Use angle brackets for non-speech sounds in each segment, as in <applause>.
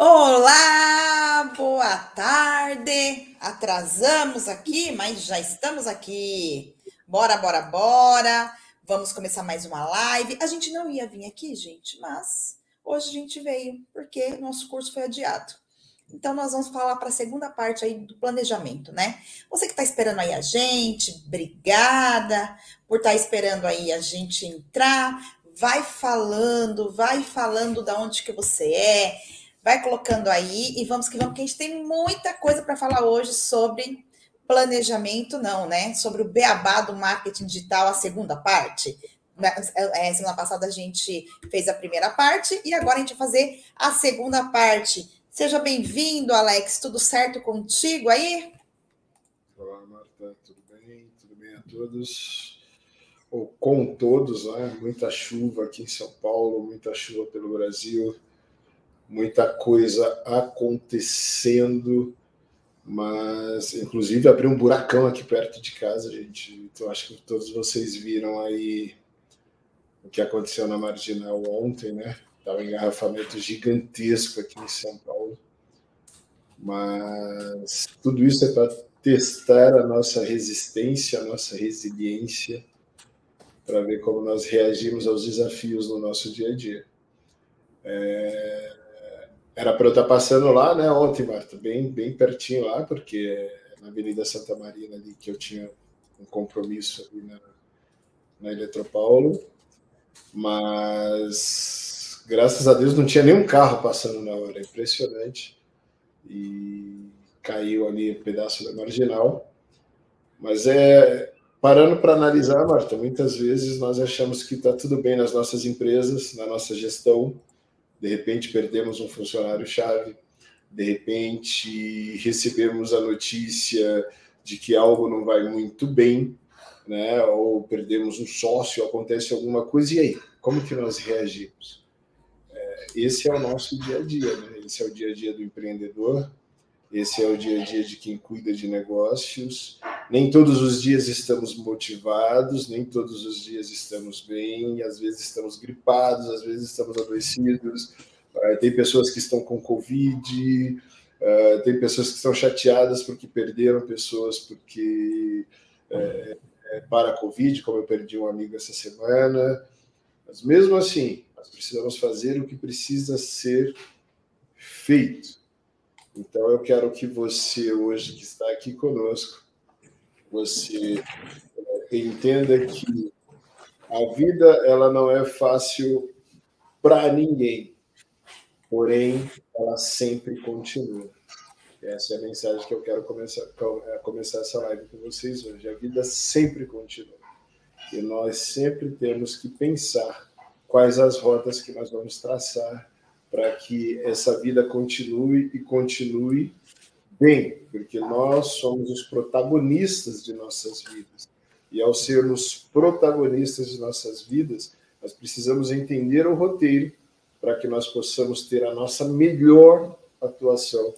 Olá, boa tarde. Atrasamos aqui, mas já estamos aqui. Bora, bora, bora. Vamos começar mais uma live. A gente não ia vir aqui, gente, mas hoje a gente veio porque nosso curso foi adiado. Então, nós vamos falar para a segunda parte aí do planejamento, né? Você que está esperando aí a gente, obrigada por estar tá esperando aí a gente entrar. Vai falando, vai falando da onde que você é, vai colocando aí e vamos que vamos, que a gente tem muita coisa para falar hoje sobre planejamento, não, né? Sobre o beabá do marketing digital, a segunda parte. É, semana passada a gente fez a primeira parte e agora a gente vai fazer a segunda parte Seja bem-vindo, Alex. Tudo certo contigo aí? Olá, Marta. Tudo bem? Tudo bem a todos? Ou com todos, né? Muita chuva aqui em São Paulo, muita chuva pelo Brasil, muita coisa acontecendo, mas inclusive abriu um buracão aqui perto de casa, gente. Então acho que todos vocês viram aí o que aconteceu na Marginal ontem, né? Estava um engarrafamento gigantesco aqui em São Paulo. Mas tudo isso é para testar a nossa resistência, a nossa resiliência, para ver como nós reagimos aos desafios no nosso dia a dia. É... Era para eu estar passando lá, né, ontem, Marta, bem, bem pertinho lá, porque é na Avenida Santa Marina ali que eu tinha um compromisso ali na, na Eletropaulo, mas graças a Deus não tinha nenhum carro passando na hora, impressionante. E caiu ali um pedaço da marginal. Mas é parando para analisar, Marta, muitas vezes nós achamos que está tudo bem nas nossas empresas, na nossa gestão. De repente perdemos um funcionário-chave, de repente recebemos a notícia de que algo não vai muito bem, né? Ou perdemos um sócio, acontece alguma coisa, e aí? Como que nós reagimos? esse é o nosso dia a dia, né? Esse é o dia a dia do empreendedor, esse é o dia a dia de quem cuida de negócios. Nem todos os dias estamos motivados, nem todos os dias estamos bem, às vezes estamos gripados, às vezes estamos adoecidos. Ah, tem pessoas que estão com Covid, ah, tem pessoas que estão chateadas porque perderam pessoas porque é, para a Covid, como eu perdi um amigo essa semana. Mas mesmo assim, nós precisamos fazer o que precisa ser feito. Então, eu quero que você, hoje que está aqui conosco, você eh, entenda que a vida ela não é fácil para ninguém, porém, ela sempre continua. Essa é a mensagem que eu quero começar, eh, começar essa live com vocês hoje. A vida sempre continua. E nós sempre temos que pensar quais as rotas que nós vamos traçar para que essa vida continue e continue bem, porque nós somos os protagonistas de nossas vidas. E ao sermos protagonistas de nossas vidas, nós precisamos entender o roteiro para que nós possamos ter a nossa melhor atuação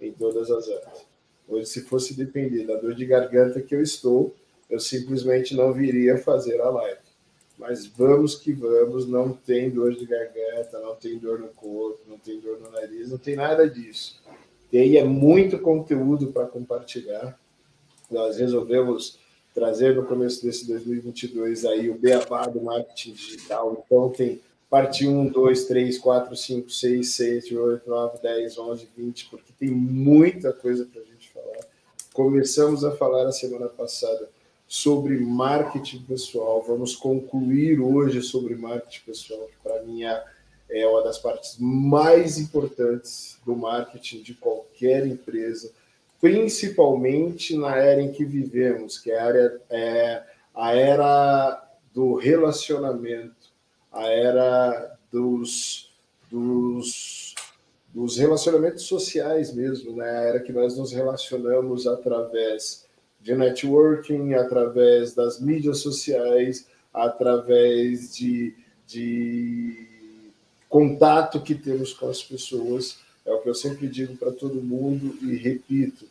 em todas as áreas. Hoje, se fosse depender da dor de garganta que eu estou, eu simplesmente não viria fazer a live mas vamos que vamos, não tem dor de garganta, não tem dor no corpo, não tem dor no nariz, não tem nada disso. E aí é muito conteúdo para compartilhar. Nós resolvemos trazer no começo desse 2022 aí o beabá do marketing digital. Então tem parte 1, 2, 3, 4, 5, 6, 7, 8, 9, 10, 11, 20, porque tem muita coisa para a gente falar. Começamos a falar a semana passada sobre marketing pessoal. Vamos concluir hoje sobre marketing pessoal, que para mim é, é uma das partes mais importantes do marketing de qualquer empresa, principalmente na era em que vivemos, que é a, área, é a era do relacionamento, a era dos, dos, dos relacionamentos sociais mesmo, né? a era que nós nos relacionamos através de networking, através das mídias sociais, através de, de contato que temos com as pessoas. É o que eu sempre digo para todo mundo e repito: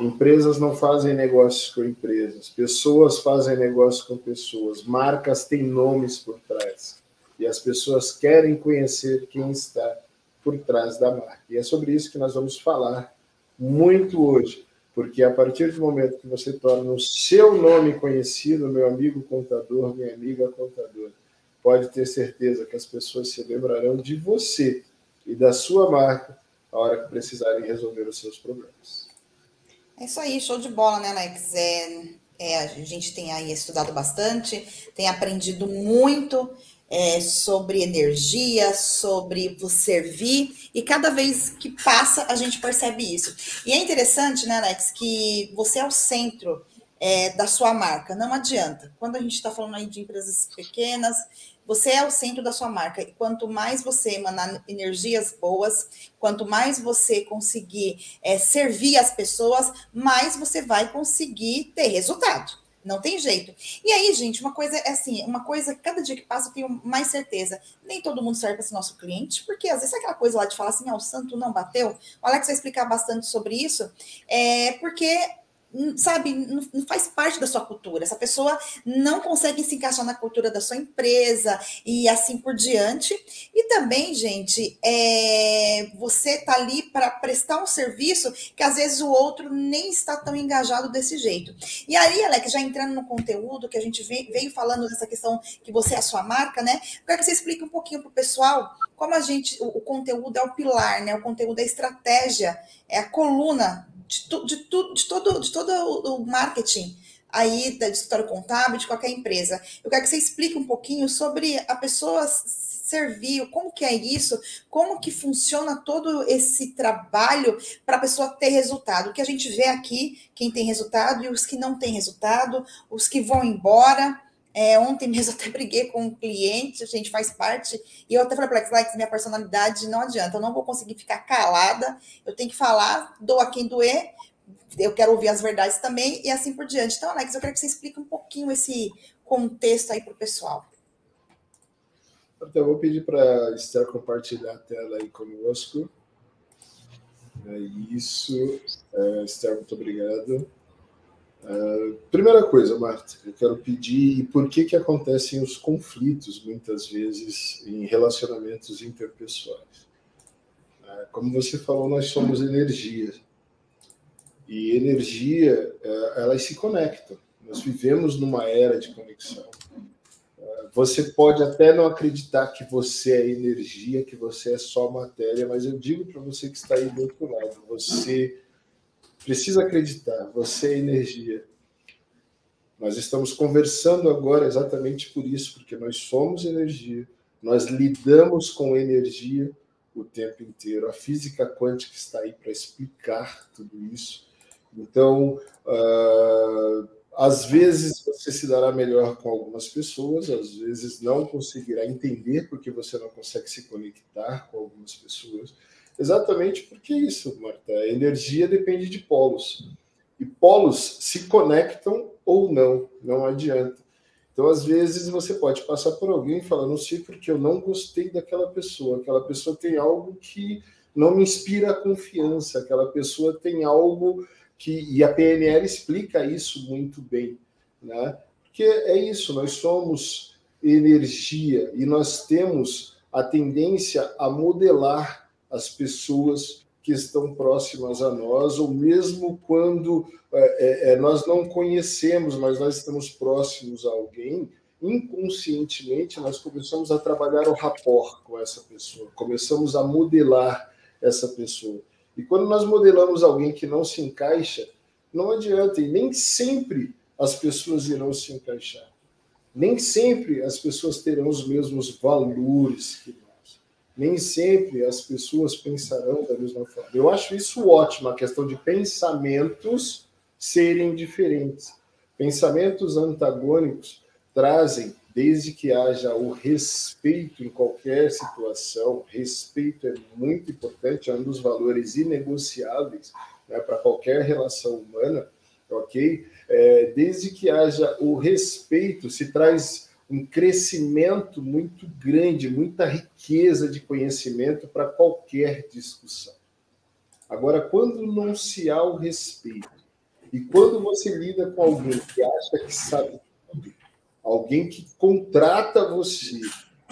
empresas não fazem negócios com empresas, pessoas fazem negócios com pessoas, marcas têm nomes por trás e as pessoas querem conhecer quem está por trás da marca. E é sobre isso que nós vamos falar muito hoje, porque a partir do momento que você torna o seu nome conhecido, meu amigo contador, minha amiga contadora, pode ter certeza que as pessoas se lembrarão de você e da sua marca a hora que precisarem resolver os seus problemas. É isso aí, show de bola, né, Alex? É, é, a gente tem aí estudado bastante, tem aprendido muito é, sobre energia, sobre servir, e cada vez que passa a gente percebe isso. E é interessante, né, Alex, que você é o centro é, da sua marca. Não adianta. Quando a gente está falando aí de empresas pequenas, você é o centro da sua marca. E quanto mais você emanar energias boas, quanto mais você conseguir é, servir as pessoas, mais você vai conseguir ter resultado. Não tem jeito. E aí, gente, uma coisa é assim, uma coisa, cada dia que passa eu tenho mais certeza. Nem todo mundo serve para ser nosso cliente, porque às vezes é aquela coisa lá de falar assim, ah, o santo não bateu. O Alex vai explicar bastante sobre isso. É porque sabe, não faz parte da sua cultura. Essa pessoa não consegue se encaixar na cultura da sua empresa e assim por diante. E também, gente, é, você tá ali para prestar um serviço que às vezes o outro nem está tão engajado desse jeito. E aí, Alex, já entrando no conteúdo que a gente veio falando dessa questão que você é a sua marca, né? Eu quero que você explique um pouquinho para o pessoal como a gente, o, o conteúdo é o pilar, né? O conteúdo é a estratégia, é a coluna de, tu, de, tu, de, todo, de todo o marketing aí da escritório contábil, de qualquer empresa. Eu quero que você explique um pouquinho sobre a pessoa servir, como que é isso, como que funciona todo esse trabalho para a pessoa ter resultado. O que a gente vê aqui, quem tem resultado e os que não têm resultado, os que vão embora. É, ontem mesmo <laughs> até briguei com um cliente, a gente faz parte, e eu até falei para Alex, minha personalidade não adianta, eu não vou conseguir ficar calada, eu tenho que falar, doa quem doer, eu quero ouvir as verdades também, e assim por diante. Então, Alex, eu quero que você explique um pouquinho esse contexto aí para o pessoal. Então, eu vou pedir para Esther compartilhar a tela aí conosco. É isso. É, Esther, muito obrigado. Uh, primeira coisa, Marta, eu quero pedir por que, que acontecem os conflitos muitas vezes em relacionamentos interpessoais. Uh, como você falou, nós somos energia. E energia, uh, elas se conectam. Nós vivemos numa era de conexão. Você pode até não acreditar que você é energia, que você é só matéria, mas eu digo para você que está aí do outro lado, você Precisa acreditar, você é energia. Nós estamos conversando agora exatamente por isso, porque nós somos energia, nós lidamos com energia o tempo inteiro. A física quântica está aí para explicar tudo isso. Então, uh, às vezes você se dará melhor com algumas pessoas, às vezes não conseguirá entender porque você não consegue se conectar com algumas pessoas. Exatamente porque isso, Marta. A energia depende de polos. E polos se conectam ou não, não adianta. Então, às vezes, você pode passar por alguém e falar, não sei porque eu não gostei daquela pessoa. Aquela pessoa tem algo que não me inspira confiança. Aquela pessoa tem algo que. E a PNL explica isso muito bem. Né? Porque é isso, nós somos energia e nós temos a tendência a modelar as pessoas que estão próximas a nós, ou mesmo quando é, é, é, nós não conhecemos, mas nós estamos próximos a alguém, inconscientemente nós começamos a trabalhar o rapport com essa pessoa, começamos a modelar essa pessoa. E quando nós modelamos alguém que não se encaixa, não adianta, e nem sempre as pessoas irão se encaixar. Nem sempre as pessoas terão os mesmos valores que nem sempre as pessoas pensarão da mesma forma. Eu acho isso ótimo, a questão de pensamentos serem diferentes. Pensamentos antagônicos trazem, desde que haja o respeito em qualquer situação, respeito é muito importante, é um dos valores inegociáveis né, para qualquer relação humana, ok? É, desde que haja o respeito, se traz um crescimento muito grande, muita riqueza de conhecimento para qualquer discussão. Agora, quando não se há o respeito, e quando você lida com alguém que acha que sabe tudo, alguém que contrata você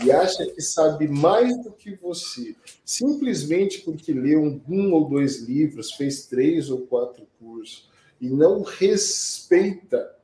e acha que sabe mais do que você, simplesmente porque leu um, um ou dois livros, fez três ou quatro cursos, e não respeita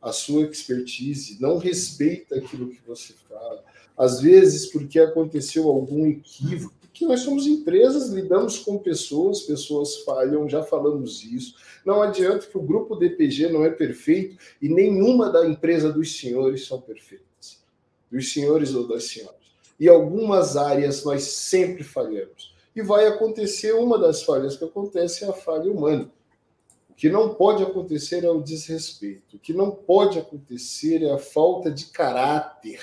a sua expertise, não respeita aquilo que você fala, às vezes porque aconteceu algum equívoco, porque nós somos empresas, lidamos com pessoas, pessoas falham, já falamos isso. Não adianta que o grupo DPG não é perfeito e nenhuma da empresa dos senhores são perfeitas, dos senhores ou das senhoras. E algumas áreas nós sempre falhamos. E vai acontecer uma das falhas que acontece é a falha humana. Que não pode acontecer é o desrespeito. O que não pode acontecer é a falta de caráter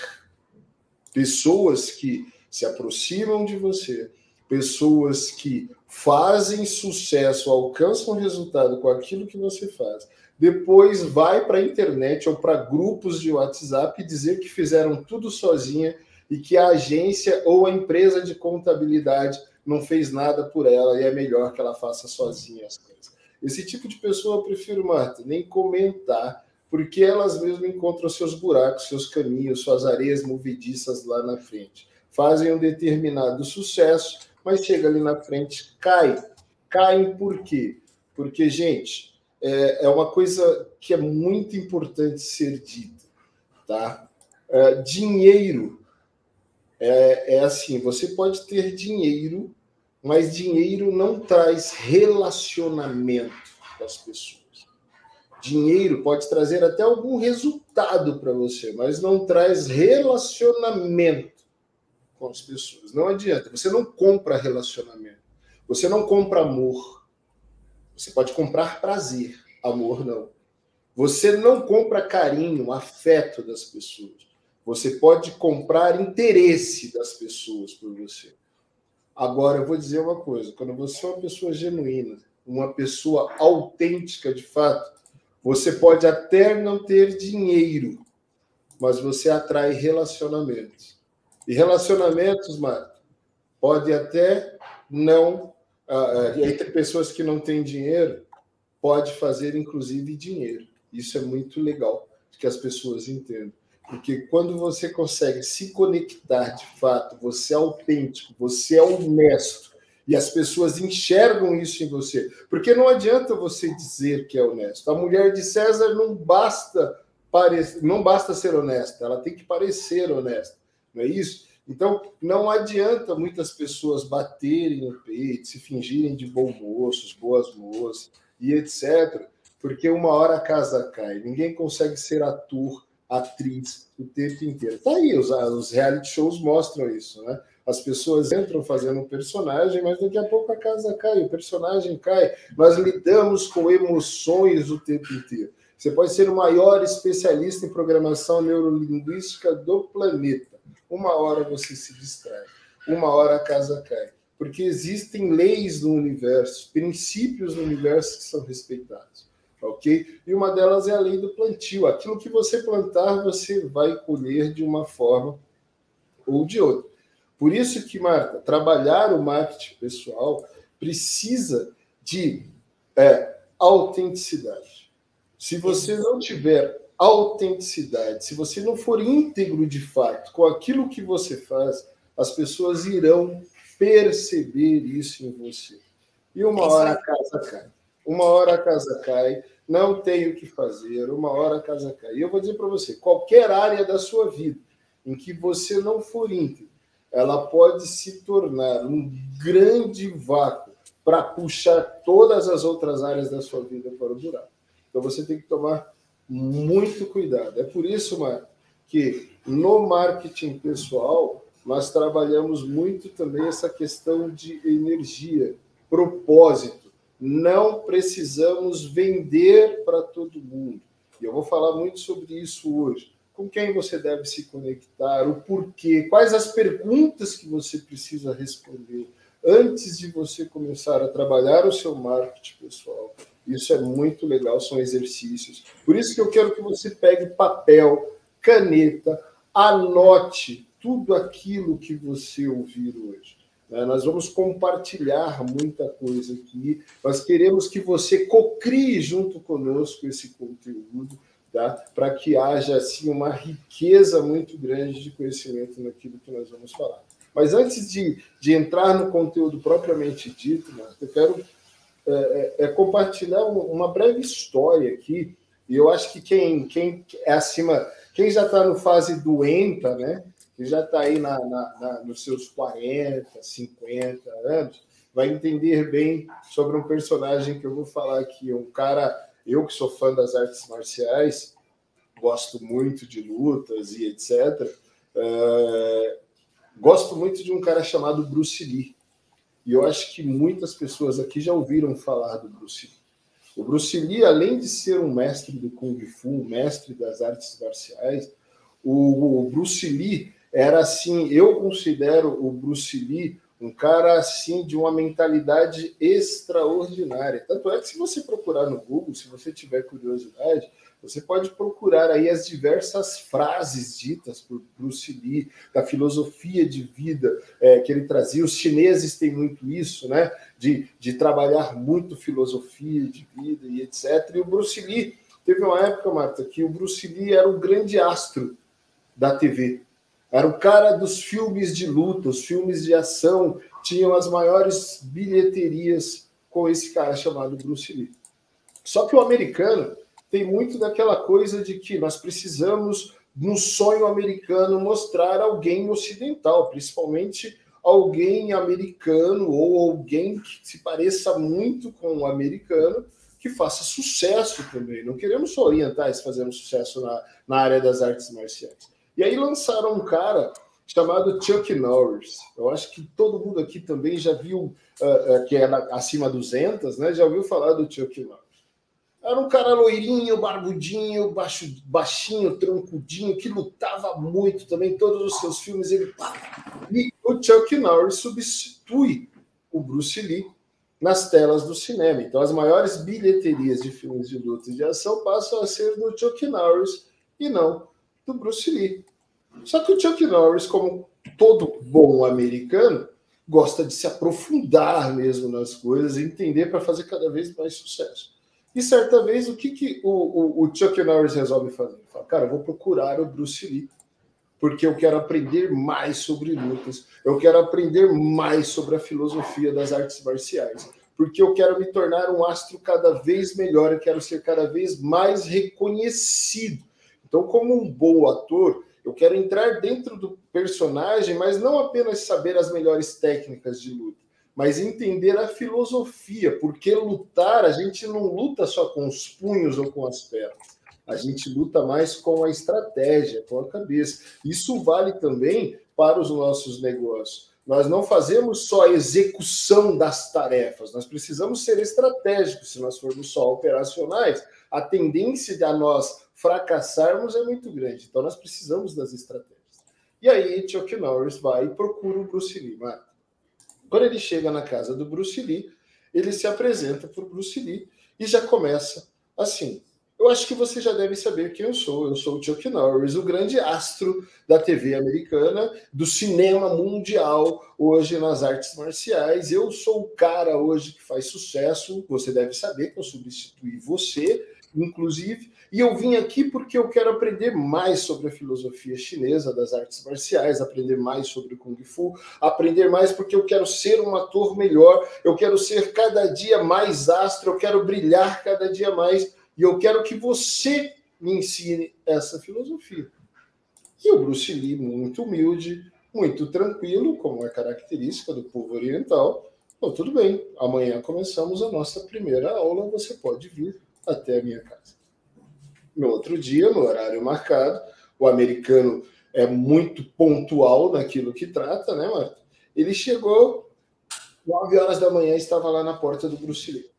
pessoas que se aproximam de você, pessoas que fazem sucesso, alcançam resultado com aquilo que você faz, depois vai para a internet ou para grupos de WhatsApp dizer que fizeram tudo sozinha e que a agência ou a empresa de contabilidade não fez nada por ela e é melhor que ela faça sozinha as coisas. Esse tipo de pessoa eu prefiro, Marta, nem comentar, porque elas mesmas encontram seus buracos, seus caminhos, suas areias movediças lá na frente. Fazem um determinado sucesso, mas chega ali na frente, cai. Caem por quê? Porque, gente, é, é uma coisa que é muito importante ser dita, tá? É, dinheiro é, é assim, você pode ter dinheiro, mas dinheiro não traz relacionamento com as pessoas. Dinheiro pode trazer até algum resultado para você, mas não traz relacionamento com as pessoas. Não adianta. Você não compra relacionamento. Você não compra amor. Você pode comprar prazer. Amor não. Você não compra carinho, afeto das pessoas. Você pode comprar interesse das pessoas por você. Agora, eu vou dizer uma coisa: quando você é uma pessoa genuína, uma pessoa autêntica de fato, você pode até não ter dinheiro, mas você atrai relacionamentos. E relacionamentos, Marta, pode até não. Uh, entre pessoas que não têm dinheiro, pode fazer inclusive dinheiro. Isso é muito legal que as pessoas entendam. Porque quando você consegue se conectar de fato, você é autêntico, você é honesto, e as pessoas enxergam isso em você. Porque não adianta você dizer que é honesto. A mulher de César não basta parecer, não basta ser honesta, ela tem que parecer honesta. Não é isso? Então, não adianta muitas pessoas baterem no peito, se fingirem de bom moços, boas moças e etc. Porque uma hora a casa cai. Ninguém consegue ser ator, atriz o tempo inteiro. Tá aí, os, os reality shows mostram isso, né? As pessoas entram fazendo um personagem, mas daqui a pouco a casa cai, o personagem cai. Nós lidamos com emoções o tempo inteiro. Você pode ser o maior especialista em programação neurolinguística do planeta. Uma hora você se distrai, uma hora a casa cai. Porque existem leis no universo, princípios no universo que são respeitados. Ok? E uma delas é a lei do plantio. Aquilo que você plantar, você vai colher de uma forma ou de outra. Por isso que, Marta, trabalhar o marketing pessoal precisa de é, autenticidade. Se você não tiver autenticidade, se você não for íntegro de fato com aquilo que você faz, as pessoas irão perceber isso em você. E uma hora a casa cai. Uma hora a casa cai, não tem o que fazer, uma hora a casa cai. E eu vou dizer para você, qualquer área da sua vida em que você não for íntegro, ela pode se tornar um grande vácuo para puxar todas as outras áreas da sua vida para o buraco. Então você tem que tomar muito cuidado. É por isso, Marco, que no marketing pessoal nós trabalhamos muito também essa questão de energia, propósito. Não precisamos vender para todo mundo. E eu vou falar muito sobre isso hoje com quem você deve se conectar, o porquê, quais as perguntas que você precisa responder antes de você começar a trabalhar o seu marketing pessoal. Isso é muito legal, são exercícios. Por isso que eu quero que você pegue papel, caneta, anote tudo aquilo que você ouvir hoje. Né? Nós vamos compartilhar muita coisa aqui. Nós queremos que você cocrie junto conosco esse conteúdo tá? para que haja assim, uma riqueza muito grande de conhecimento naquilo que nós vamos falar. Mas antes de, de entrar no conteúdo propriamente dito, eu quero é, é, é compartilhar uma breve história aqui. E eu acho que quem, quem é acima, quem já está no fase doenta, né? Que já está aí na, na, na, nos seus 40, 50 anos, vai entender bem sobre um personagem que eu vou falar aqui. Um cara, eu que sou fã das artes marciais, gosto muito de lutas e etc. É, gosto muito de um cara chamado Bruce Lee. E eu acho que muitas pessoas aqui já ouviram falar do Bruce Lee. O Bruce Lee, além de ser um mestre do Kung Fu, mestre das artes marciais, o, Bruce Lee era assim, eu considero o Bruce Lee um cara assim de uma mentalidade extraordinária. Tanto é que se você procurar no Google, se você tiver curiosidade, você pode procurar aí as diversas frases ditas por Bruce Lee, da filosofia de vida é, que ele trazia. Os chineses têm muito isso, né? De, de trabalhar muito filosofia de vida e etc. E o Bruce Lee, teve uma época, Marta, que o Bruce Lee era o grande astro da TV. Era o cara dos filmes de luta, os filmes de ação tinham as maiores bilheterias com esse cara chamado Bruce Lee. Só que o americano tem muito daquela coisa de que nós precisamos, no sonho americano, mostrar alguém ocidental, principalmente alguém americano ou alguém que se pareça muito com o americano, que faça sucesso também. Não queremos só orientais fazendo sucesso na, na área das artes marciais. E aí lançaram um cara chamado Chuck Norris. Eu acho que todo mundo aqui também já viu, uh, uh, que é acima dos 200, né? Já ouviu falar do Chuck Norris. Era um cara loirinho, barbudinho, baixo, baixinho, troncudinho, que lutava muito também. Todos os seus filmes ele. E o Chuck Norris substitui o Bruce Lee nas telas do cinema. Então, as maiores bilheterias de filmes de luta e de ação passam a ser do Chuck Norris e não do Bruce Lee. Só que o Chuck Norris, como todo bom americano, gosta de se aprofundar mesmo nas coisas entender para fazer cada vez mais sucesso. E certa vez, o que, que o, o, o Chuck Norris resolve fazer? Fala, cara, eu vou procurar o Bruce Lee, porque eu quero aprender mais sobre lutas, eu quero aprender mais sobre a filosofia das artes marciais, porque eu quero me tornar um astro cada vez melhor, eu quero ser cada vez mais reconhecido. Então, como um bom ator, eu quero entrar dentro do personagem, mas não apenas saber as melhores técnicas de luta mas entender a filosofia, porque lutar, a gente não luta só com os punhos ou com as pernas, a gente luta mais com a estratégia, com a cabeça. Isso vale também para os nossos negócios. Nós não fazemos só a execução das tarefas, nós precisamos ser estratégicos. Se nós formos só operacionais, a tendência de a nós fracassarmos é muito grande. Então, nós precisamos das estratégias. E aí, Chuck Norris vai e procura o Bruce Lee. Marta. Quando ele chega na casa do Bruce Lee, ele se apresenta para o Bruce Lee e já começa assim. Eu acho que você já deve saber quem eu sou. Eu sou o Chuck Norris, o grande astro da TV americana, do cinema mundial, hoje nas artes marciais. Eu sou o cara hoje que faz sucesso. Você deve saber que eu substituí você, inclusive. E eu vim aqui porque eu quero aprender mais sobre a filosofia chinesa das artes marciais, aprender mais sobre o Kung Fu, aprender mais porque eu quero ser um ator melhor, eu quero ser cada dia mais astro, eu quero brilhar cada dia mais e eu quero que você me ensine essa filosofia. E o Bruce Lee, muito humilde, muito tranquilo, como é característica do povo oriental, Bom, tudo bem, amanhã começamos a nossa primeira aula, você pode vir até a minha casa no outro dia, no horário marcado. O americano é muito pontual naquilo que trata, né, Marta? Ele chegou, 9 horas da manhã, estava lá na porta do Bruce Lee.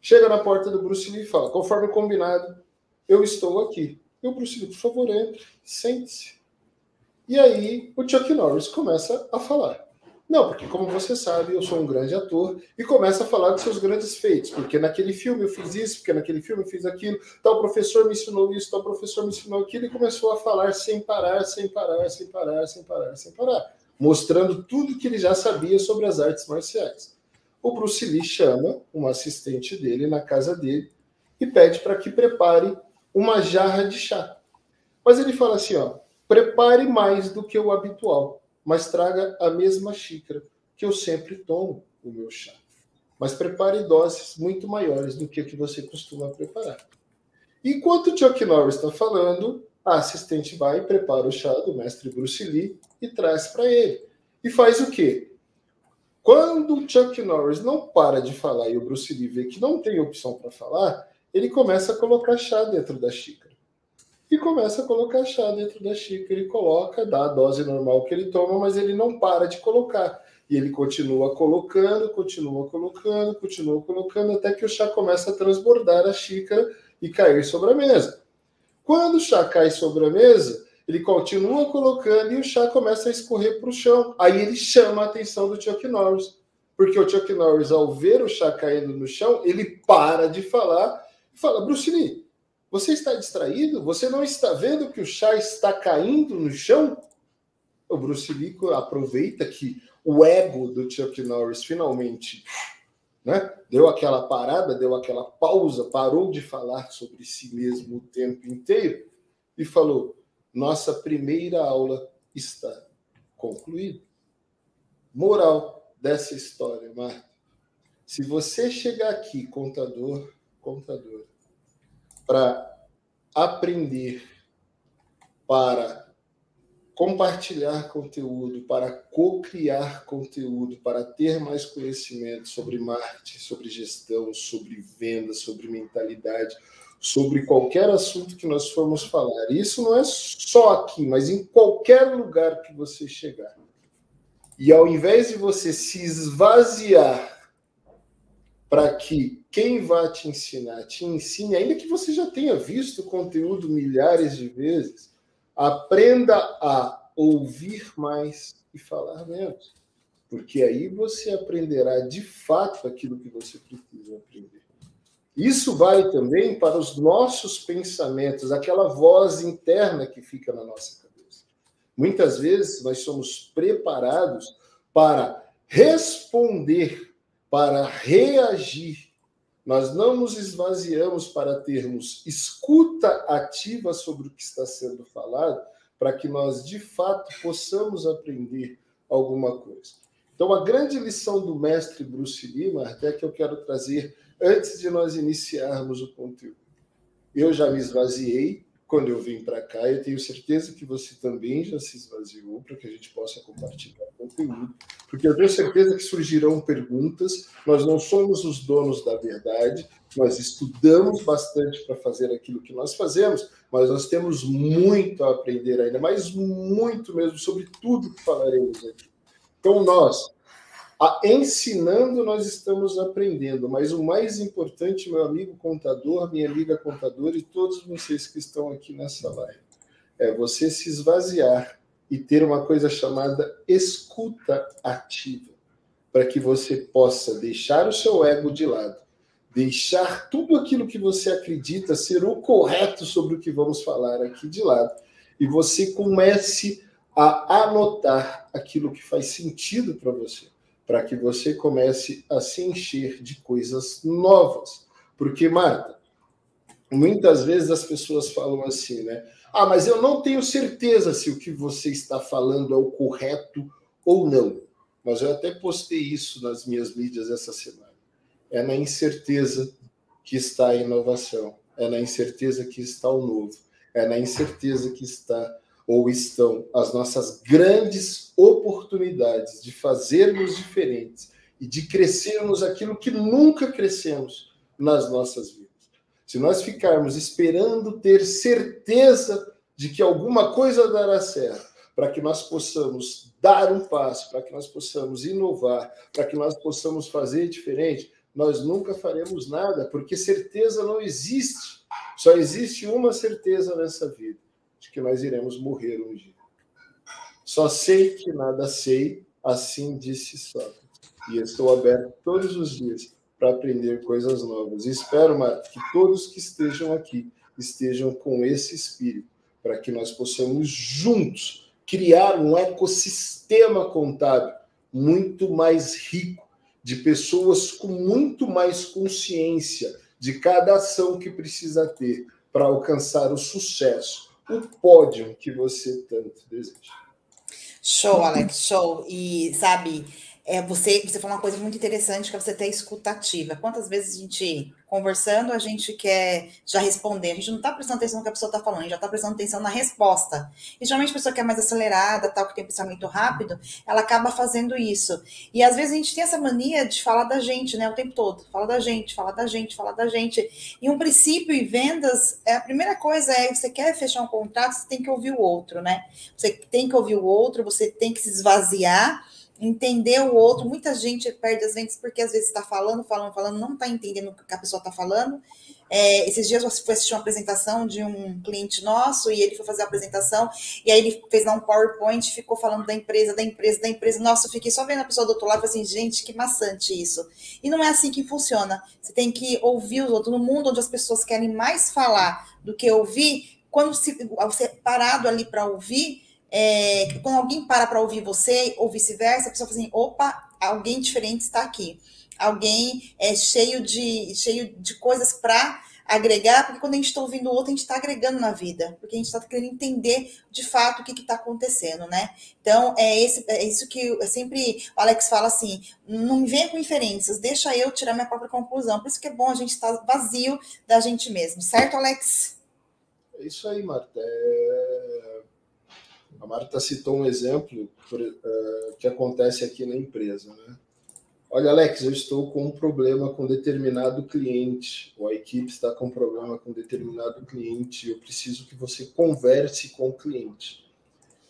Chega na porta do Bruce Lee e fala: conforme combinado, eu estou aqui. E o Bruce Lee, por favor, entre, sente-se. E aí o Chuck Norris começa a falar. Não, porque como você sabe, eu sou um grande ator e começa a falar dos seus grandes feitos, porque naquele filme eu fiz isso, porque naquele filme eu fiz aquilo, tal professor me ensinou isso, tal professor me ensinou aquilo e começou a falar sem parar, sem parar, sem parar, sem parar, sem parar, mostrando tudo que ele já sabia sobre as artes marciais. O Bruce Lee chama uma assistente dele na casa dele e pede para que prepare uma jarra de chá. Mas ele fala assim, ó, prepare mais do que o habitual, mas traga a mesma xícara que eu sempre tomo o meu chá. Mas prepare doses muito maiores do que o que você costuma preparar. Enquanto o Chuck Norris está falando, a assistente vai e prepara o chá do mestre Bruce Lee e traz para ele. E faz o quê? Quando o Chuck Norris não para de falar e o Bruce Lee vê que não tem opção para falar, ele começa a colocar chá dentro da xícara. E começa a colocar chá dentro da xícara. Ele coloca, dá a dose normal que ele toma, mas ele não para de colocar. E ele continua colocando, continua colocando, continua colocando, até que o chá começa a transbordar a xícara e cair sobre a mesa. Quando o chá cai sobre a mesa, ele continua colocando e o chá começa a escorrer para o chão. Aí ele chama a atenção do Chuck Norris. Porque o Chuck Norris, ao ver o chá caindo no chão, ele para de falar e fala: Bruce Lee, você está distraído? Você não está vendo que o chá está caindo no chão? O Bruce Lee aproveita que o ego do Chuck Norris finalmente né? deu aquela parada, deu aquela pausa, parou de falar sobre si mesmo o tempo inteiro e falou: nossa primeira aula está concluída. Moral dessa história, Marta. Se você chegar aqui, contador, contador, para aprender, para compartilhar conteúdo, para co-criar conteúdo, para ter mais conhecimento sobre marketing, sobre gestão, sobre venda, sobre mentalidade, sobre qualquer assunto que nós formos falar. Isso não é só aqui, mas em qualquer lugar que você chegar. E ao invés de você se esvaziar para que quem vai te ensinar te ensine, ainda que você já tenha visto o conteúdo milhares de vezes, aprenda a ouvir mais e falar menos. Porque aí você aprenderá de fato aquilo que você precisa aprender. Isso vale também para os nossos pensamentos, aquela voz interna que fica na nossa cabeça. Muitas vezes nós somos preparados para responder, para reagir. Nós não nos esvaziamos para termos escuta ativa sobre o que está sendo falado, para que nós de fato possamos aprender alguma coisa. Então, a grande lição do mestre Bruce Lima, até que eu quero trazer antes de nós iniciarmos o conteúdo. Eu já me esvaziei quando eu vim para cá, eu tenho certeza que você também já se esvaziou para que a gente possa compartilhar conteúdo, porque eu tenho certeza que surgirão perguntas. Nós não somos os donos da verdade, nós estudamos bastante para fazer aquilo que nós fazemos, mas nós temos muito a aprender ainda, mas muito mesmo sobre tudo que falaremos aqui. Então, nós, a, ensinando, nós estamos aprendendo, mas o mais importante, meu amigo contador, minha amiga contadora e todos vocês que estão aqui nessa live, é você se esvaziar e ter uma coisa chamada escuta ativa, para que você possa deixar o seu ego de lado, deixar tudo aquilo que você acredita ser o correto sobre o que vamos falar aqui de lado, e você comece a anotar aquilo que faz sentido para você para que você comece a se encher de coisas novas. Porque, Marta, muitas vezes as pessoas falam assim, né? Ah, mas eu não tenho certeza se o que você está falando é o correto ou não. Mas eu até postei isso nas minhas mídias essa semana. É na incerteza que está a inovação, é na incerteza que está o novo, é na incerteza que está ou estão as nossas grandes oportunidades de fazermos diferentes e de crescermos aquilo que nunca crescemos nas nossas vidas. Se nós ficarmos esperando ter certeza de que alguma coisa dará certo, para que nós possamos dar um passo, para que nós possamos inovar, para que nós possamos fazer diferente, nós nunca faremos nada, porque certeza não existe. Só existe uma certeza nessa vida de que nós iremos morrer um dia. Só sei que nada sei, assim disse Sócrates. E estou aberto todos os dias para aprender coisas novas. E espero, Marta, que todos que estejam aqui estejam com esse espírito, para que nós possamos juntos criar um ecossistema contábil muito mais rico, de pessoas com muito mais consciência de cada ação que precisa ter para alcançar o sucesso, o pódio que você tanto deseja. Show, Alex, show. E sabe, é, você, você falou uma coisa muito interessante que é você ter escutativa. Quantas vezes a gente, conversando, a gente quer já responder, a gente não está prestando atenção no que a pessoa está falando, a gente já está prestando atenção na resposta. E geralmente a pessoa que é mais acelerada, tal, que tem pensamento rápido, ela acaba fazendo isso. E às vezes a gente tem essa mania de falar da gente, né, o tempo todo. Fala da gente, fala da gente, fala da gente. E um princípio em vendas, é, a primeira coisa é, você quer fechar um contrato, você tem que ouvir o outro, né? Você tem que ouvir o outro, você tem que se esvaziar entender o outro. Muita gente perde as vendas porque às vezes está falando, falando, falando, não está entendendo o que a pessoa está falando. É, esses dias eu fui assistir uma apresentação de um cliente nosso e ele foi fazer a apresentação e aí ele fez lá um PowerPoint, ficou falando da empresa, da empresa, da empresa. Nossa, eu fiquei só vendo a pessoa do outro lado e assim, gente, que maçante isso. E não é assim que funciona. Você tem que ouvir os outros. No mundo onde as pessoas querem mais falar do que ouvir, quando você, você parado ali para ouvir, é, quando alguém para para ouvir você, ou vice-versa, a pessoa fala assim: opa, alguém diferente está aqui. Alguém é cheio de, cheio de coisas para agregar, porque quando a gente está ouvindo o outro, a gente está agregando na vida, porque a gente está querendo entender de fato o que está acontecendo, né? Então, é, esse, é isso que eu sempre o Alex fala assim: não me venha com inferências, deixa eu tirar minha própria conclusão. Por isso que é bom a gente estar tá vazio da gente mesmo, certo, Alex? É isso aí, Marta. É a Marta citou um exemplo uh, que acontece aqui na empresa. Né? Olha, Alex, eu estou com um problema com determinado cliente, ou a equipe está com um problema com determinado cliente, eu preciso que você converse com o cliente.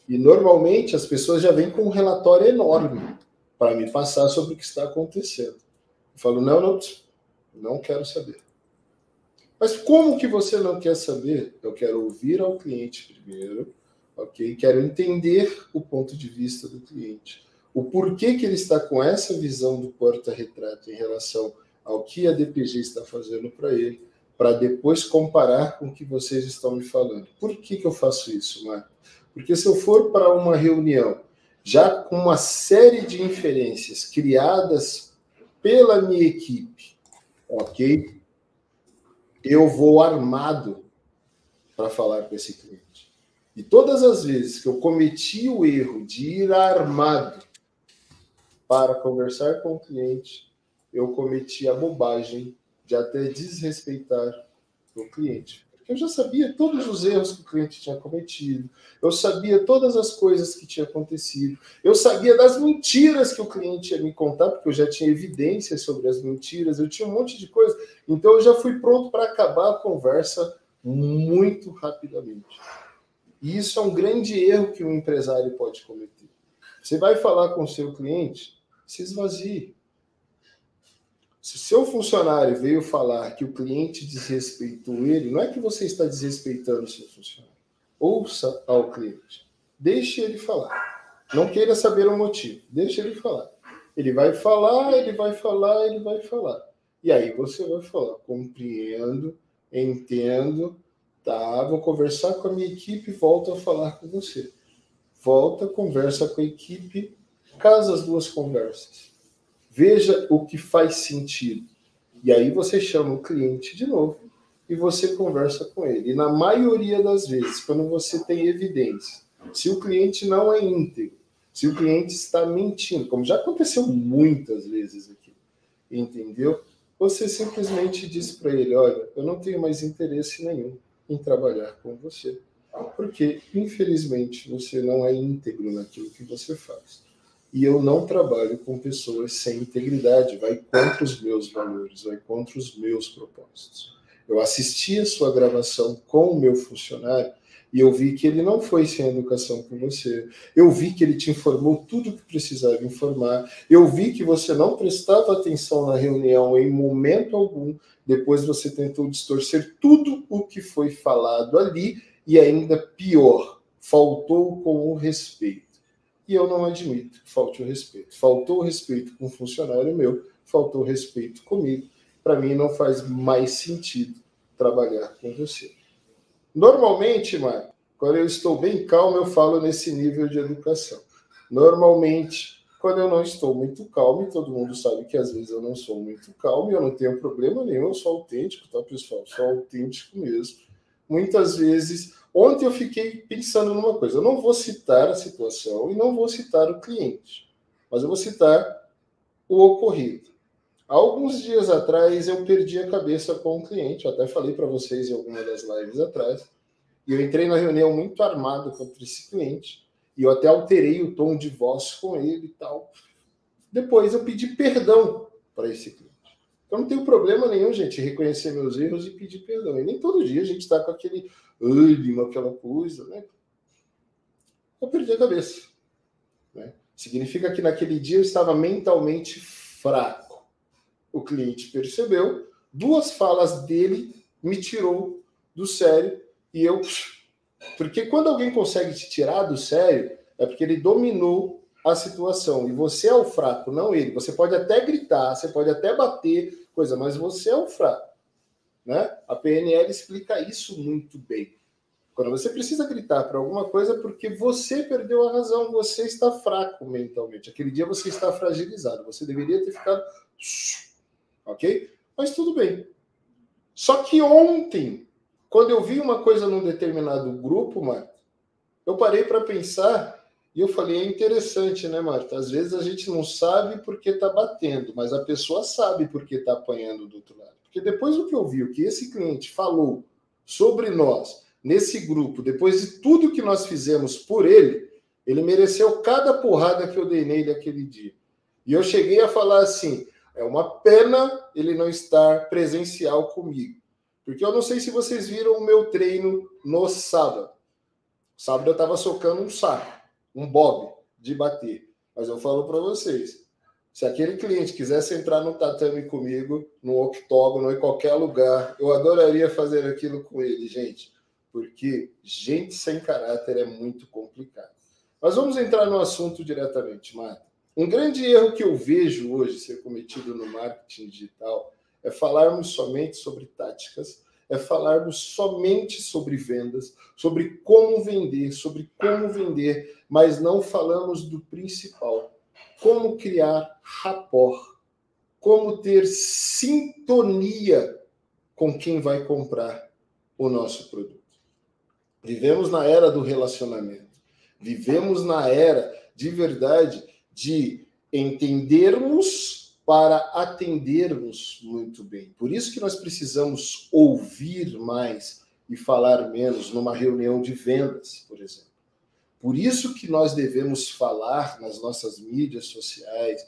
E normalmente as pessoas já vêm com um relatório enorme para me passar sobre o que está acontecendo. Eu falo, não, não, não quero saber. Mas como que você não quer saber? Eu quero ouvir ao cliente primeiro, ok? Quero entender o ponto de vista do cliente. O porquê que ele está com essa visão do porta-retrato em relação ao que a DPG está fazendo para ele, para depois comparar com o que vocês estão me falando. Por que, que eu faço isso, Marco? Porque se eu for para uma reunião já com uma série de inferências criadas pela minha equipe, ok? Eu vou armado para falar com esse cliente. E todas as vezes que eu cometi o erro de ir armado para conversar com o cliente, eu cometi a bobagem de até desrespeitar o cliente. Porque eu já sabia todos os erros que o cliente tinha cometido, eu sabia todas as coisas que tinham acontecido, eu sabia das mentiras que o cliente ia me contar, porque eu já tinha evidências sobre as mentiras, eu tinha um monte de coisa. Então eu já fui pronto para acabar a conversa muito rapidamente. E isso é um grande erro que um empresário pode cometer. Você vai falar com o seu cliente, se esvazie. Se seu funcionário veio falar que o cliente desrespeitou ele, não é que você está desrespeitando o seu funcionário. Ouça ao cliente. Deixe ele falar. Não queira saber o motivo. Deixe ele falar. Ele vai falar, ele vai falar, ele vai falar. E aí você vai falar: compreendo, entendo, Tá, vou conversar com a minha equipe volto a falar com você. Volta, conversa com a equipe, casa as duas conversas. Veja o que faz sentido. E aí você chama o cliente de novo e você conversa com ele. E na maioria das vezes, quando você tem evidência, se o cliente não é íntegro, se o cliente está mentindo, como já aconteceu muitas vezes aqui, entendeu? Você simplesmente diz para ele: Olha, eu não tenho mais interesse nenhum em trabalhar com você, porque infelizmente você não é íntegro naquilo que você faz. E eu não trabalho com pessoas sem integridade, vai contra os meus valores, vai contra os meus propósitos. Eu assisti a sua gravação com o meu funcionário e eu vi que ele não foi sem educação com você. Eu vi que ele te informou tudo o que precisava informar. Eu vi que você não prestava atenção na reunião em momento algum. Depois você tentou distorcer tudo o que foi falado ali e ainda pior, faltou com o respeito. E eu não admito que falte o respeito. Faltou o respeito com um funcionário meu, faltou o respeito comigo. Para mim não faz mais sentido trabalhar com você. Normalmente, Marco, quando eu estou bem calmo, eu falo nesse nível de educação. Normalmente, quando eu não estou muito calmo, e todo mundo sabe que às vezes eu não sou muito calmo, e eu não tenho problema nenhum, eu sou autêntico, tá, pessoal? Sou autêntico mesmo. muitas vezes. Ontem eu fiquei pensando numa coisa. Eu não vou citar a situação e não vou citar o cliente, mas eu vou citar o ocorrido. Alguns dias atrás eu perdi a cabeça com um cliente, eu até falei para vocês em alguma das lives atrás, e eu entrei na reunião muito armado contra esse cliente, e eu até alterei o tom de voz com ele e tal. Depois eu pedi perdão para esse cliente. Eu não tenho problema nenhum, gente, reconhecer meus erros e pedir perdão. E nem todo dia a gente está com aquele ânimo, aquela coisa, né? Eu perdi a cabeça. Né? Significa que naquele dia eu estava mentalmente fraco. O cliente percebeu, duas falas dele me tirou do sério e eu. Porque quando alguém consegue te tirar do sério, é porque ele dominou a situação. E você é o fraco, não ele. Você pode até gritar, você pode até bater, coisa, mas você é o fraco. Né? A PNL explica isso muito bem. Quando você precisa gritar para alguma coisa, é porque você perdeu a razão, você está fraco mentalmente. Aquele dia você está fragilizado, você deveria ter ficado. Ok? Mas tudo bem. Só que ontem, quando eu vi uma coisa num determinado grupo, Marta, eu parei para pensar e eu falei, é interessante, né, Marta? Às vezes a gente não sabe porque está batendo, mas a pessoa sabe porque está apanhando do outro lado. Porque depois do que eu vi, o que esse cliente falou sobre nós, nesse grupo, depois de tudo que nós fizemos por ele, ele mereceu cada porrada que eu dei nele aquele dia. E eu cheguei a falar assim: é uma pena ele não estar presencial comigo. Porque eu não sei se vocês viram o meu treino no sábado. Sábado eu estava socando um saco um bob de bater. Mas eu falo para vocês, se aquele cliente quisesse entrar no tatame comigo, no octógono, em qualquer lugar, eu adoraria fazer aquilo com ele, gente. Porque gente sem caráter é muito complicado. Mas vamos entrar no assunto diretamente, Marta. Um grande erro que eu vejo hoje ser cometido no marketing digital é falarmos somente sobre táticas é falarmos somente sobre vendas, sobre como vender, sobre como vender, mas não falamos do principal, como criar rapport, como ter sintonia com quem vai comprar o nosso produto. Vivemos na era do relacionamento. Vivemos na era de verdade de entendermos para atendermos muito bem. Por isso que nós precisamos ouvir mais e falar menos numa reunião de vendas, por exemplo. Por isso que nós devemos falar nas nossas mídias sociais,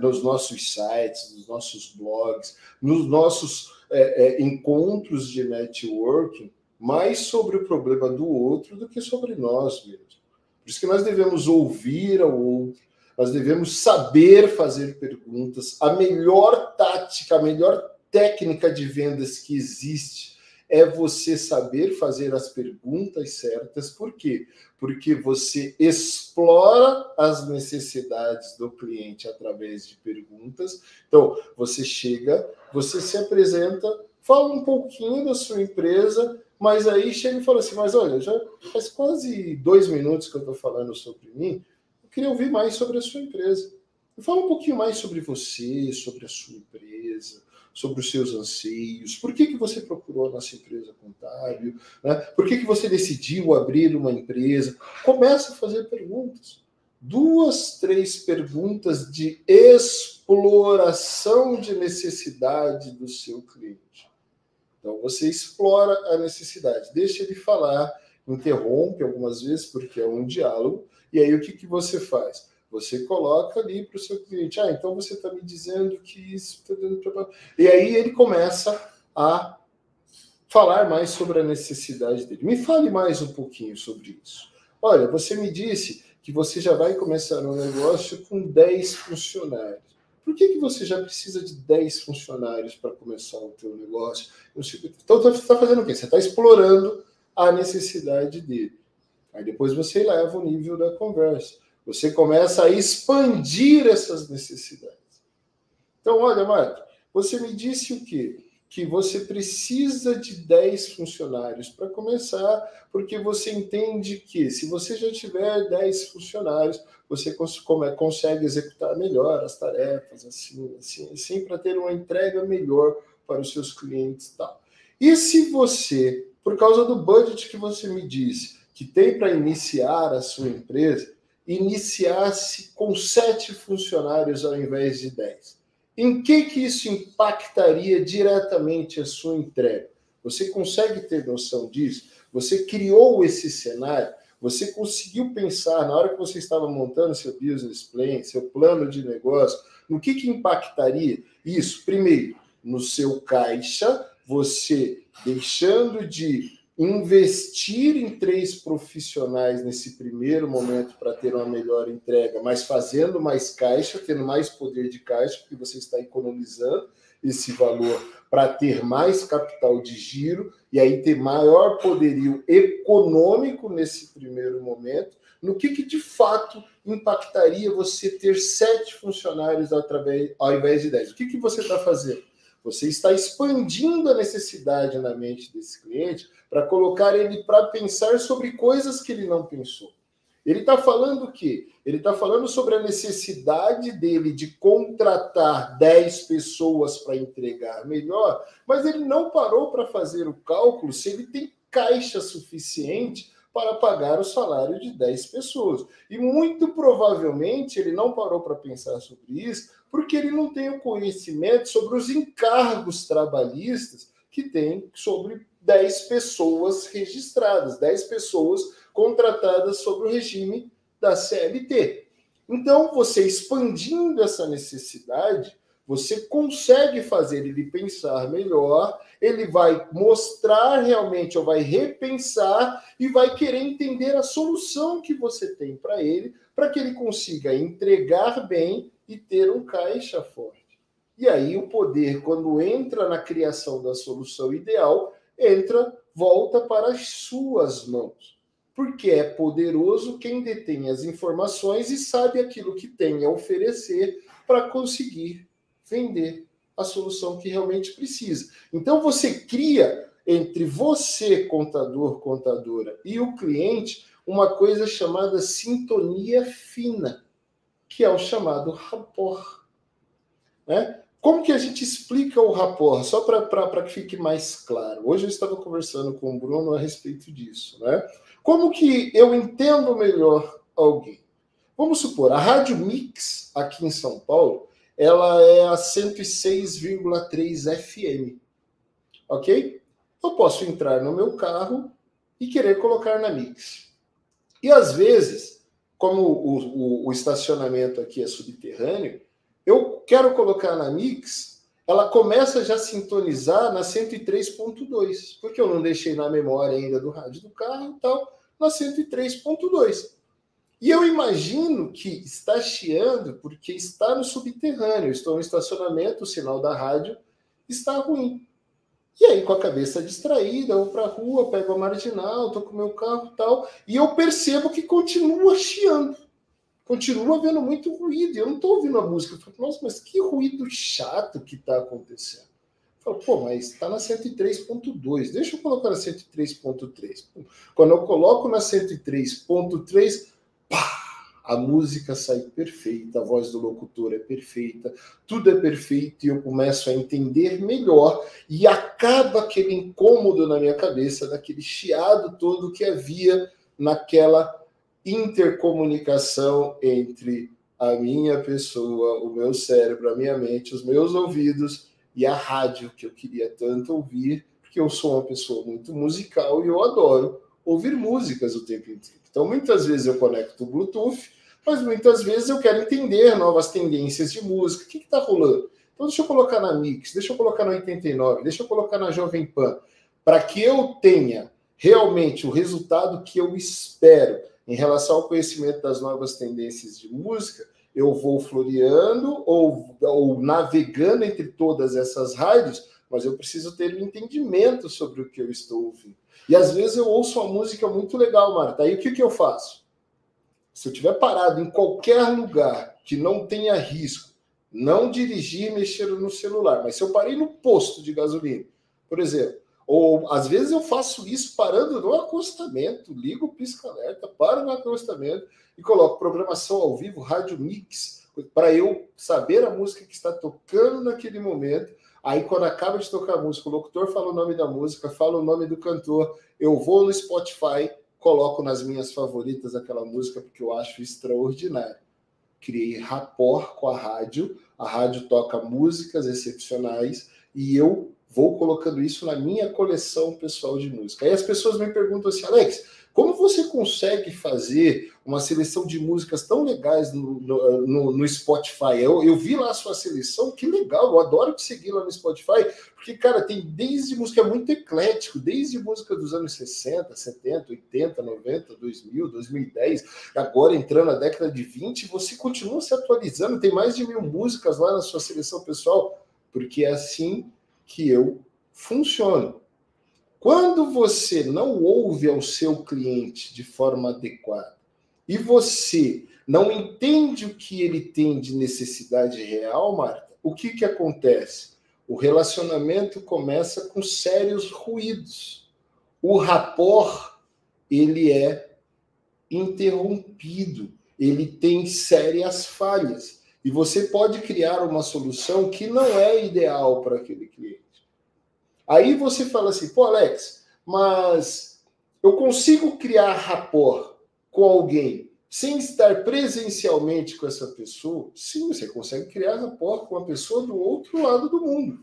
nos nossos sites, nos nossos blogs, nos nossos é, é, encontros de networking, mais sobre o problema do outro do que sobre nós mesmos. Por isso que nós devemos ouvir ao outro, nós devemos saber fazer perguntas. A melhor tática, a melhor técnica de vendas que existe é você saber fazer as perguntas certas. Por quê? Porque você explora as necessidades do cliente através de perguntas. Então, você chega, você se apresenta, fala um pouquinho da sua empresa, mas aí chega e fala assim: Mas olha, já faz quase dois minutos que eu estou falando sobre mim queria ouvir mais sobre a sua empresa. Fala um pouquinho mais sobre você, sobre a sua empresa, sobre os seus anseios. Por que, que você procurou a nossa empresa contábil? Né? Por que, que você decidiu abrir uma empresa? Começa a fazer perguntas. Duas, três perguntas de exploração de necessidade do seu cliente. Então, você explora a necessidade, deixa ele falar, interrompe algumas vezes, porque é um diálogo, e aí o que, que você faz? Você coloca ali para o seu cliente, ah, então você está me dizendo que isso. Tá e aí ele começa a falar mais sobre a necessidade dele. Me fale mais um pouquinho sobre isso. Olha, você me disse que você já vai começar um negócio com 10 funcionários. Por que, que você já precisa de 10 funcionários para começar o teu negócio? Então, você está fazendo o quê? Você está explorando a necessidade dele. Aí depois você eleva o nível da conversa. Você começa a expandir essas necessidades. Então, olha, Marco, você me disse o quê? Que você precisa de 10 funcionários para começar, porque você entende que se você já tiver 10 funcionários, você consegue executar melhor as tarefas, assim, assim, assim, para ter uma entrega melhor para os seus clientes e tal. E se você, por causa do budget que você me disse, que tem para iniciar a sua empresa, iniciasse com sete funcionários ao invés de dez? Em que, que isso impactaria diretamente a sua entrega? Você consegue ter noção disso? Você criou esse cenário? Você conseguiu pensar, na hora que você estava montando seu business plan, seu plano de negócio, no que, que impactaria isso? Primeiro, no seu caixa, você deixando de investir em três profissionais nesse primeiro momento para ter uma melhor entrega, mas fazendo mais caixa, tendo mais poder de caixa, porque você está economizando esse valor para ter mais capital de giro e aí ter maior poderio econômico nesse primeiro momento, no que, que de fato impactaria você ter sete funcionários através, ao invés de dez? O que, que você está fazendo? Você está expandindo a necessidade na mente desse cliente para colocar ele para pensar sobre coisas que ele não pensou. Ele está falando o quê? Ele está falando sobre a necessidade dele de contratar 10 pessoas para entregar melhor, mas ele não parou para fazer o cálculo se ele tem caixa suficiente para pagar o salário de 10 pessoas. E muito provavelmente ele não parou para pensar sobre isso, porque ele não tem o conhecimento sobre os encargos trabalhistas que tem sobre 10 pessoas registradas, 10 pessoas contratadas sob o regime da CLT. Então, você expandindo essa necessidade, você consegue fazer ele pensar melhor, ele vai mostrar realmente, ou vai repensar e vai querer entender a solução que você tem para ele, para que ele consiga entregar bem e ter um caixa forte. E aí o poder, quando entra na criação da solução ideal, entra, volta para as suas mãos. Porque é poderoso quem detém as informações e sabe aquilo que tem a oferecer para conseguir vender a solução que realmente precisa. Então você cria entre você, contador, contadora, e o cliente, uma coisa chamada sintonia fina, que é o chamado rapport. Né? Como que a gente explica o rapport? Só para que fique mais claro. Hoje eu estava conversando com o Bruno a respeito disso. Né? Como que eu entendo melhor alguém? Vamos supor, a Rádio Mix, aqui em São Paulo, ela é a 106,3 FM. Ok? Eu posso entrar no meu carro e querer colocar na Mix. E às vezes, como o, o, o estacionamento aqui é subterrâneo, eu quero colocar na Mix, ela começa já a sintonizar na 103.2, porque eu não deixei na memória ainda do rádio do carro e tal, na 103.2. E eu imagino que está chiando porque está no subterrâneo, estou no estacionamento, o sinal da rádio está ruim. E aí, com a cabeça distraída, vou para a rua, pego a marginal, estou com meu carro e tal, e eu percebo que continua chiando continua havendo muito ruído. Eu não estou ouvindo a música. Eu falo, nossa, mas que ruído chato que está acontecendo. Eu falo, pô, mas está na 103.2. Deixa eu colocar na 103.3. Quando eu coloco na 103.3, pá! A música sai perfeita, a voz do locutor é perfeita, tudo é perfeito e eu começo a entender melhor e acaba aquele incômodo na minha cabeça, daquele chiado todo que havia naquela intercomunicação entre a minha pessoa, o meu cérebro, a minha mente, os meus ouvidos e a rádio que eu queria tanto ouvir, porque eu sou uma pessoa muito musical e eu adoro ouvir músicas o tempo inteiro. Então, muitas vezes eu conecto o Bluetooth, mas muitas vezes eu quero entender novas tendências de música. O que está rolando? Então, deixa eu colocar na Mix, deixa eu colocar na 89, deixa eu colocar na Jovem Pan, para que eu tenha realmente o resultado que eu espero em relação ao conhecimento das novas tendências de música, eu vou floreando ou, ou navegando entre todas essas rádios, mas eu preciso ter um entendimento sobre o que eu estou ouvindo. E às vezes eu ouço uma música muito legal, Marta. Aí o que, que eu faço? Se eu tiver parado em qualquer lugar que não tenha risco, não dirigir mexendo no celular, mas se eu parei no posto de gasolina, por exemplo, ou às vezes eu faço isso parando no acostamento, ligo o pisca-alerta, paro no acostamento e coloco programação ao vivo, rádio mix, para eu saber a música que está tocando naquele momento. Aí, quando acaba de tocar a música, o locutor fala o nome da música, fala o nome do cantor, eu vou no Spotify, coloco nas minhas favoritas aquela música, porque eu acho extraordinário. Criei rapport com a rádio, a rádio toca músicas excepcionais e eu vou colocando isso na minha coleção pessoal de música. Aí as pessoas me perguntam assim, Alex, como você consegue fazer uma seleção de músicas tão legais no, no, no, Spotify? Eu, eu, vi lá a sua seleção, que legal, eu adoro te seguir lá no Spotify, porque, cara, tem desde música muito eclético, desde música dos anos 60, 70, 80, 90, 2000, 2010, agora entrando na década de 20, você continua se atualizando, tem mais de mil músicas lá na sua seleção pessoal, porque é assim que eu funciono. Quando você não ouve ao seu cliente de forma adequada e você não entende o que ele tem de necessidade real, Marta, o que, que acontece? O relacionamento começa com sérios ruídos. O rapport, ele é interrompido, ele tem sérias falhas. E você pode criar uma solução que não é ideal para aquele cliente. Aí você fala assim, pô, Alex, mas eu consigo criar rapport com alguém sem estar presencialmente com essa pessoa? Sim, você consegue criar rapport com a pessoa do outro lado do mundo.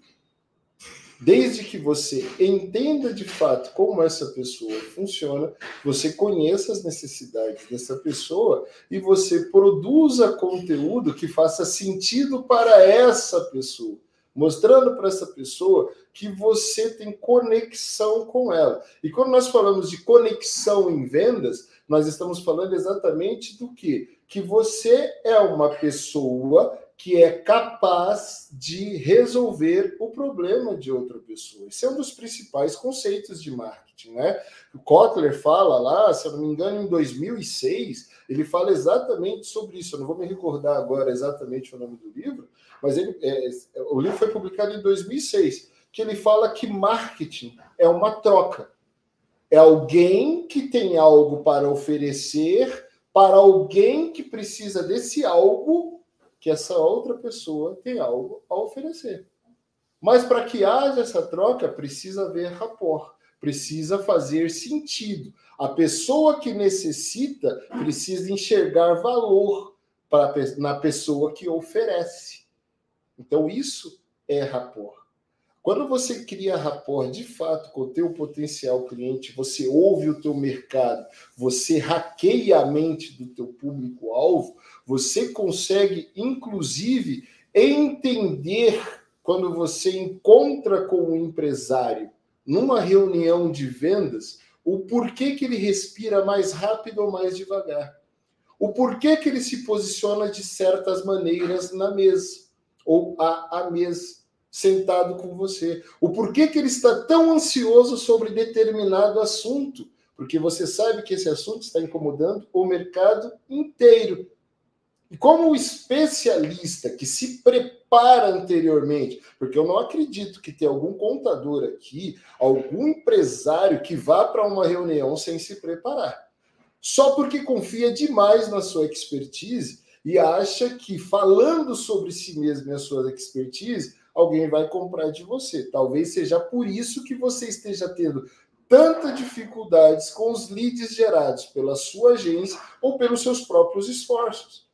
Desde que você entenda de fato como essa pessoa funciona, você conheça as necessidades dessa pessoa e você produza conteúdo que faça sentido para essa pessoa mostrando para essa pessoa que você tem conexão com ela. E quando nós falamos de conexão em vendas, nós estamos falando exatamente do que? Que você é uma pessoa que é capaz de resolver o problema de outra pessoa. Esse é um dos principais conceitos de marketing, né? O Kotler fala lá, se eu não me engano, em 2006, ele fala exatamente sobre isso. Eu não vou me recordar agora exatamente o nome do livro, mas ele, é, o livro foi publicado em 2006, que ele fala que marketing é uma troca. É alguém que tem algo para oferecer para alguém que precisa desse algo que essa outra pessoa tem algo a oferecer. Mas para que haja essa troca, precisa haver rapport, precisa fazer sentido. A pessoa que necessita precisa enxergar valor para, na pessoa que oferece. Então, isso é rapport. Quando você cria rapport de fato com o teu potencial cliente, você ouve o teu mercado, você hackeia a mente do teu público-alvo, você consegue, inclusive, entender quando você encontra com o um empresário numa reunião de vendas, o porquê que ele respira mais rápido ou mais devagar. O porquê que ele se posiciona de certas maneiras na mesa ou à, mesa, sentado com você. O porquê que ele está tão ansioso sobre determinado assunto? Porque você sabe que esse assunto está incomodando o mercado inteiro. E como especialista que se prepara anteriormente, porque eu não acredito que tenha algum contador aqui, algum empresário que vá para uma reunião sem se preparar. Só porque confia demais na sua expertise e acha que falando sobre si mesmo e a sua expertise, alguém vai comprar de você. Talvez seja por isso que você esteja tendo tanta dificuldades com os leads gerados pela sua agência ou pelos seus próprios esforços.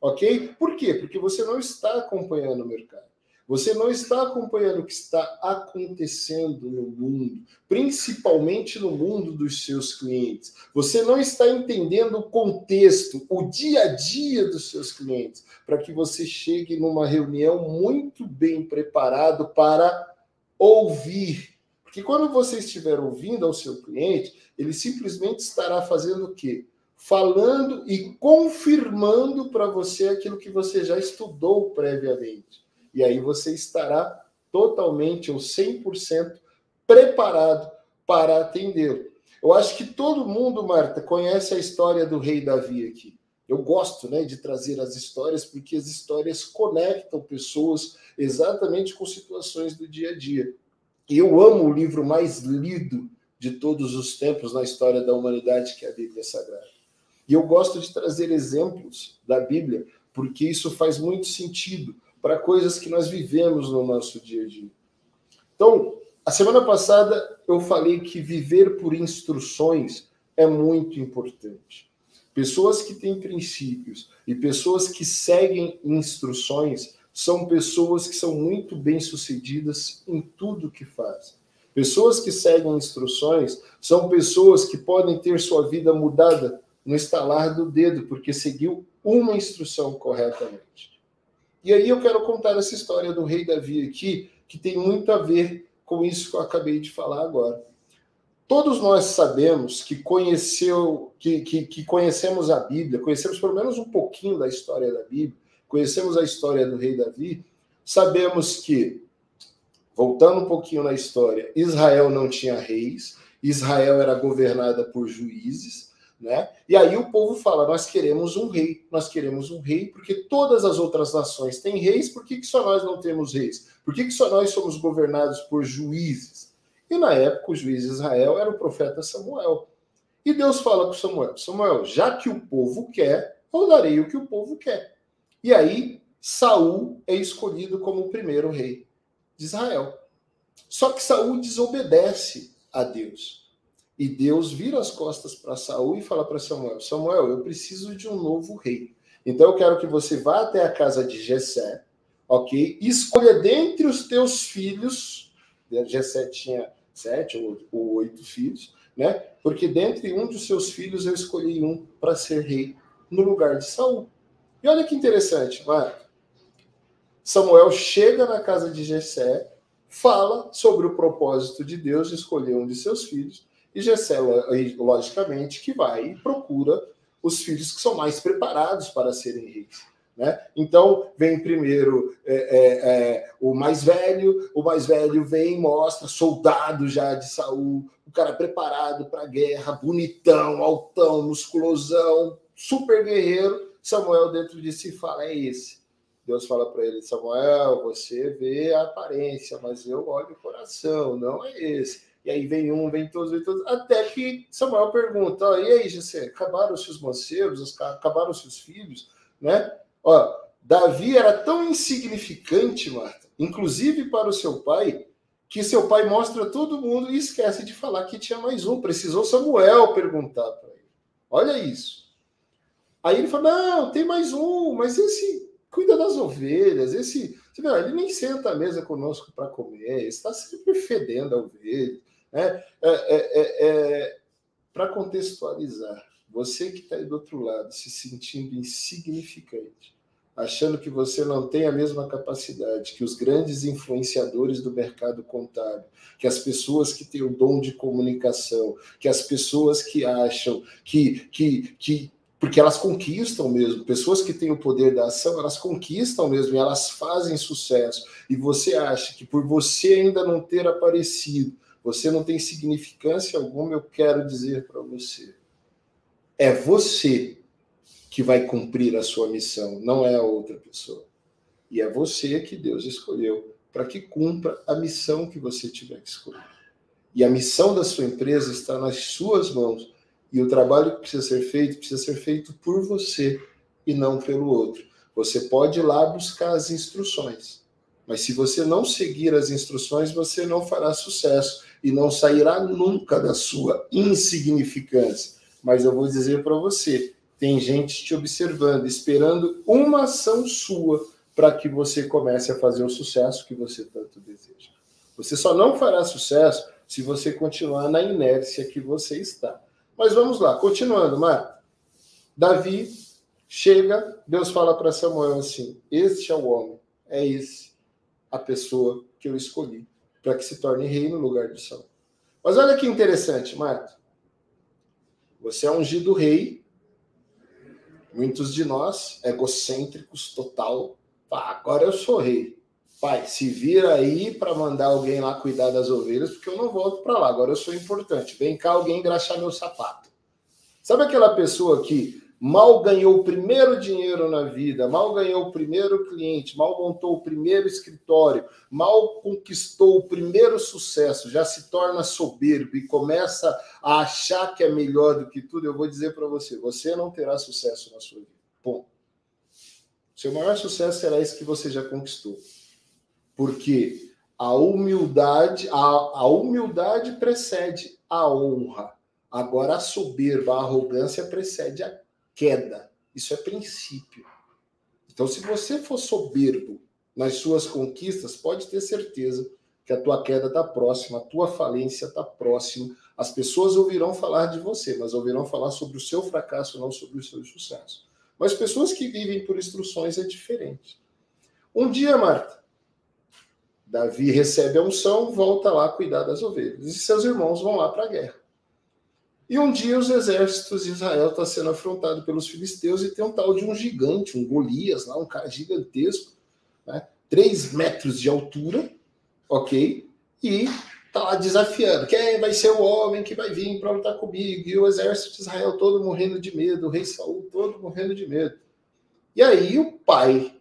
Ok? Por quê? Porque você não está acompanhando o mercado. Você não está acompanhando o que está acontecendo no mundo, principalmente no mundo dos seus clientes. Você não está entendendo o contexto, o dia a dia dos seus clientes, para que você chegue numa reunião muito bem preparado para ouvir. Porque quando você estiver ouvindo ao seu cliente, ele simplesmente estará fazendo o quê? Falando e confirmando para você aquilo que você já estudou previamente e aí você estará totalmente ou 100% preparado para atendê-lo. Eu acho que todo mundo, Marta, conhece a história do rei Davi aqui. Eu gosto né, de trazer as histórias porque as histórias conectam pessoas exatamente com situações do dia a dia. Eu amo o livro mais lido de todos os tempos na história da humanidade, que é a Bíblia Sagrada. E eu gosto de trazer exemplos da Bíblia porque isso faz muito sentido para coisas que nós vivemos no nosso dia a dia. Então, a semana passada eu falei que viver por instruções é muito importante. Pessoas que têm princípios e pessoas que seguem instruções são pessoas que são muito bem-sucedidas em tudo que fazem. Pessoas que seguem instruções são pessoas que podem ter sua vida mudada no estalar do dedo, porque seguiu uma instrução corretamente. E aí eu quero contar essa história do rei Davi aqui, que tem muito a ver com isso que eu acabei de falar agora. Todos nós sabemos que conheceu, que, que, que conhecemos a Bíblia, conhecemos pelo menos um pouquinho da história da Bíblia, conhecemos a história do rei Davi, sabemos que Voltando um pouquinho na história, Israel não tinha reis, Israel era governada por juízes, né? E aí o povo fala: nós queremos um rei, nós queremos um rei, porque todas as outras nações têm reis, por que, que só nós não temos reis? Por que, que só nós somos governados por juízes? E na época, o juiz de Israel era o profeta Samuel. E Deus fala com Samuel: Samuel, já que o povo quer, eu darei o que o povo quer. E aí, Saul é escolhido como o primeiro rei de Israel. Só que Saul desobedece a Deus. E Deus vira as costas para Saul e fala para Samuel: Samuel, eu preciso de um novo rei. Então eu quero que você vá até a casa de Jessé, ok? Escolha dentre os teus filhos. Jessé tinha sete ou, ou oito filhos, né? Porque dentre um dos seus filhos eu escolhi um para ser rei no lugar de Saul. E olha que interessante, Marco. Samuel chega na casa de Jessé, fala sobre o propósito de Deus de escolher um de seus filhos, e Jessé, logicamente, que vai e procura os filhos que são mais preparados para serem reis. Né? Então, vem primeiro é, é, é, o mais velho, o mais velho vem mostra soldado já de Saul, o cara preparado para a guerra, bonitão, altão, musculosão, super guerreiro. Samuel, dentro de si, fala: é esse. Deus fala para ele, Samuel, você vê a aparência, mas eu olho o coração, não é esse. E aí vem um, vem todos, vem todos, até que Samuel pergunta, oh, e aí, Jessé, acabaram os seus mancebos, acabaram os seus filhos, né? Ó, Davi era tão insignificante, Marta, inclusive para o seu pai, que seu pai mostra todo mundo e esquece de falar que tinha mais um. Precisou Samuel perguntar para ele. Olha isso. Aí ele fala: não, tem mais um, mas esse cuida das ovelhas. Esse, ele nem senta à mesa conosco para comer, está sempre fedendo a ovelha. Né? É, é, é, é para contextualizar, você que está aí do outro lado, se sentindo insignificante, achando que você não tem a mesma capacidade que os grandes influenciadores do mercado contábil, que as pessoas que têm o dom de comunicação, que as pessoas que acham que, que, que, porque elas conquistam mesmo. Pessoas que têm o poder da ação, elas conquistam mesmo e elas fazem sucesso. E você acha que por você ainda não ter aparecido, você não tem significância alguma, eu quero dizer para você. É você que vai cumprir a sua missão, não é a outra pessoa. E é você que Deus escolheu para que cumpra a missão que você tiver que escolher. E a missão da sua empresa está nas suas mãos e o trabalho que precisa ser feito, precisa ser feito por você e não pelo outro. Você pode ir lá buscar as instruções, mas se você não seguir as instruções, você não fará sucesso e não sairá nunca da sua insignificância. Mas eu vou dizer para você: tem gente te observando, esperando uma ação sua para que você comece a fazer o sucesso que você tanto deseja. Você só não fará sucesso se você continuar na inércia que você está. Mas vamos lá, continuando, Mar. Davi chega, Deus fala para Samuel assim: Este é o homem, é esse a pessoa que eu escolhi para que se torne rei no lugar de Saul. Mas olha que interessante, Marta. Você é ungido rei. Muitos de nós, egocêntricos total, pá, agora eu sou rei. Pai, se vira aí para mandar alguém lá cuidar das ovelhas, porque eu não volto para lá. Agora eu sou importante. Vem cá alguém engraxar meu sapato. Sabe aquela pessoa que mal ganhou o primeiro dinheiro na vida, mal ganhou o primeiro cliente, mal montou o primeiro escritório, mal conquistou o primeiro sucesso, já se torna soberbo e começa a achar que é melhor do que tudo? Eu vou dizer para você: você não terá sucesso na sua vida. Ponto. Seu maior sucesso será esse que você já conquistou. Porque a humildade, a, a humildade precede a honra. Agora a soberba, a arrogância precede a queda. Isso é princípio. Então, se você for soberbo nas suas conquistas, pode ter certeza que a tua queda está próxima, a tua falência está próxima. As pessoas ouvirão falar de você, mas ouvirão falar sobre o seu fracasso, não sobre o seu sucesso. Mas pessoas que vivem por instruções é diferente. Um dia, Marta, Davi recebe a unção, volta lá cuidar das ovelhas. E seus irmãos vão lá para a guerra. E um dia os exércitos de Israel estão tá sendo afrontados pelos filisteus e tem um tal de um gigante, um Golias lá, um cara gigantesco, né? três metros de altura, ok? E tá lá desafiando. Quem vai ser o homem que vai vir para lutar comigo? E o exército de Israel todo morrendo de medo, o rei Saul todo morrendo de medo. E aí o pai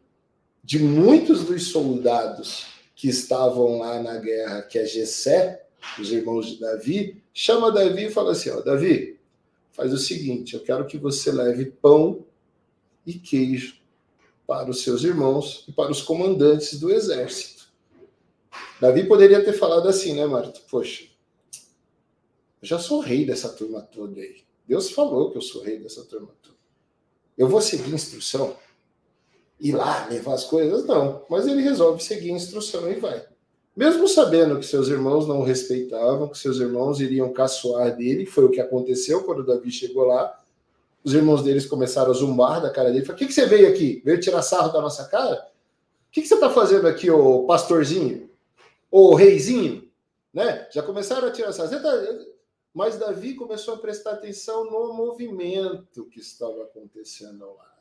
de muitos dos soldados que estavam lá na guerra, que é Gessé, os irmãos de Davi, chama Davi e fala assim: ó, Davi, faz o seguinte, eu quero que você leve pão e queijo para os seus irmãos e para os comandantes do exército. Davi poderia ter falado assim, né, Marta? Poxa, eu já sou rei dessa turma toda aí. Deus falou que eu sou rei dessa turma toda. Eu vou seguir instrução? Ir lá levar as coisas? Não. Mas ele resolve seguir a instrução e vai. Mesmo sabendo que seus irmãos não o respeitavam, que seus irmãos iriam caçoar dele, foi o que aconteceu quando Davi chegou lá. Os irmãos deles começaram a zumbar da cara dele. Falaram, o que, que você veio aqui? Veio tirar sarro da nossa cara? O que, que você está fazendo aqui, ô pastorzinho? Ô reizinho? Né? Já começaram a tirar sarro. Tá... Mas Davi começou a prestar atenção no movimento que estava acontecendo ao lado.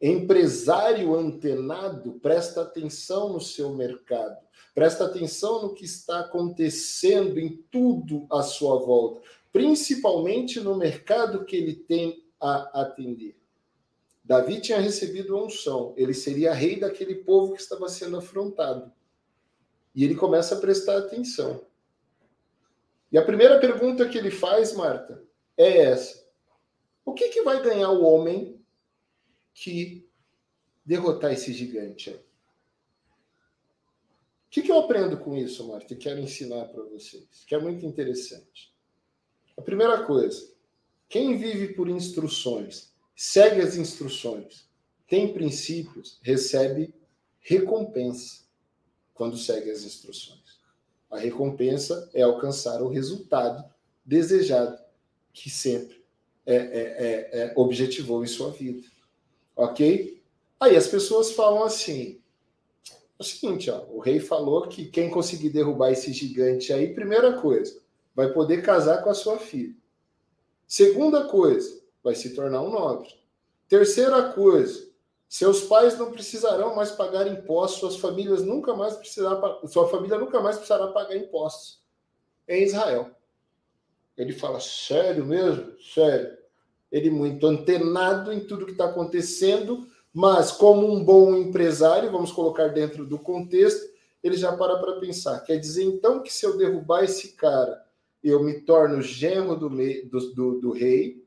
Empresário antenado presta atenção no seu mercado Presta atenção no que está acontecendo em tudo à sua volta, principalmente no mercado que ele tem a atender. Davi tinha recebido a unção, ele seria rei daquele povo que estava sendo afrontado. E ele começa a prestar atenção. E a primeira pergunta que ele faz, Marta, é essa: O que, que vai ganhar o homem que derrotar esse gigante? Que, que eu aprendo com isso, Marta, e quero ensinar para vocês, que é muito interessante. A primeira coisa, quem vive por instruções, segue as instruções, tem princípios, recebe recompensa quando segue as instruções. A recompensa é alcançar o resultado desejado, que sempre é, é, é, é objetivou em sua vida. Ok? Aí as pessoas falam assim: o seguinte, ó, o rei falou que quem conseguir derrubar esse gigante aí, primeira coisa, vai poder casar com a sua filha. Segunda coisa, vai se tornar um nobre. Terceira coisa, seus pais não precisarão mais pagar impostos, suas famílias nunca mais precisarão, sua família nunca mais precisará pagar impostos em Israel. Ele fala, sério mesmo? Sério. Ele muito antenado em tudo que está acontecendo, mas, como um bom empresário, vamos colocar dentro do contexto, ele já para para pensar. Quer dizer, então, que se eu derrubar esse cara, eu me torno genro do, do, do, do rei,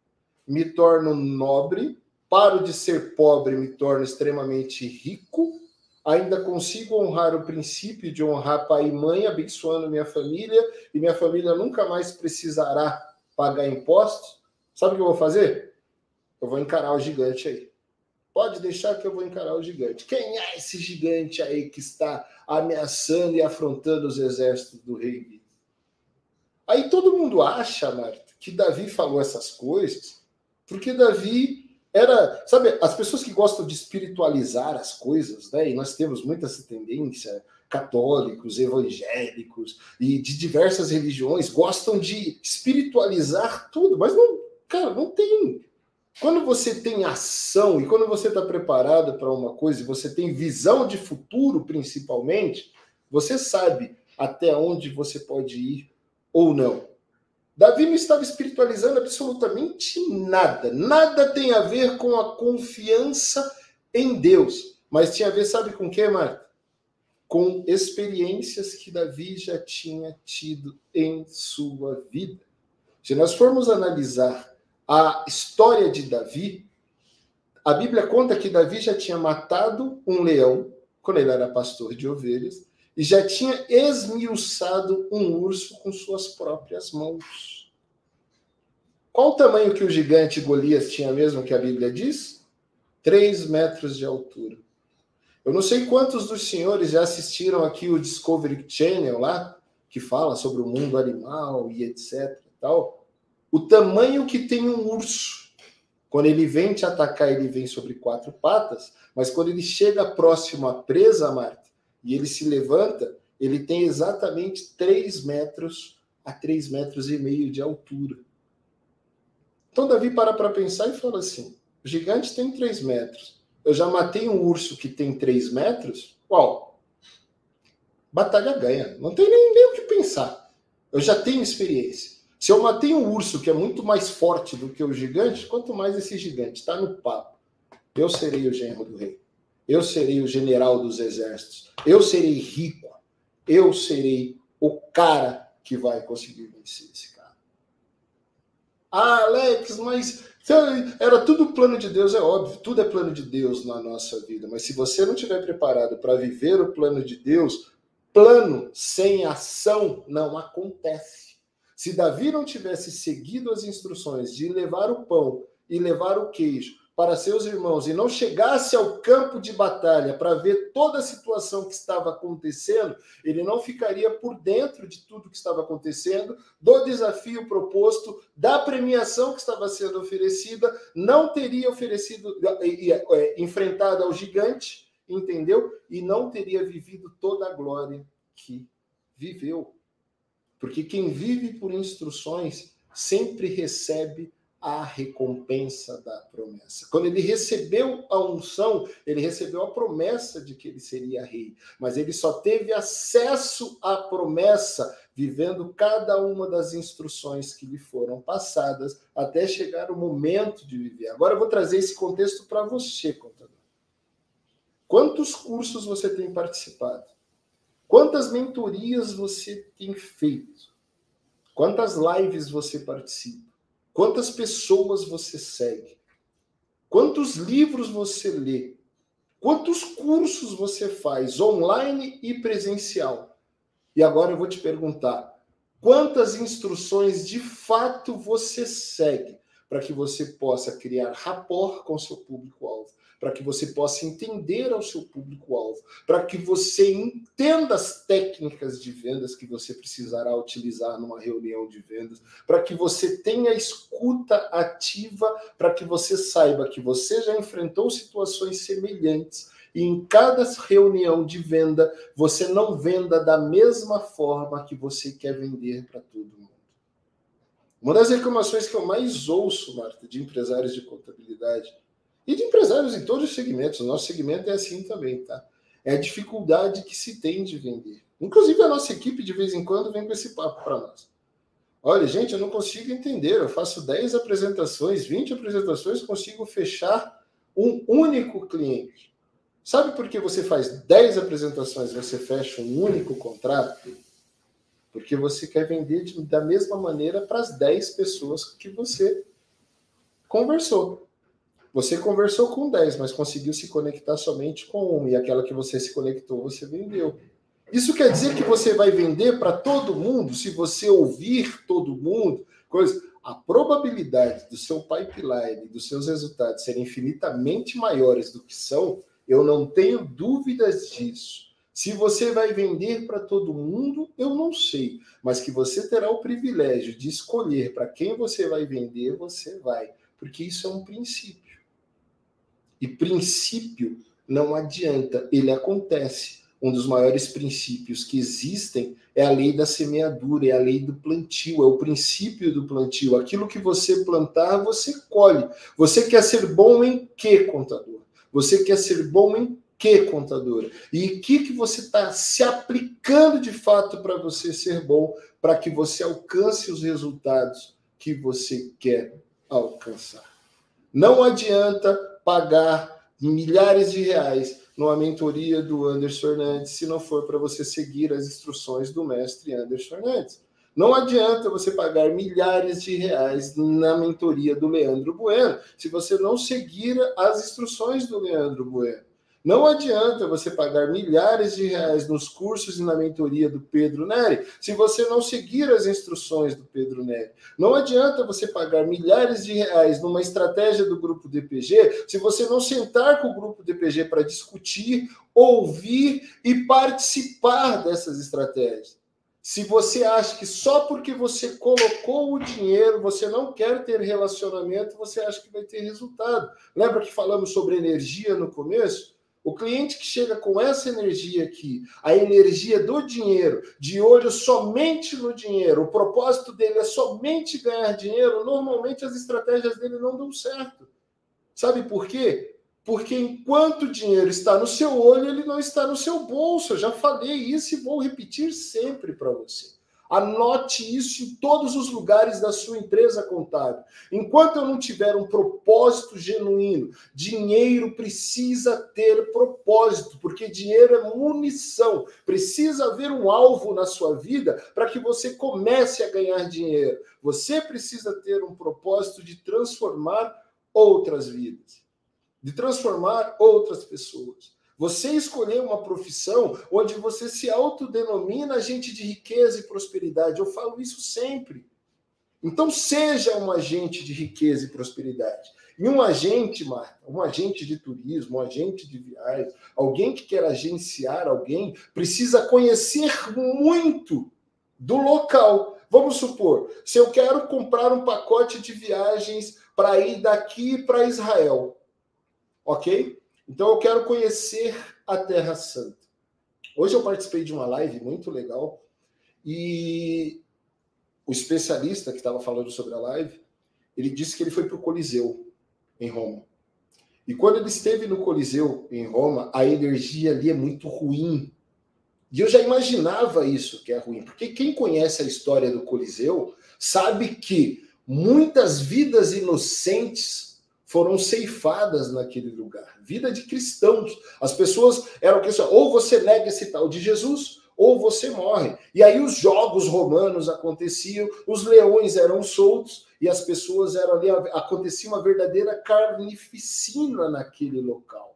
me torno nobre, paro de ser pobre, me torno extremamente rico, ainda consigo honrar o princípio de honrar pai e mãe, abençoando minha família, e minha família nunca mais precisará pagar impostos. Sabe o que eu vou fazer? Eu vou encarar o gigante aí. Pode deixar que eu vou encarar o gigante. Quem é esse gigante aí que está ameaçando e afrontando os exércitos do rei? Aí todo mundo acha, Marta, que Davi falou essas coisas porque Davi era, sabe, as pessoas que gostam de espiritualizar as coisas, né? E nós temos muita essa tendência, católicos, evangélicos e de diversas religiões gostam de espiritualizar tudo, mas não, cara, não tem quando você tem ação e quando você está preparado para uma coisa e você tem visão de futuro, principalmente, você sabe até onde você pode ir ou não. Davi não estava espiritualizando absolutamente nada. Nada tem a ver com a confiança em Deus. Mas tinha a ver, sabe com o que, Marta? Com experiências que Davi já tinha tido em sua vida. Se nós formos analisar a história de Davi, A Bíblia conta que Davi já tinha matado um leão quando ele era pastor de ovelhas e já tinha esmiuçado um urso com suas próprias mãos. Qual o tamanho que o gigante Golias tinha mesmo que a Bíblia diz? Três metros de altura. Eu não sei quantos dos senhores já assistiram aqui o Discovery Channel lá, que fala sobre o mundo animal e etc. Tal. O tamanho que tem um urso. Quando ele vem te atacar, ele vem sobre quatro patas, mas quando ele chega próximo à presa, Marta, e ele se levanta, ele tem exatamente 3 metros a 3 metros e meio de altura. Então Davi para para pensar e fala assim: o gigante tem 3 metros. Eu já matei um urso que tem 3 metros. Uau! Batalha ganha. Não tem nem, nem o que pensar. Eu já tenho experiência. Se eu matei um urso que é muito mais forte do que o gigante, quanto mais esse gigante está no papo, eu serei o genro do rei. Eu serei o general dos exércitos. Eu serei rico. Eu serei o cara que vai conseguir vencer esse cara. Ah, Alex, mas era tudo plano de Deus, é óbvio, tudo é plano de Deus na nossa vida, mas se você não estiver preparado para viver o plano de Deus, plano sem ação não acontece. Se Davi não tivesse seguido as instruções de levar o pão e levar o queijo para seus irmãos e não chegasse ao campo de batalha para ver toda a situação que estava acontecendo, ele não ficaria por dentro de tudo que estava acontecendo, do desafio proposto, da premiação que estava sendo oferecida, não teria oferecido, é, enfrentado ao gigante, entendeu? E não teria vivido toda a glória que viveu. Porque quem vive por instruções sempre recebe a recompensa da promessa. Quando ele recebeu a unção, ele recebeu a promessa de que ele seria rei, mas ele só teve acesso à promessa vivendo cada uma das instruções que lhe foram passadas até chegar o momento de viver. Agora eu vou trazer esse contexto para você, contador. Quantos cursos você tem participado? Quantas mentorias você tem feito? Quantas lives você participa? Quantas pessoas você segue? Quantos livros você lê? Quantos cursos você faz, online e presencial? E agora eu vou te perguntar: quantas instruções de fato você segue para que você possa criar rapport com seu público-alvo? Para que você possa entender ao seu público-alvo, para que você entenda as técnicas de vendas que você precisará utilizar numa reunião de vendas, para que você tenha escuta ativa, para que você saiba que você já enfrentou situações semelhantes e em cada reunião de venda você não venda da mesma forma que você quer vender para todo mundo. Uma das reclamações que eu mais ouço, Marta, de empresários de contabilidade e de empresários em todos os segmentos. O nosso segmento é assim também, tá? É a dificuldade que se tem de vender. Inclusive, a nossa equipe, de vez em quando, vem com esse papo para nós. Olha, gente, eu não consigo entender. Eu faço 10 apresentações, 20 apresentações, consigo fechar um único cliente. Sabe por que você faz 10 apresentações e você fecha um único contrato? Porque você quer vender de, da mesma maneira para as 10 pessoas que você conversou. Você conversou com 10, mas conseguiu se conectar somente com uma, e aquela que você se conectou, você vendeu. Isso quer dizer que você vai vender para todo mundo, se você ouvir todo mundo, coisa. A probabilidade do seu pipeline, dos seus resultados serem infinitamente maiores do que são, eu não tenho dúvidas disso. Se você vai vender para todo mundo, eu não sei, mas que você terá o privilégio de escolher para quem você vai vender, você vai, porque isso é um princípio. E princípio não adianta, ele acontece. Um dos maiores princípios que existem é a lei da semeadura, é a lei do plantio, é o princípio do plantio. Aquilo que você plantar, você colhe. Você quer ser bom em que, contador? Você quer ser bom em que, contadora? E o que, que você está se aplicando de fato para você ser bom, para que você alcance os resultados que você quer alcançar? Não adianta pagar milhares de reais numa mentoria do Anderson Fernandes se não for para você seguir as instruções do mestre Anderson Fernandes. Não adianta você pagar milhares de reais na mentoria do Leandro Bueno se você não seguir as instruções do Leandro Bueno. Não adianta você pagar milhares de reais nos cursos e na mentoria do Pedro Neri se você não seguir as instruções do Pedro Neri. Não adianta você pagar milhares de reais numa estratégia do grupo DPG se você não sentar com o grupo DPG para discutir, ouvir e participar dessas estratégias. Se você acha que só porque você colocou o dinheiro, você não quer ter relacionamento, você acha que vai ter resultado. Lembra que falamos sobre energia no começo? O cliente que chega com essa energia aqui, a energia do dinheiro, de olho somente no dinheiro, o propósito dele é somente ganhar dinheiro, normalmente as estratégias dele não dão certo. Sabe por quê? Porque enquanto o dinheiro está no seu olho, ele não está no seu bolso. Eu já falei isso e vou repetir sempre para você. Anote isso em todos os lugares da sua empresa contábil. Enquanto eu não tiver um propósito genuíno, dinheiro precisa ter propósito, porque dinheiro é munição. Precisa haver um alvo na sua vida para que você comece a ganhar dinheiro. Você precisa ter um propósito de transformar outras vidas, de transformar outras pessoas. Você escolheu uma profissão onde você se autodenomina agente de riqueza e prosperidade. Eu falo isso sempre. Então, seja um agente de riqueza e prosperidade. E um agente, Marta, um agente de turismo, um agente de viagem, alguém que quer agenciar alguém, precisa conhecer muito do local. Vamos supor, se eu quero comprar um pacote de viagens para ir daqui para Israel, ok? Então eu quero conhecer a Terra Santa. Hoje eu participei de uma live muito legal e o especialista que estava falando sobre a live, ele disse que ele foi para o Coliseu em Roma. E quando ele esteve no Coliseu em Roma, a energia ali é muito ruim. E eu já imaginava isso que é ruim, porque quem conhece a história do Coliseu sabe que muitas vidas inocentes foram ceifadas naquele lugar. Vida de cristãos. As pessoas eram cristãos. Ou você nega esse tal de Jesus, ou você morre. E aí os jogos romanos aconteciam, os leões eram soltos e as pessoas eram ali. Acontecia uma verdadeira carnificina naquele local.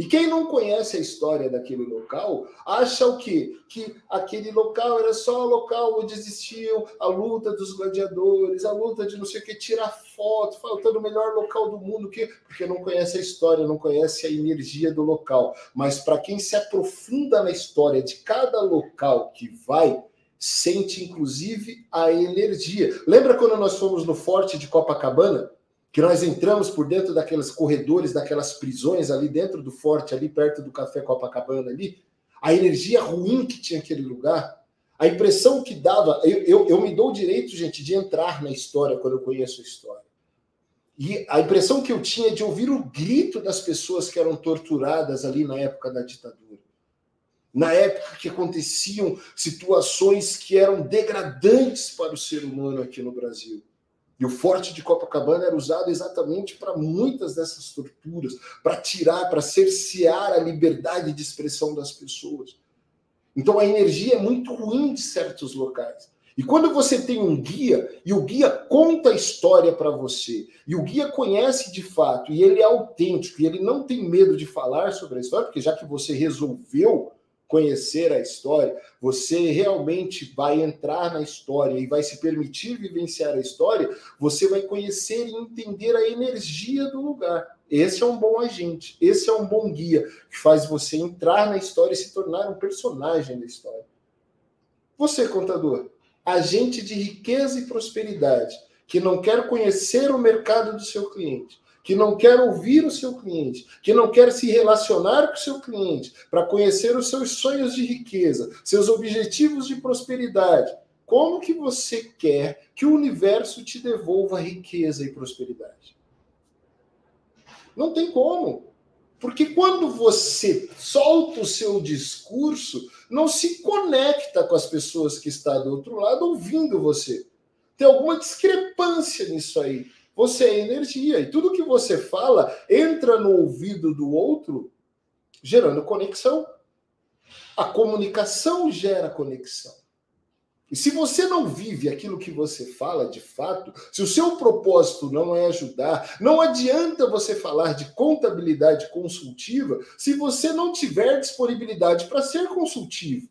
E quem não conhece a história daquele local, acha o quê? Que aquele local era só o local onde existiam a luta dos gladiadores, a luta de não sei o que, tirar foto, faltando o melhor local do mundo, que porque não conhece a história, não conhece a energia do local. Mas para quem se aprofunda na história de cada local que vai, sente inclusive a energia. Lembra quando nós fomos no Forte de Copacabana? Que nós entramos por dentro daqueles corredores, daquelas prisões ali dentro do forte, ali perto do Café Copacabana ali, a energia ruim que tinha aquele lugar, a impressão que dava, eu, eu, eu me dou o direito, gente, de entrar na história quando eu conheço a história. E a impressão que eu tinha de ouvir o grito das pessoas que eram torturadas ali na época da ditadura. Na época que aconteciam situações que eram degradantes para o ser humano aqui no Brasil. E o forte de Copacabana era usado exatamente para muitas dessas torturas, para tirar, para cercear a liberdade de expressão das pessoas. Então a energia é muito ruim de certos locais. E quando você tem um guia e o guia conta a história para você, e o guia conhece de fato, e ele é autêntico, e ele não tem medo de falar sobre a história, porque já que você resolveu conhecer a história, você realmente vai entrar na história e vai se permitir vivenciar a história, você vai conhecer e entender a energia do lugar. Esse é um bom agente, esse é um bom guia que faz você entrar na história e se tornar um personagem da história. Você, contador, agente de riqueza e prosperidade, que não quer conhecer o mercado do seu cliente, que não quer ouvir o seu cliente, que não quer se relacionar com o seu cliente para conhecer os seus sonhos de riqueza, seus objetivos de prosperidade. Como que você quer que o universo te devolva riqueza e prosperidade? Não tem como. Porque quando você solta o seu discurso, não se conecta com as pessoas que estão do outro lado ouvindo você. Tem alguma discrepância nisso aí. Você é energia e tudo que você fala entra no ouvido do outro, gerando conexão. A comunicação gera conexão. E se você não vive aquilo que você fala de fato, se o seu propósito não é ajudar, não adianta você falar de contabilidade consultiva se você não tiver disponibilidade para ser consultivo.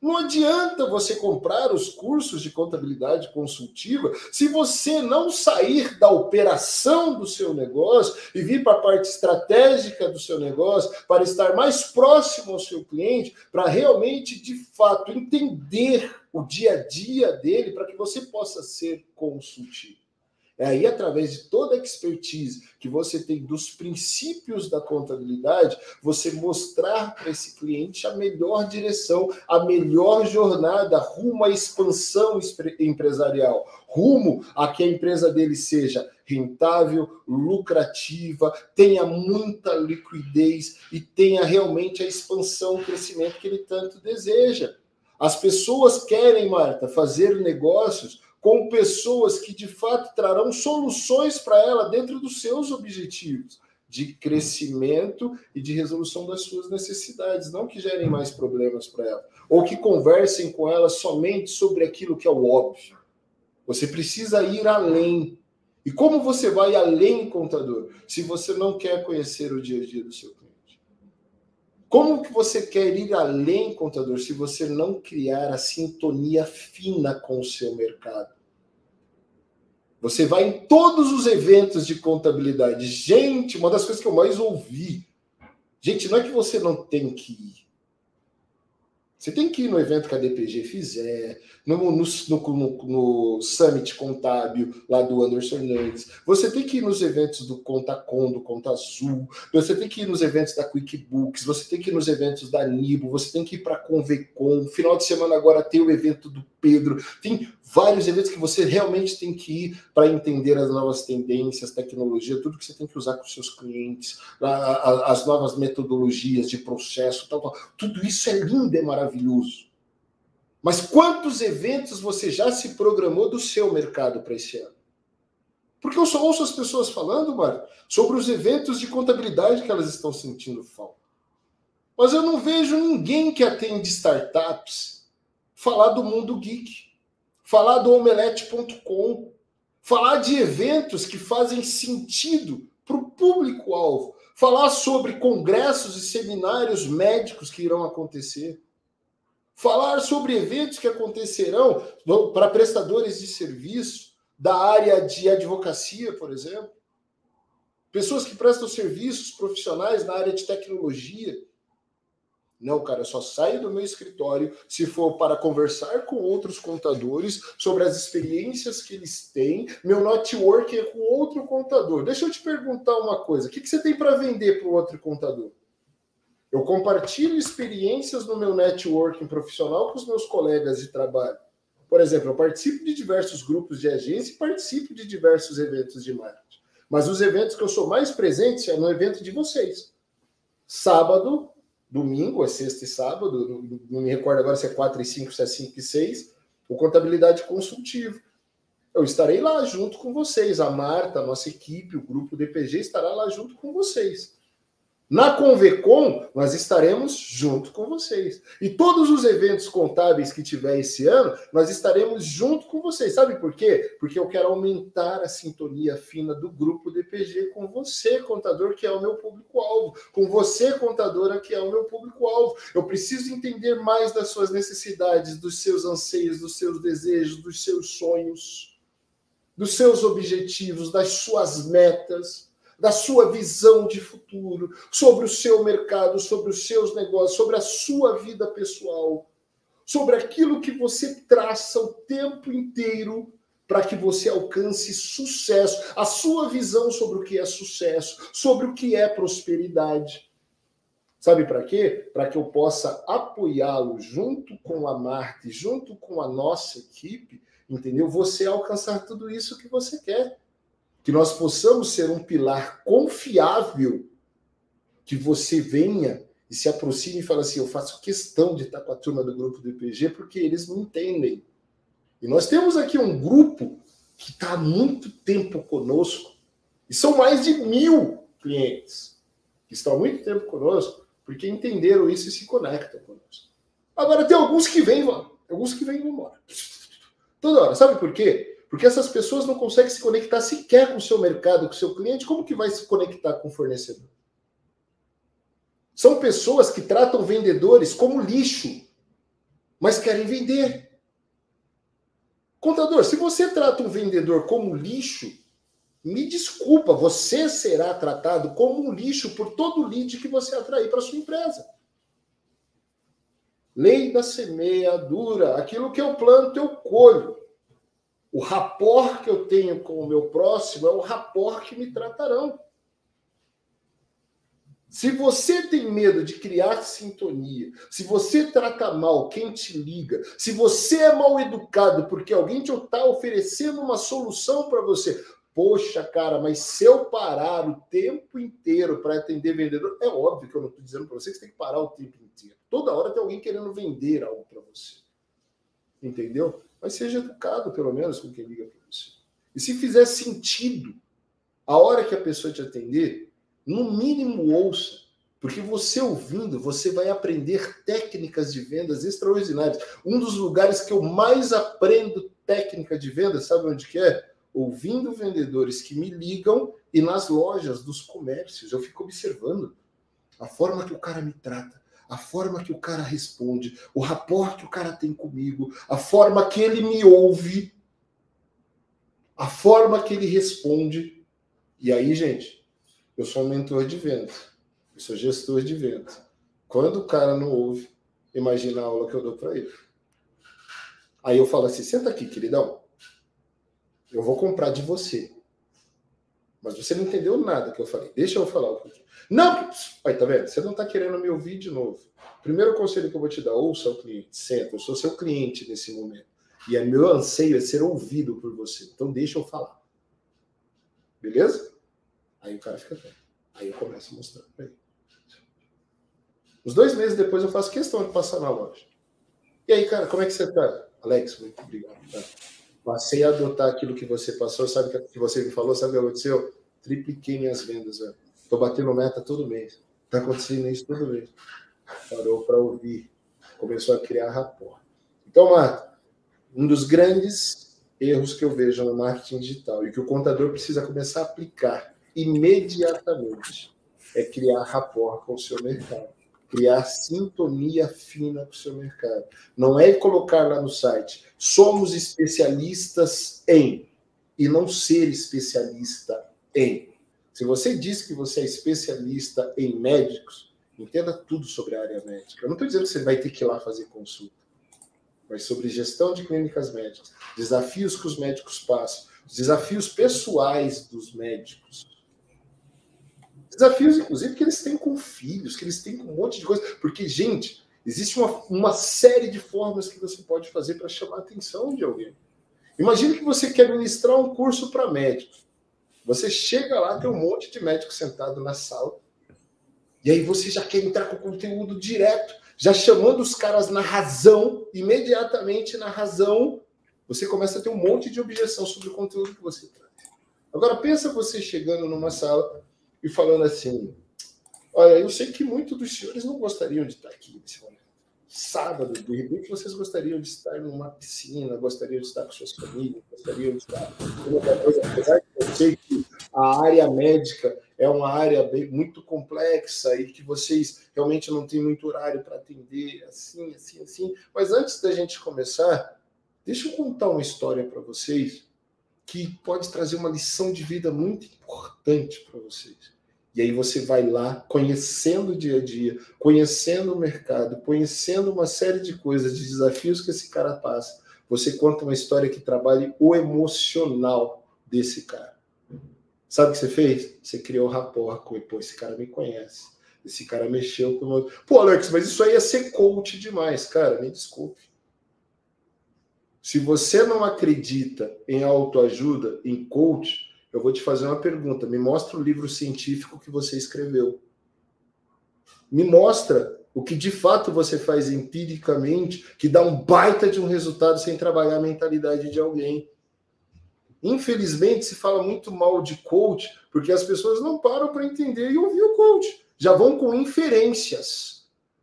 Não adianta você comprar os cursos de contabilidade consultiva se você não sair da operação do seu negócio e vir para a parte estratégica do seu negócio, para estar mais próximo ao seu cliente, para realmente, de fato, entender o dia a dia dele, para que você possa ser consultivo. É aí, através de toda a expertise que você tem dos princípios da contabilidade, você mostrar para esse cliente a melhor direção, a melhor jornada rumo à expansão empresarial, rumo a que a empresa dele seja rentável, lucrativa, tenha muita liquidez e tenha realmente a expansão, o crescimento que ele tanto deseja. As pessoas querem, Marta, fazer negócios com pessoas que de fato trarão soluções para ela dentro dos seus objetivos de crescimento e de resolução das suas necessidades, não que gerem mais problemas para ela, ou que conversem com ela somente sobre aquilo que é o óbvio. Você precisa ir além. E como você vai além, contador, se você não quer conhecer o dia a dia do seu? Como que você quer ir além, contador, se você não criar a sintonia fina com o seu mercado? Você vai em todos os eventos de contabilidade. Gente, uma das coisas que eu mais ouvi. Gente, não é que você não tem que ir. Você tem que ir no evento que a DPG fizer, no, no, no, no Summit Contábil, lá do Anderson Hernandes. Você tem que ir nos eventos do Contacom, do Conta Azul. Você tem que ir nos eventos da QuickBooks. Você tem que ir nos eventos da Nibo. Você tem que ir para a Convecom. Final de semana agora tem o evento do Pedro. Tem vários eventos que você realmente tem que ir para entender as novas tendências, tecnologia, tudo que você tem que usar com seus clientes, as novas metodologias de processo, tal, tal. Tudo isso é lindo, é maravilhoso. Mas quantos eventos você já se programou do seu mercado para esse ano? Porque eu só ouço as pessoas falando, Mário, sobre os eventos de contabilidade que elas estão sentindo falta. Mas eu não vejo ninguém que atende startups falar do mundo geek. Falar do omelete.com, falar de eventos que fazem sentido para o público-alvo, falar sobre congressos e seminários médicos que irão acontecer, falar sobre eventos que acontecerão para prestadores de serviço da área de advocacia, por exemplo, pessoas que prestam serviços profissionais na área de tecnologia não, cara, eu só saio do meu escritório se for para conversar com outros contadores sobre as experiências que eles têm. Meu network é com outro contador. Deixa eu te perguntar uma coisa: o que, que você tem para vender para o outro contador? Eu compartilho experiências no meu networking profissional com os meus colegas de trabalho. Por exemplo, eu participo de diversos grupos de agência e participo de diversos eventos de marketing. Mas os eventos que eu sou mais presente é no evento de vocês. Sábado, domingo, é sexta e sábado, não me recordo agora se é 4 e 5, se é 5 e 6, o Contabilidade Consultivo. Eu estarei lá junto com vocês, a Marta, a nossa equipe, o grupo DPG estará lá junto com vocês. Na Convecom, nós estaremos junto com vocês. E todos os eventos contábeis que tiver esse ano, nós estaremos junto com vocês. Sabe por quê? Porque eu quero aumentar a sintonia fina do grupo DPG com você, contador, que é o meu público-alvo, com você, contadora, que é o meu público-alvo. Eu preciso entender mais das suas necessidades, dos seus anseios, dos seus desejos, dos seus sonhos, dos seus objetivos, das suas metas da sua visão de futuro, sobre o seu mercado, sobre os seus negócios, sobre a sua vida pessoal, sobre aquilo que você traça o tempo inteiro para que você alcance sucesso, a sua visão sobre o que é sucesso, sobre o que é prosperidade. Sabe para quê? Para que eu possa apoiá-lo junto com a Marte, junto com a nossa equipe, entendeu? Você alcançar tudo isso que você quer que nós possamos ser um pilar confiável, que você venha e se aproxime e fale assim: eu faço questão de estar com a turma do grupo do IPG porque eles me entendem. E nós temos aqui um grupo que está há muito tempo conosco, e são mais de mil clientes que estão há muito tempo conosco, porque entenderam isso e se conectam conosco. Agora, tem alguns que vêm, Alguns que vêm embora. Toda hora. Sabe por quê? Porque essas pessoas não conseguem se conectar sequer com o seu mercado, com o seu cliente. Como que vai se conectar com o fornecedor? São pessoas que tratam vendedores como lixo, mas querem vender. Contador, se você trata um vendedor como lixo, me desculpa, você será tratado como um lixo por todo lead que você atrair para sua empresa. Lei da semeadura, aquilo que eu planto, eu colho. O rapor que eu tenho com o meu próximo é o rapor que me tratarão. Se você tem medo de criar sintonia, se você trata mal quem te liga, se você é mal educado porque alguém te está oferecendo uma solução para você, poxa, cara, mas se eu parar o tempo inteiro para atender vendedor, é óbvio que eu não estou dizendo para você que você tem que parar o tempo inteiro. Toda hora tem alguém querendo vender algo para você. Entendeu? Mas seja educado, pelo menos, com quem liga para você. E se fizer sentido, a hora que a pessoa te atender, no mínimo ouça, porque você ouvindo, você vai aprender técnicas de vendas extraordinárias. Um dos lugares que eu mais aprendo técnica de venda, sabe onde que é? Ouvindo vendedores que me ligam e nas lojas dos comércios. Eu fico observando a forma que o cara me trata, a forma que o cara responde, o rapport que o cara tem comigo, a forma que ele me ouve, a forma que ele responde. E aí, gente, eu sou um mentor de venda. Eu sou gestor de venda. Quando o cara não ouve, imagina a aula que eu dou para ele. Aí eu falo assim: senta aqui, queridão. Eu vou comprar de você. Mas você não entendeu nada que eu falei. Deixa eu falar um pouquinho. Não! Aí, tá vendo? Você não está querendo me ouvir de novo. Primeiro conselho que eu vou te dar: ouça o cliente. Senta. Eu sou seu cliente nesse momento. E é meu anseio é ser ouvido por você. Então, deixa eu falar. Beleza? Aí o cara fica quieto. Aí eu começo a mostrar pra ele. Uns dois meses depois eu faço questão de passar na loja. E aí, cara, como é que você tá? Alex, muito obrigado. Tá? Passei a adotar aquilo que você passou, sabe o que você me falou, sabe o que aconteceu? Tripliquei minhas vendas, velho. Tô batendo meta todo mês. Tá acontecendo isso todo mês. Parou para ouvir. Começou a criar rapport. Então, Marta, um dos grandes erros que eu vejo no marketing digital e que o contador precisa começar a aplicar imediatamente é criar rapport com o seu mercado, criar sintonia fina com o seu mercado. Não é colocar lá no site, somos especialistas em, e não ser especialista em. Se você diz que você é especialista em médicos, entenda tudo sobre a área médica. Eu não estou dizendo que você vai ter que ir lá fazer consulta, mas sobre gestão de clínicas médicas, desafios que os médicos passam, desafios pessoais dos médicos, Desafios, inclusive, que eles têm com filhos, que eles têm com um monte de coisa. Porque, gente, existe uma, uma série de formas que você pode fazer para chamar a atenção de alguém. Imagine que você quer ministrar um curso para médicos. Você chega lá, tem um monte de médico sentado na sala, e aí você já quer entrar com conteúdo direto, já chamando os caras na razão, imediatamente na razão, você começa a ter um monte de objeção sobre o conteúdo que você traz. Agora pensa você chegando numa sala e falando assim: Olha, eu sei que muitos dos senhores não gostariam de estar aqui nesse momento. Sábado, de repente, vocês gostariam de estar numa piscina, gostariam de estar com suas famílias, gostariam de estar. Apesar de eu sei que a área médica é uma área bem, muito complexa e que vocês realmente não têm muito horário para atender, assim, assim, assim. Mas antes da gente começar, deixa eu contar uma história para vocês que pode trazer uma lição de vida muito importante para vocês. E aí você vai lá, conhecendo o dia a dia, conhecendo o mercado, conhecendo uma série de coisas, de desafios que esse cara passa. Você conta uma história que trabalhe o emocional desse cara. Sabe o que você fez? Você criou rapport com ele. Pô, esse cara me conhece. Esse cara mexeu com o meu... Pô, Alex, mas isso aí é ser coach demais. Cara, me desculpe. Se você não acredita em autoajuda, em coach, eu vou te fazer uma pergunta. Me mostra o livro científico que você escreveu. Me mostra o que de fato você faz empiricamente, que dá um baita de um resultado sem trabalhar a mentalidade de alguém. Infelizmente, se fala muito mal de coach, porque as pessoas não param para entender e ouvir o coach. Já vão com inferências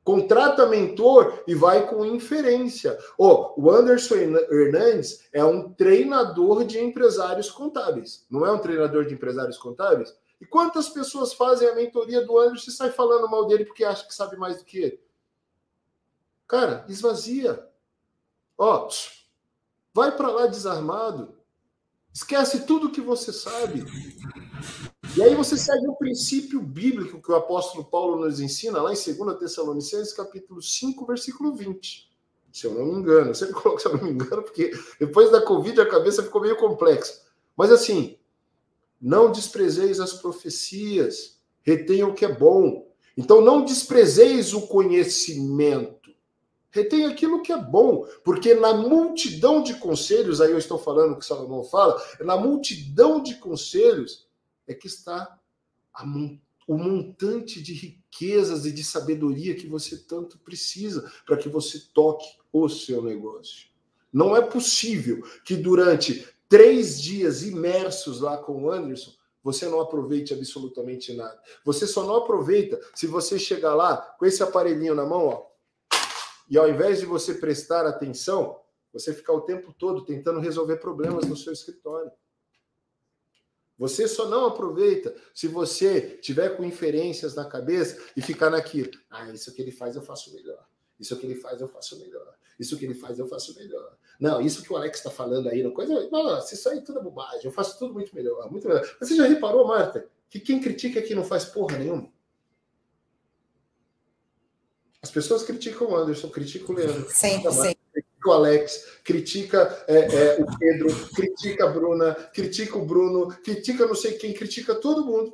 Contrata mentor e vai com inferência. Oh, o Anderson Hernandes é um treinador de empresários contábeis. Não é um treinador de empresários contábeis? E quantas pessoas fazem a mentoria do Anderson e sai falando mal dele porque acha que sabe mais do que ele? Cara, esvazia. Ó, vai para lá desarmado. Esquece tudo que você sabe. E aí você segue o princípio bíblico que o apóstolo Paulo nos ensina lá em 2 Tessalonicenses, capítulo 5, versículo 20. Se eu não me engano, eu sempre <laughs> coloco se eu não me engano, porque depois da Covid a cabeça ficou meio complexa. Mas assim, não desprezeis as profecias, retenha o que é bom. Então não desprezeis o conhecimento. Retém aquilo que é bom, porque na multidão de conselhos, aí eu estou falando o que Salomão fala, na multidão de conselhos é que está o montante de riquezas e de sabedoria que você tanto precisa para que você toque o seu negócio. Não é possível que durante três dias imersos lá com o Anderson, você não aproveite absolutamente nada. Você só não aproveita se você chegar lá com esse aparelhinho na mão, ó, e ao invés de você prestar atenção, você ficar o tempo todo tentando resolver problemas no seu escritório. Você só não aproveita se você tiver com inferências na cabeça e ficar naquilo. Ah, isso que ele faz eu faço melhor. Isso que ele faz eu faço melhor. Isso que ele faz eu faço melhor. Não, isso que o Alex está falando aí, coisa. Nossa, isso aí tudo é bobagem. Eu faço tudo muito melhor, muito melhor. Você já reparou, Marta, que quem critica aqui não faz porra nenhuma? As pessoas criticam o Anderson, criticam o Leandro, sempre, sempre. Critica o Alex, critica é, é, o Pedro, critica a Bruna, critica o Bruno, critica não sei quem, critica todo mundo,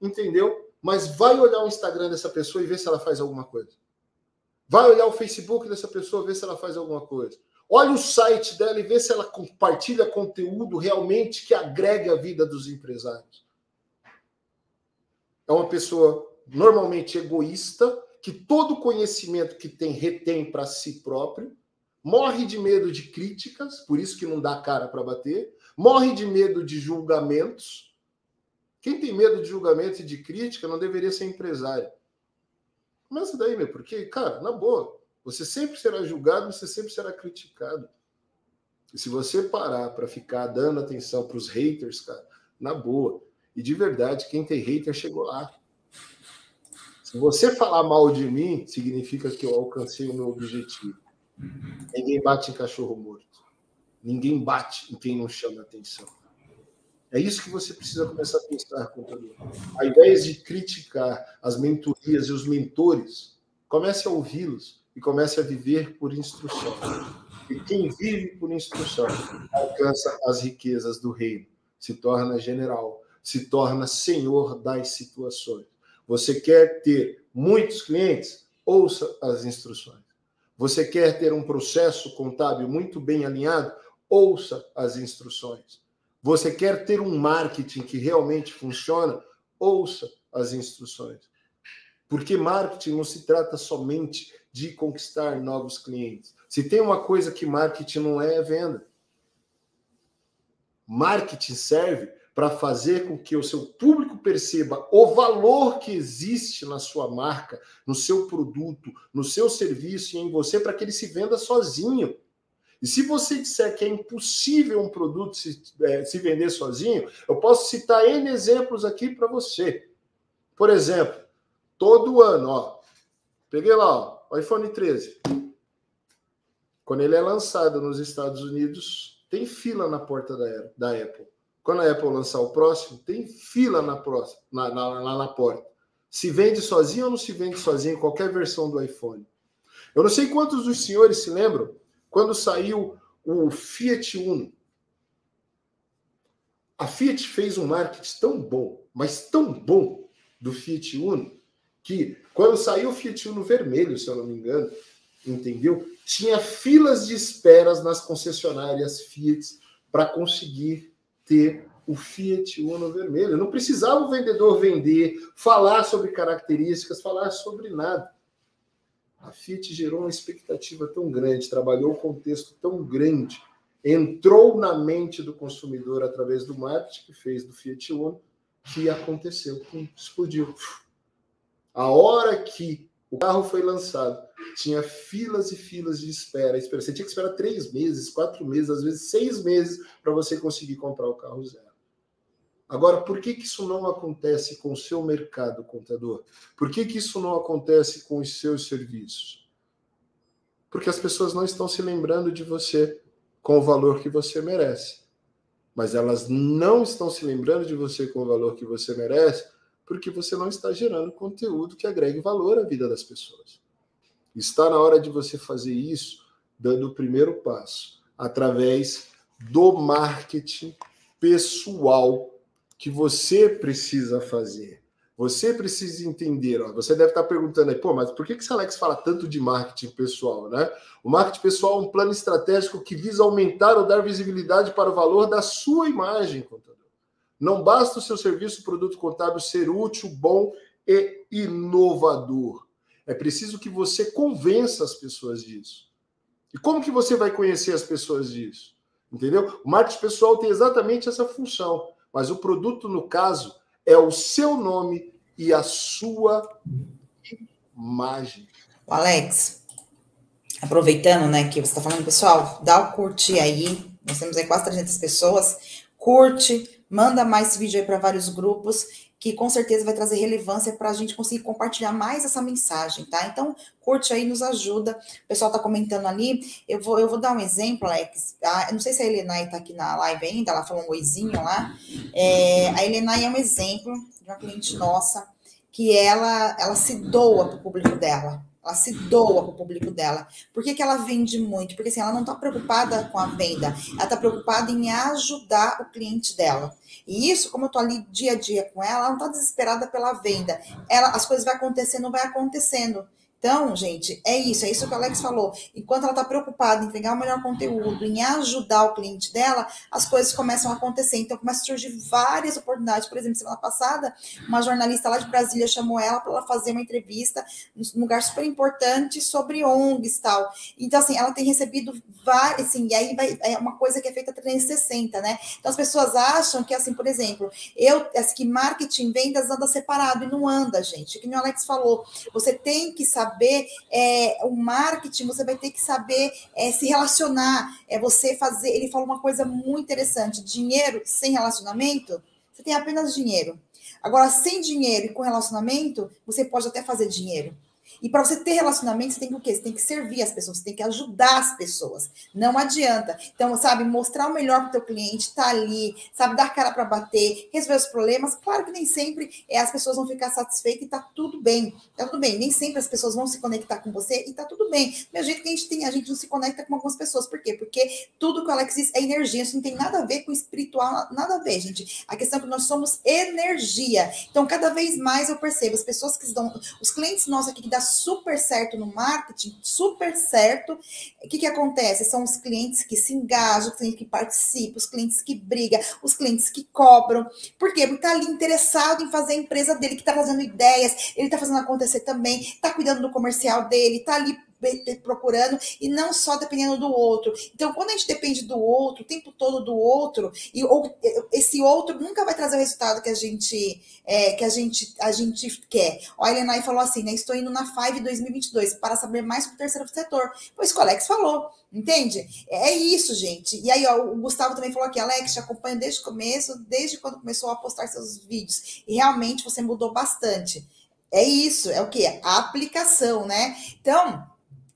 entendeu? Mas vai olhar o Instagram dessa pessoa e ver se ela faz alguma coisa. Vai olhar o Facebook dessa pessoa e ver se ela faz alguma coisa. Olha o site dela e vê se ela compartilha conteúdo realmente que agregue a vida dos empresários. É uma pessoa normalmente egoísta, que todo conhecimento que tem retém para si próprio, morre de medo de críticas, por isso que não dá cara para bater, morre de medo de julgamentos. Quem tem medo de julgamento e de crítica não deveria ser empresário. Começa daí, meu, porque, cara, na boa, você sempre será julgado, você sempre será criticado. E se você parar para ficar dando atenção para os haters, cara, na boa, e de verdade, quem tem hater chegou lá. Se você falar mal de mim, significa que eu alcancei o meu objetivo. Ninguém bate em cachorro morto. Ninguém bate em quem não chama atenção. É isso que você precisa começar a pensar, contador. Ao invés de criticar as mentorias e os mentores, comece a ouvi-los e comece a viver por instrução. E quem vive por instrução alcança as riquezas do reino, se torna general, se torna senhor das situações. Você quer ter muitos clientes? Ouça as instruções. Você quer ter um processo contábil muito bem alinhado? Ouça as instruções. Você quer ter um marketing que realmente funciona? Ouça as instruções. Porque marketing não se trata somente de conquistar novos clientes. Se tem uma coisa que marketing não é, é venda. Marketing serve para fazer com que o seu público perceba o valor que existe na sua marca, no seu produto, no seu serviço e em você, para que ele se venda sozinho. E se você disser que é impossível um produto se, é, se vender sozinho, eu posso citar N exemplos aqui para você. Por exemplo, todo ano, ó, peguei lá, ó, o iPhone 13. Quando ele é lançado nos Estados Unidos, tem fila na porta da, da Apple. Quando a Apple lançar o próximo, tem fila na, próxima, na, na, lá na porta. Se vende sozinho ou não se vende sozinho, qualquer versão do iPhone. Eu não sei quantos dos senhores se lembram quando saiu o Fiat Uno. A Fiat fez um marketing tão bom, mas tão bom do Fiat Uno, que quando saiu o Fiat Uno vermelho, se eu não me engano, entendeu? Tinha filas de esperas nas concessionárias Fiat para conseguir ter o Fiat Uno vermelho. Não precisava o vendedor vender, falar sobre características, falar sobre nada. A Fiat gerou uma expectativa tão grande, trabalhou um contexto tão grande, entrou na mente do consumidor através do marketing que fez do Fiat Uno, que aconteceu, explodiu. A hora que O carro foi lançado, tinha filas e filas de espera. Você tinha que esperar três meses, quatro meses, às vezes seis meses para você conseguir comprar o carro zero. Agora, por que, que isso não acontece com o seu mercado, contador? Por que, que isso não acontece com os seus serviços? Porque as pessoas não estão se lembrando de você com o valor que você merece. Mas elas não estão se lembrando de você com o valor que você merece porque você não está gerando conteúdo que agregue valor à vida das pessoas. Está na hora de você fazer isso dando o primeiro passo, através do marketing pessoal que você precisa fazer. Você precisa entender, ó, você deve estar perguntando aí, pô, mas por que, que esse Alex fala tanto de marketing pessoal, né? O marketing pessoal é um plano estratégico que visa aumentar ou dar visibilidade para o valor da sua imagem, contador. Não basta o seu serviço produto contábil ser útil, bom e inovador. É preciso que você convença as pessoas disso. E como que você vai conhecer as pessoas disso? Entendeu? O marketing pessoal tem exatamente essa função, mas o produto, no caso, é o seu nome e a sua imagem. Alex, aproveitando, né, que você está falando, pessoal, dá o curtir aí. Nós temos aí quase 300 pessoas. Curte, manda mais esse vídeo aí para vários grupos, que com certeza vai trazer relevância para a gente conseguir compartilhar mais essa mensagem, tá? Então, curte aí, nos ajuda. O pessoal está comentando ali. Eu vou, eu vou dar um exemplo, Alex. Ah, não sei se a Helenai está aqui na live ainda, ela falou um oizinho lá. É, a Helenai é um exemplo de uma cliente nossa que ela, ela se doa para o público dela. Ela se doa para o público dela. Por que, que ela vende muito? Porque assim, ela não está preocupada com a venda, ela está preocupada em ajudar o cliente dela. E isso, como eu estou ali dia a dia com ela, ela não está desesperada pela venda. Ela, as coisas vão acontecendo, vai acontecendo. Então, gente, é isso, é isso que o Alex falou. Enquanto ela está preocupada em pegar o melhor conteúdo, em ajudar o cliente dela, as coisas começam a acontecer. Então, começam a surgir várias oportunidades. Por exemplo, semana passada, uma jornalista lá de Brasília chamou ela para ela fazer uma entrevista num lugar super importante sobre ONGs e tal. Então, assim, ela tem recebido várias, assim, e aí vai, é uma coisa que é feita 360, né? Então, as pessoas acham que, assim, por exemplo, eu, assim, que marketing, vendas anda separado, e não anda, gente. Que o Alex falou, você tem que saber saber é, o marketing, você vai ter que saber é, se relacionar. É você fazer. Ele falou uma coisa muito interessante: dinheiro sem relacionamento, você tem apenas dinheiro. Agora, sem dinheiro e com relacionamento, você pode até fazer dinheiro. E para você ter relacionamento, você tem que o quê? Você tem que servir as pessoas, você tem que ajudar as pessoas. Não adianta. Então, sabe, mostrar o melhor para o teu cliente, estar tá ali, sabe, dar cara para bater, resolver os problemas. Claro que nem sempre é, as pessoas vão ficar satisfeitas e tá tudo bem. Tá tudo bem. Nem sempre as pessoas vão se conectar com você e tá tudo bem. Do jeito que a gente tem, a gente não se conecta com algumas pessoas. Por quê? Porque tudo que o Alex diz é energia. Isso não tem nada a ver com espiritual, nada a ver, gente. A questão é que nós somos energia. Então, cada vez mais eu percebo as pessoas que estão, os clientes nossos aqui que dá super certo no marketing, super certo. O que, que acontece? São os clientes que se engajam, os clientes que participam, os clientes que brigam, os clientes que cobram. Por quê? Porque está ali interessado em fazer a empresa dele, que está fazendo ideias, ele está fazendo acontecer também, está cuidando do comercial dele, está ali procurando e não só dependendo do outro. Então, quando a gente depende do outro, o tempo todo do outro, e ou, esse outro nunca vai trazer o resultado que a gente é, que a gente a gente quer. O Elenay falou assim, né? Estou indo na Five 2022 para saber mais sobre o terceiro setor. Pois o Alex falou, entende? É isso, gente. E aí, ó, o Gustavo também falou aqui, Alex, te acompanho desde o começo, desde quando começou a postar seus vídeos. E realmente você mudou bastante. É isso, é o que? A aplicação, né? Então,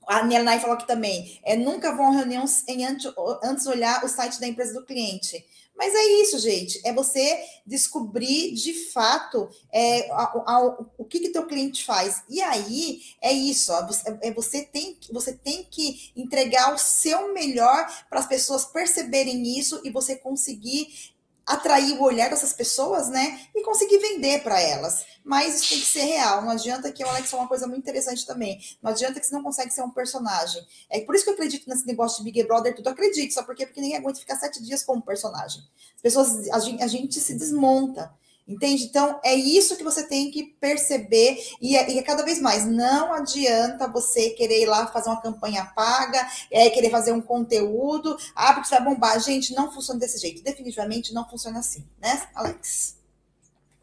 a Nielnay falou aqui também, é, nunca vão a reunião em antes, antes olhar o site da empresa do cliente. Mas é isso, gente. É você descobrir de fato é, a, a, o que que teu cliente faz. E aí é isso. Ó, você, é, você, tem, você tem que entregar o seu melhor para as pessoas perceberem isso e você conseguir atrair o olhar dessas pessoas, né? E conseguir vender para elas. Mas isso tem que ser real. Não adianta que o Alex falou uma coisa muito interessante também. Não adianta que você não consegue ser um personagem. É por isso que eu acredito nesse negócio de Big Brother, tudo acredito. Só porque, porque ninguém aguenta ficar sete dias como personagem. As pessoas, a gente, a gente se desmonta. Entende? Então, é isso que você tem que perceber e é, e é, cada vez mais. Não adianta você querer ir lá fazer uma campanha paga, é, querer fazer um conteúdo, ah, porque vai bombar. Gente, não funciona desse jeito. Definitivamente não funciona assim, né, Alex?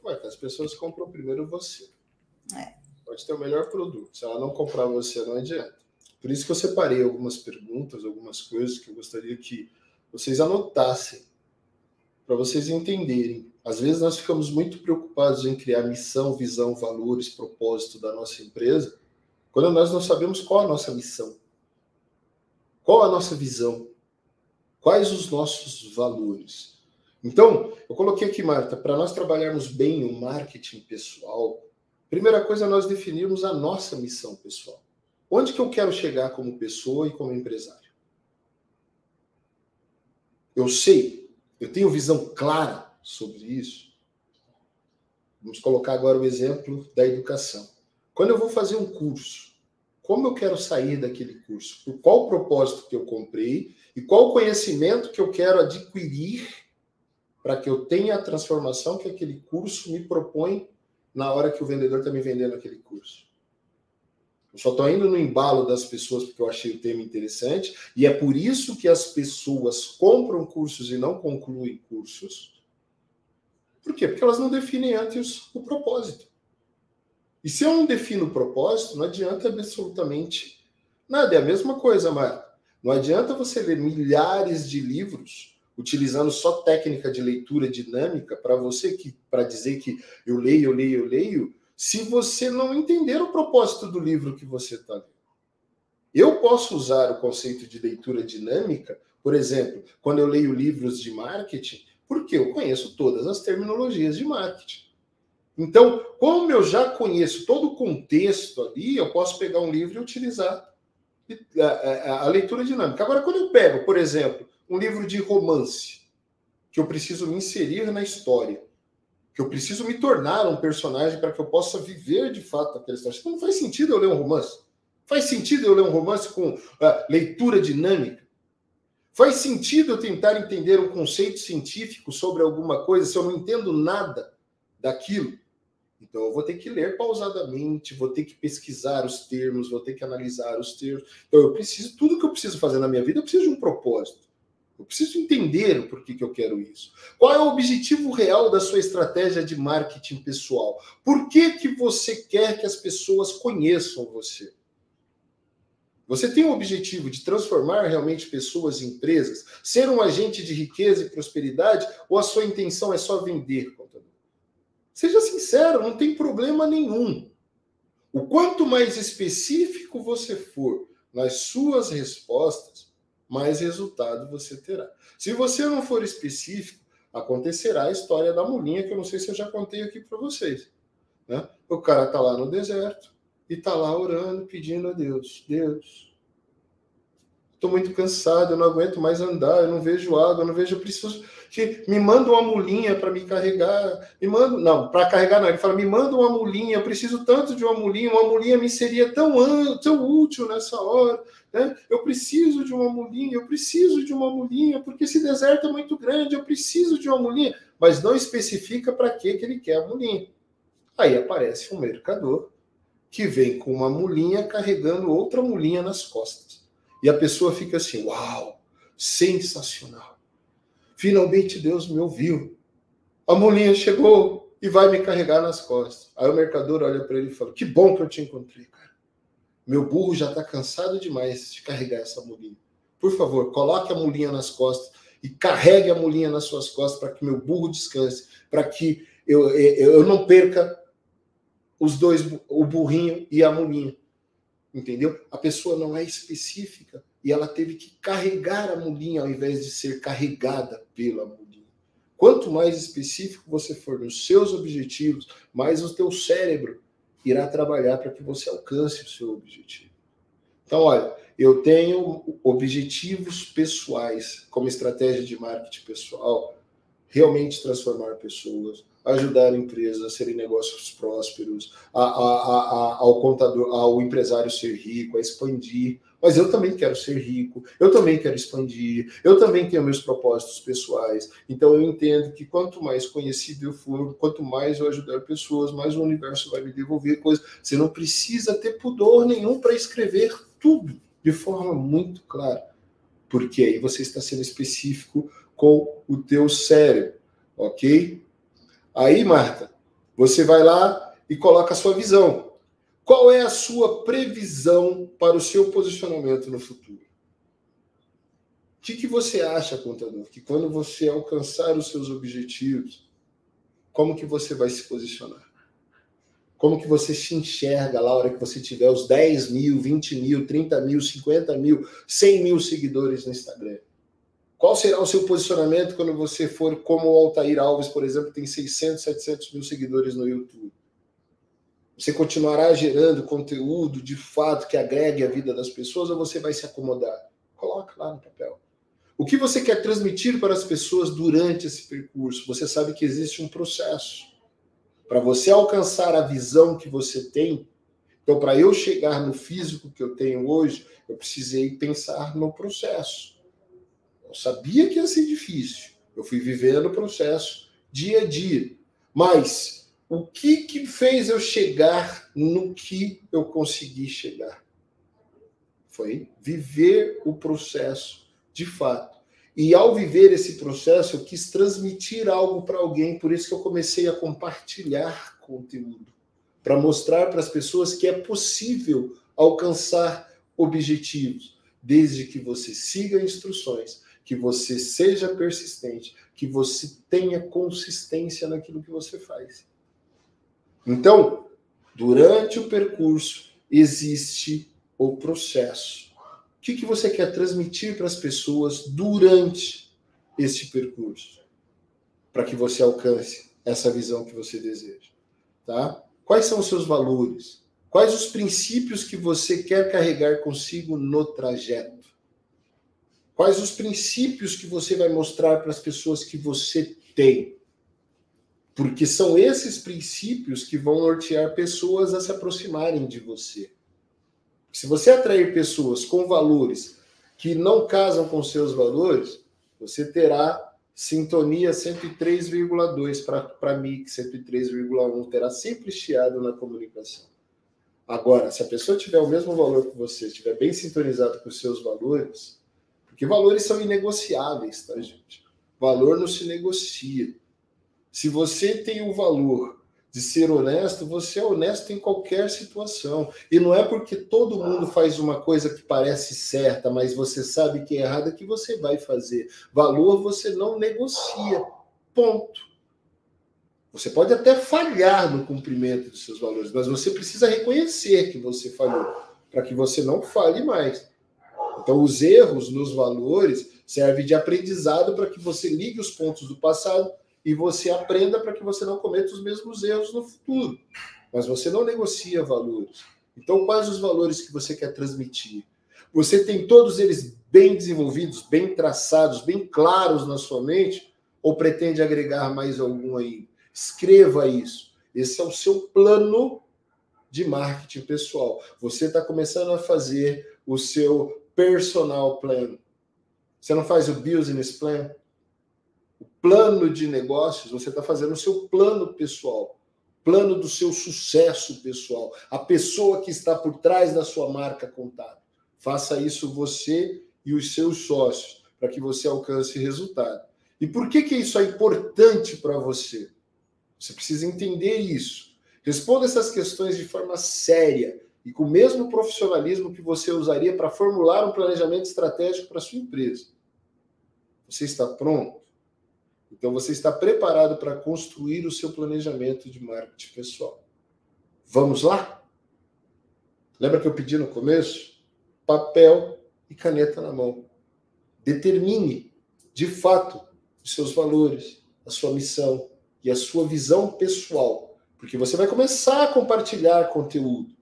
Ué, as pessoas compram primeiro você. É. pode ter o melhor produto. Se ela não comprar você, não adianta. Por isso que eu separei algumas perguntas, algumas coisas que eu gostaria que vocês anotassem, para vocês entenderem. Às vezes nós ficamos muito preocupados em criar missão, visão, valores, propósito da nossa empresa, quando nós não sabemos qual a nossa missão, qual a nossa visão, quais os nossos valores. Então, eu coloquei aqui, Marta, para nós trabalharmos bem o marketing pessoal, primeira coisa é nós definirmos a nossa missão pessoal. Onde que eu quero chegar como pessoa e como empresário? Eu sei, eu tenho visão clara sobre isso. Vamos colocar agora o exemplo da educação. Quando eu vou fazer um curso, como eu quero sair daquele curso? Por qual propósito que eu comprei e qual conhecimento que eu quero adquirir para que eu tenha a transformação que aquele curso me propõe na hora que o vendedor está me vendendo aquele curso. Eu só estou indo no embalo das pessoas porque eu achei o tema interessante e é por isso que as pessoas compram cursos e não concluem cursos. Por quê? Porque elas não definem antes o propósito. E se eu não defino o propósito, não adianta absolutamente nada. É a mesma coisa, Marta. Não adianta você ler milhares de livros utilizando só técnica de leitura dinâmica para você que para dizer que eu leio, eu leio, eu leio, se você não entender o propósito do livro que você está lendo. Eu posso usar o conceito de leitura dinâmica, por exemplo, quando eu leio livros de marketing, porque eu conheço todas as terminologias de marketing. Então, como eu já conheço todo o contexto ali, eu posso pegar um livro e utilizar a, leitura dinâmica. Agora, quando eu pego, por exemplo, um livro de romance, que eu preciso me inserir na história, que eu preciso me tornar um personagem para que eu possa viver de fato aquela história. Não faz sentido eu ler um romance. Faz sentido eu ler um romance com uh, leitura dinâmica. Faz sentido eu tentar entender um conceito científico sobre alguma coisa se eu não entendo nada daquilo. Então, eu vou ter que ler pausadamente, vou ter que pesquisar os termos, vou ter que analisar os termos. Então, eu preciso, tudo que eu preciso fazer na minha vida, eu preciso de um propósito. Eu preciso entender o porquê que eu quero isso. Qual é o objetivo real da sua estratégia de marketing pessoal? Por que, que você quer que as pessoas conheçam você? Você tem o objetivo de transformar realmente pessoas em empresas, ser um agente de riqueza e prosperidade, ou a sua intenção é só vender, contador? Seja sincero, não tem problema nenhum. O quanto mais específico você for nas suas respostas, mais resultado você terá. Se você não for específico, acontecerá a história da mulinha, que eu não sei se eu já contei aqui para vocês. Né? O cara está lá no deserto e está lá orando, pedindo a Deus: Deus, estou muito cansado, eu não aguento mais andar, eu não vejo água, eu não vejo, eu preciso que me manda uma mulinha para me carregar, me manda, não, para carregar não, ele fala, me manda uma mulinha, eu preciso tanto de uma mulinha, uma mulinha me seria tão, tão útil nessa hora, né? Eu preciso de uma mulinha, eu preciso de uma mulinha, porque esse deserto é muito grande, eu preciso de uma mulinha, mas não especifica para que ele quer a mulinha. Aí aparece um mercador que vem com uma mulinha carregando outra mulinha nas costas. E a pessoa fica assim: "Uau, sensacional Finalmente Deus me ouviu. A mulinha chegou e vai me carregar nas costas. Aí o mercador olha para ele e fala: Que bom que eu te encontrei, cara. Meu burro já está cansado demais de carregar essa mulinha. Por favor, coloque a mulinha nas costas e carregue a mulinha nas suas costas para que meu burro descanse, para que eu, eu não perca os dois, o burrinho e a mulinha. Entendeu? A pessoa não é específica e ela teve que carregar a mulinha ao invés de ser carregada pela mulinha. Quanto mais específico você for nos seus objetivos, mais o teu cérebro irá trabalhar para que você alcance o seu objetivo. Então, olha, eu tenho objetivos pessoais como estratégia de marketing pessoal, realmente transformar pessoas, ajudar empresas a serem negócios prósperos, a, a, a, ao contador, ao empresário ser rico, a expandir mas eu também quero ser rico, eu também quero expandir, eu também tenho meus propósitos pessoais. Então eu entendo que quanto mais conhecido eu for, quanto mais eu ajudar pessoas, mais o universo vai me devolver coisas. Você não precisa ter pudor nenhum para escrever tudo de forma muito clara, porque aí você está sendo específico com o teu cérebro, ok? Aí, Marta, você vai lá e coloca a sua visão. Qual é a sua previsão para o seu posicionamento no futuro? O que, que você acha, contador, que quando você alcançar os seus objetivos, como que você vai se posicionar? Como que você se enxerga lá na hora que você tiver os 10 mil, 20 mil, 30 mil, 50 mil, 100 mil seguidores no Instagram? Qual será o seu posicionamento quando você for como o Altair Alves, por exemplo, que tem 600, 700 mil seguidores no YouTube? Você continuará gerando conteúdo de fato que agregue a vida das pessoas ou você vai se acomodar? Coloque lá no papel. O que você quer transmitir para as pessoas durante esse percurso? Você sabe que existe um processo. Para você alcançar a visão que você tem, então, para eu chegar no físico que eu tenho hoje, eu precisei pensar no processo. Eu sabia que ia ser difícil. Eu fui vivendo o processo dia a dia. Mas o que, que fez eu chegar no que eu consegui chegar? Foi viver o processo de fato. E ao viver esse processo, eu quis transmitir algo para alguém, por isso que eu comecei a compartilhar conteúdo, para mostrar para as pessoas que é possível alcançar objetivos, desde que você siga instruções, que você seja persistente, que você tenha consistência naquilo que você faz. Então, durante o percurso existe o processo que, que você quer transmitir para as pessoas durante esse percurso, para que você alcance essa visão que você deseja, tá? Quais são os seus valores? Quais os princípios que você quer carregar consigo no trajeto? Quais os princípios que você vai mostrar para as pessoas que você tem? Porque são esses princípios que vão nortear pessoas a se aproximarem de você. Se você atrair pessoas com valores que não casam com seus valores, você terá sintonia 103,2 para mix, 103,1 terá sempre chiado na comunicação. Agora, se a pessoa tiver o mesmo valor que você, estiver bem sintonizado com os seus valores, porque valores são inegociáveis, tá, gente? Valor não se negocia. Se você tem o valor de ser honesto, você é honesto em qualquer situação. E não é porque todo mundo faz uma coisa que parece certa, mas você sabe que é errada, que você vai fazer. Valor você não negocia. Ponto. Você pode até falhar no cumprimento dos seus valores, mas você precisa reconhecer que você falhou, para que você não fale mais. Então, os erros nos valores servem de aprendizado para que você ligue os pontos do passado e você aprenda para que você não cometa os mesmos erros no futuro. Mas você não negocia valores. Então, quais os valores que você quer transmitir? Você tem todos eles bem desenvolvidos, bem traçados, bem claros na sua mente? Ou pretende agregar mais algum aí? Escreva isso. Esse é o seu plano de marketing pessoal. Você está começando a fazer o seu personal plan. Você não faz o business plan? plano de negócios, você está fazendo o seu plano pessoal, plano do seu sucesso pessoal, a pessoa que está por trás da sua marca contábil. Faça isso você e os seus sócios, para que você alcance resultado. E por que, que isso é importante para você? Você precisa entender isso. Responda essas questões de forma séria e com o mesmo profissionalismo que você usaria para formular um planejamento estratégico para sua empresa. Você está pronto? Então você está preparado para construir o seu planejamento de marketing pessoal. Vamos lá? Lembra que eu pedi no começo? Papel e caneta na mão. Determine, de fato, os seus valores, a sua missão e a sua visão pessoal, porque você vai começar a compartilhar conteúdo.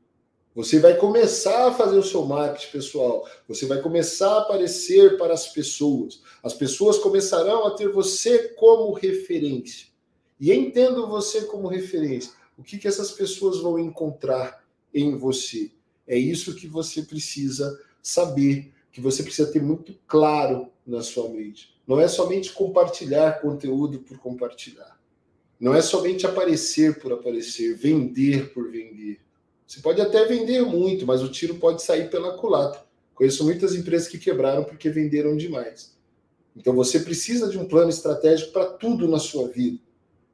Você vai começar a fazer o seu marketing pessoal, você vai começar a aparecer para as pessoas. As pessoas começarão a ter você como referência. E entendo você como referência. O que, que essas pessoas vão encontrar em você? É isso que você precisa saber, que você precisa ter muito claro na sua mente. Não é somente compartilhar conteúdo por compartilhar. Não é somente aparecer por aparecer, vender por vender você pode até vender muito, mas o tiro pode sair pela culatra. Conheço muitas empresas que quebraram porque venderam demais. Então você precisa de um plano estratégico para tudo na sua vida.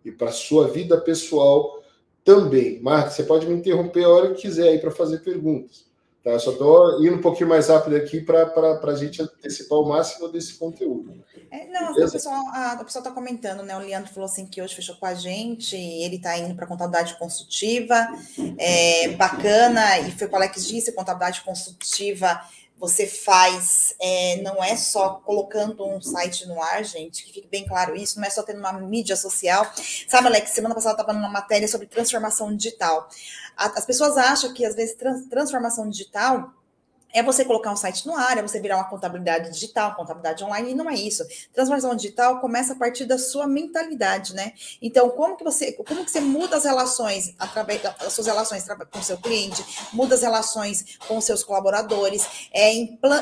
E para a sua vida pessoal também. Marta, você pode me interromper a hora que quiser aí para fazer perguntas. Tá? Eu só estou indo um pouquinho mais rápido aqui para a gente antecipar o máximo desse conteúdo. É, não, o pessoal está comentando, né? O Leandro falou assim que hoje fechou com a gente, ele está indo para contabilidade consultiva, é, bacana, e foi o que o Alex disse, contabilidade consultiva você faz, é, não é só colocando um site no ar, gente, que fique bem claro isso, não é só tendo uma mídia social. Sabe, Alex, semana passada eu estava numa matéria sobre transformação digital. As pessoas acham que, às vezes, trans, transformação digital é você colocar um site no ar, é você virar uma contabilidade digital, contabilidade online, e não é isso. Transformação digital começa a partir da sua mentalidade, né? Então, como que você, como que você muda as relações através das suas relações com o seu cliente, muda as relações com seus colaboradores, é,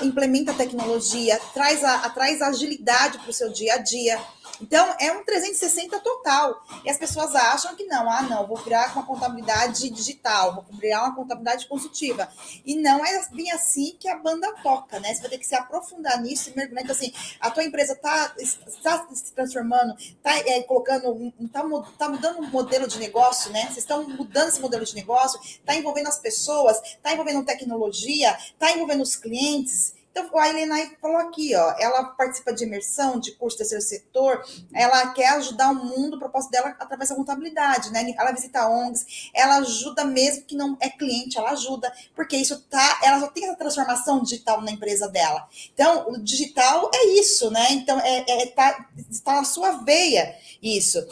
implementa a tecnologia, traz, a, traz agilidade para o seu dia a dia. Então, é um 360 total. E as pessoas acham que não, ah, não, vou criar uma contabilidade digital, vou criar uma contabilidade consultiva. E não é bem assim que a banda toca, né? Você vai ter que se aprofundar nisso e mergulhar. Então, assim, a tua empresa está tá se transformando, está é, colocando, está tá mudando um modelo de negócio, né? Vocês estão mudando esse modelo de negócio, está envolvendo as pessoas, está envolvendo tecnologia, está envolvendo os clientes. Então, a Helena falou aqui, ó, ela participa de imersão, de curso terceiro setor, ela quer ajudar o mundo, o propósito dela através da contabilidade, né? Ela visita ONGs, ela ajuda mesmo que não é cliente, ela ajuda, porque isso tá, ela só tem essa transformação digital na empresa dela. Então, o digital é isso, né? Então, é, é tá, está na sua veia isso.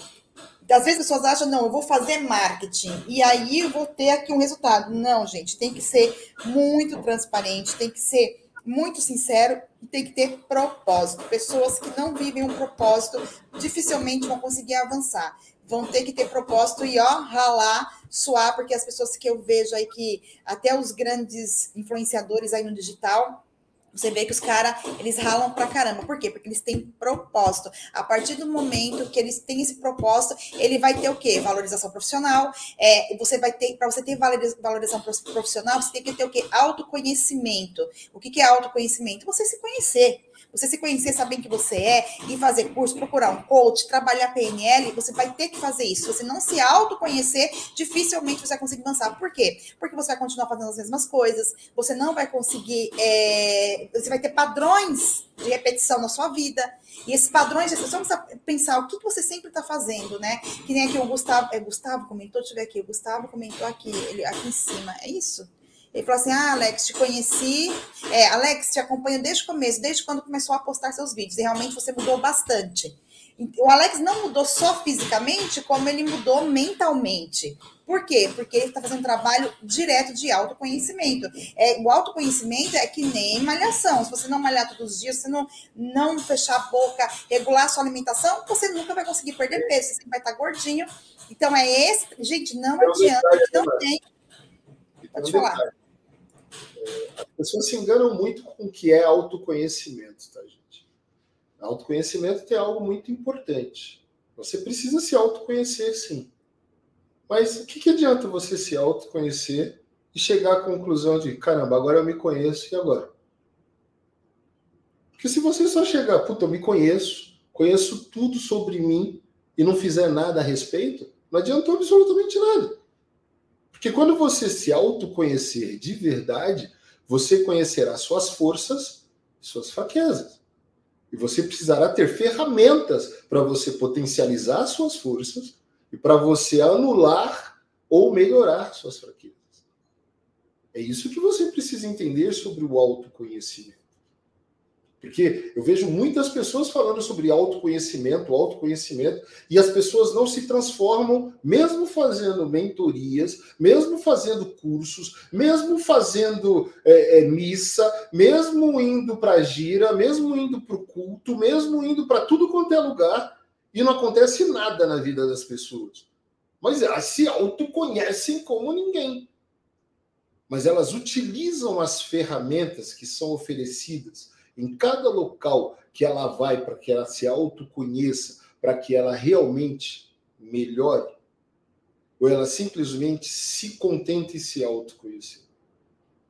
Às vezes as pessoas acham, não, eu vou fazer marketing e aí eu vou ter aqui um resultado. Não, gente, tem que ser muito transparente, tem que ser muito sincero e tem que ter propósito. Pessoas que não vivem um propósito dificilmente vão conseguir avançar. Vão ter que ter propósito e, ó, ralar, suar, porque as pessoas que eu vejo aí que até os grandes influenciadores aí no digital você vê que os caras, eles ralam pra caramba. Por quê? Porque eles têm propósito. A partir do momento que eles têm esse propósito, ele vai ter o quê? Valorização profissional. É, você vai ter, para você ter valorização profissional, você tem que ter o quê? Autoconhecimento. O que, que é autoconhecimento? Você se conhecer. Você se conhecer, saber que você é, e fazer curso, procurar um coach, trabalhar PNL, você vai ter que fazer isso. Se você não se autoconhecer, dificilmente você vai conseguir avançar. Por quê? Porque você vai continuar fazendo as mesmas coisas, você não vai conseguir. É, você vai ter padrões de repetição na sua vida. E esses padrões, você só precisa pensar o que você sempre está fazendo, né? Que nem aqui o Gustavo, é, Gustavo comentou, deixa eu ver aqui, o Gustavo comentou aqui, ele, aqui em cima, é isso? Ele falou assim: Ah, Alex, te conheci. É, Alex, te acompanho desde o começo, desde quando começou a postar seus vídeos. E realmente você mudou bastante. O Alex não mudou só fisicamente, como ele mudou mentalmente. Por quê? Porque ele está fazendo um trabalho direto de autoconhecimento. É, o autoconhecimento é que nem malhação. Se você não malhar todos os dias, se não, não fechar a boca, regular a sua alimentação, você nunca vai conseguir perder peso. Você vai estar gordinho. Então é esse. Gente, não adianta. Não tem. Pode falar. As pessoas se enganam muito com o que é autoconhecimento, tá, gente? Autoconhecimento tem algo muito importante. Você precisa se autoconhecer, sim. Mas o que, que adianta você se autoconhecer e chegar à conclusão de caramba, agora eu me conheço e agora? Porque se você só chegar, puta, eu me conheço, conheço tudo sobre mim e não fizer nada a respeito, não adiantou absolutamente nada. Porque quando você se autoconhecer de verdade, você conhecerá suas forças e suas fraquezas. E você precisará ter ferramentas para você potencializar suas forças e para você anular ou melhorar suas fraquezas. É isso que você precisa entender sobre o autoconhecimento. Porque eu vejo muitas pessoas falando sobre autoconhecimento, autoconhecimento, e as pessoas não se transformam, mesmo fazendo mentorias, mesmo fazendo cursos, mesmo fazendo é, é, missa, mesmo indo para a gira, mesmo indo para o culto, mesmo indo para tudo quanto é lugar, e não acontece nada na vida das pessoas. Mas elas se autoconhecem como ninguém. Mas elas utilizam as ferramentas que são oferecidas em cada local que ela vai para que ela se autoconheça, para que ela realmente melhore, ou ela simplesmente se contente e se autoconhecer.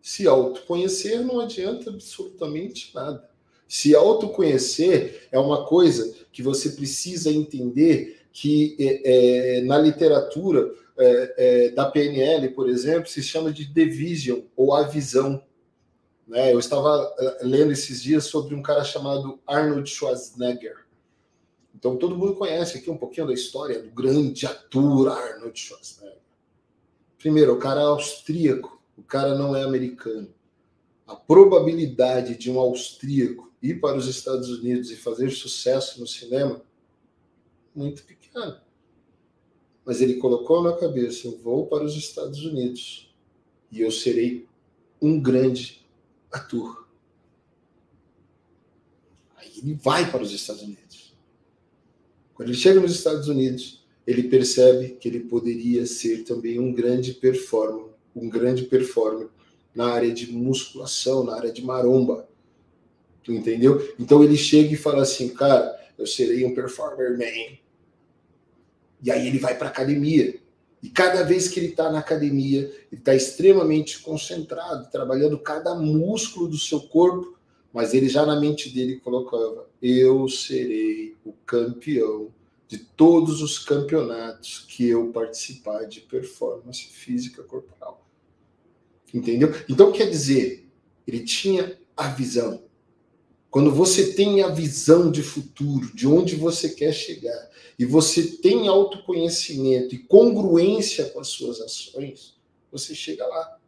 Se autoconhecer não adianta absolutamente nada. Se autoconhecer é uma coisa que você precisa entender que é, é, na literatura é, é, da PNL, por exemplo, se chama de division ou a visão. Né? Eu estava é, lendo esses dias sobre um cara chamado Arnold Schwarzenegger. Então todo mundo conhece aqui um pouquinho da história do grande ator Arnold Schwarzenegger. Primeiro, o cara é austríaco, o cara não é americano. A probabilidade de um austríaco ir para os Estados Unidos e fazer sucesso no cinema muito pequena. Mas ele colocou na cabeça: eu vou para os Estados Unidos e eu serei um grande ator. Aí ele vai para os Estados Unidos. Quando ele chega nos Estados Unidos, ele percebe que ele poderia ser também um grande performer, um grande performer na área de musculação, na área de maromba. Tu entendeu? Então ele chega e fala assim, cara, eu serei um performer man. E aí ele vai para academia. E cada vez que ele está na academia, ele está extremamente concentrado, trabalhando cada músculo do seu corpo, mas ele já na mente dele colocava: eu serei o campeão de todos os campeonatos que eu participar de performance física corporal. Entendeu? Então quer dizer, ele tinha a visão. Quando você tem a visão de futuro, de onde você quer chegar, e você tem autoconhecimento e congruência com as suas ações, você chega lá.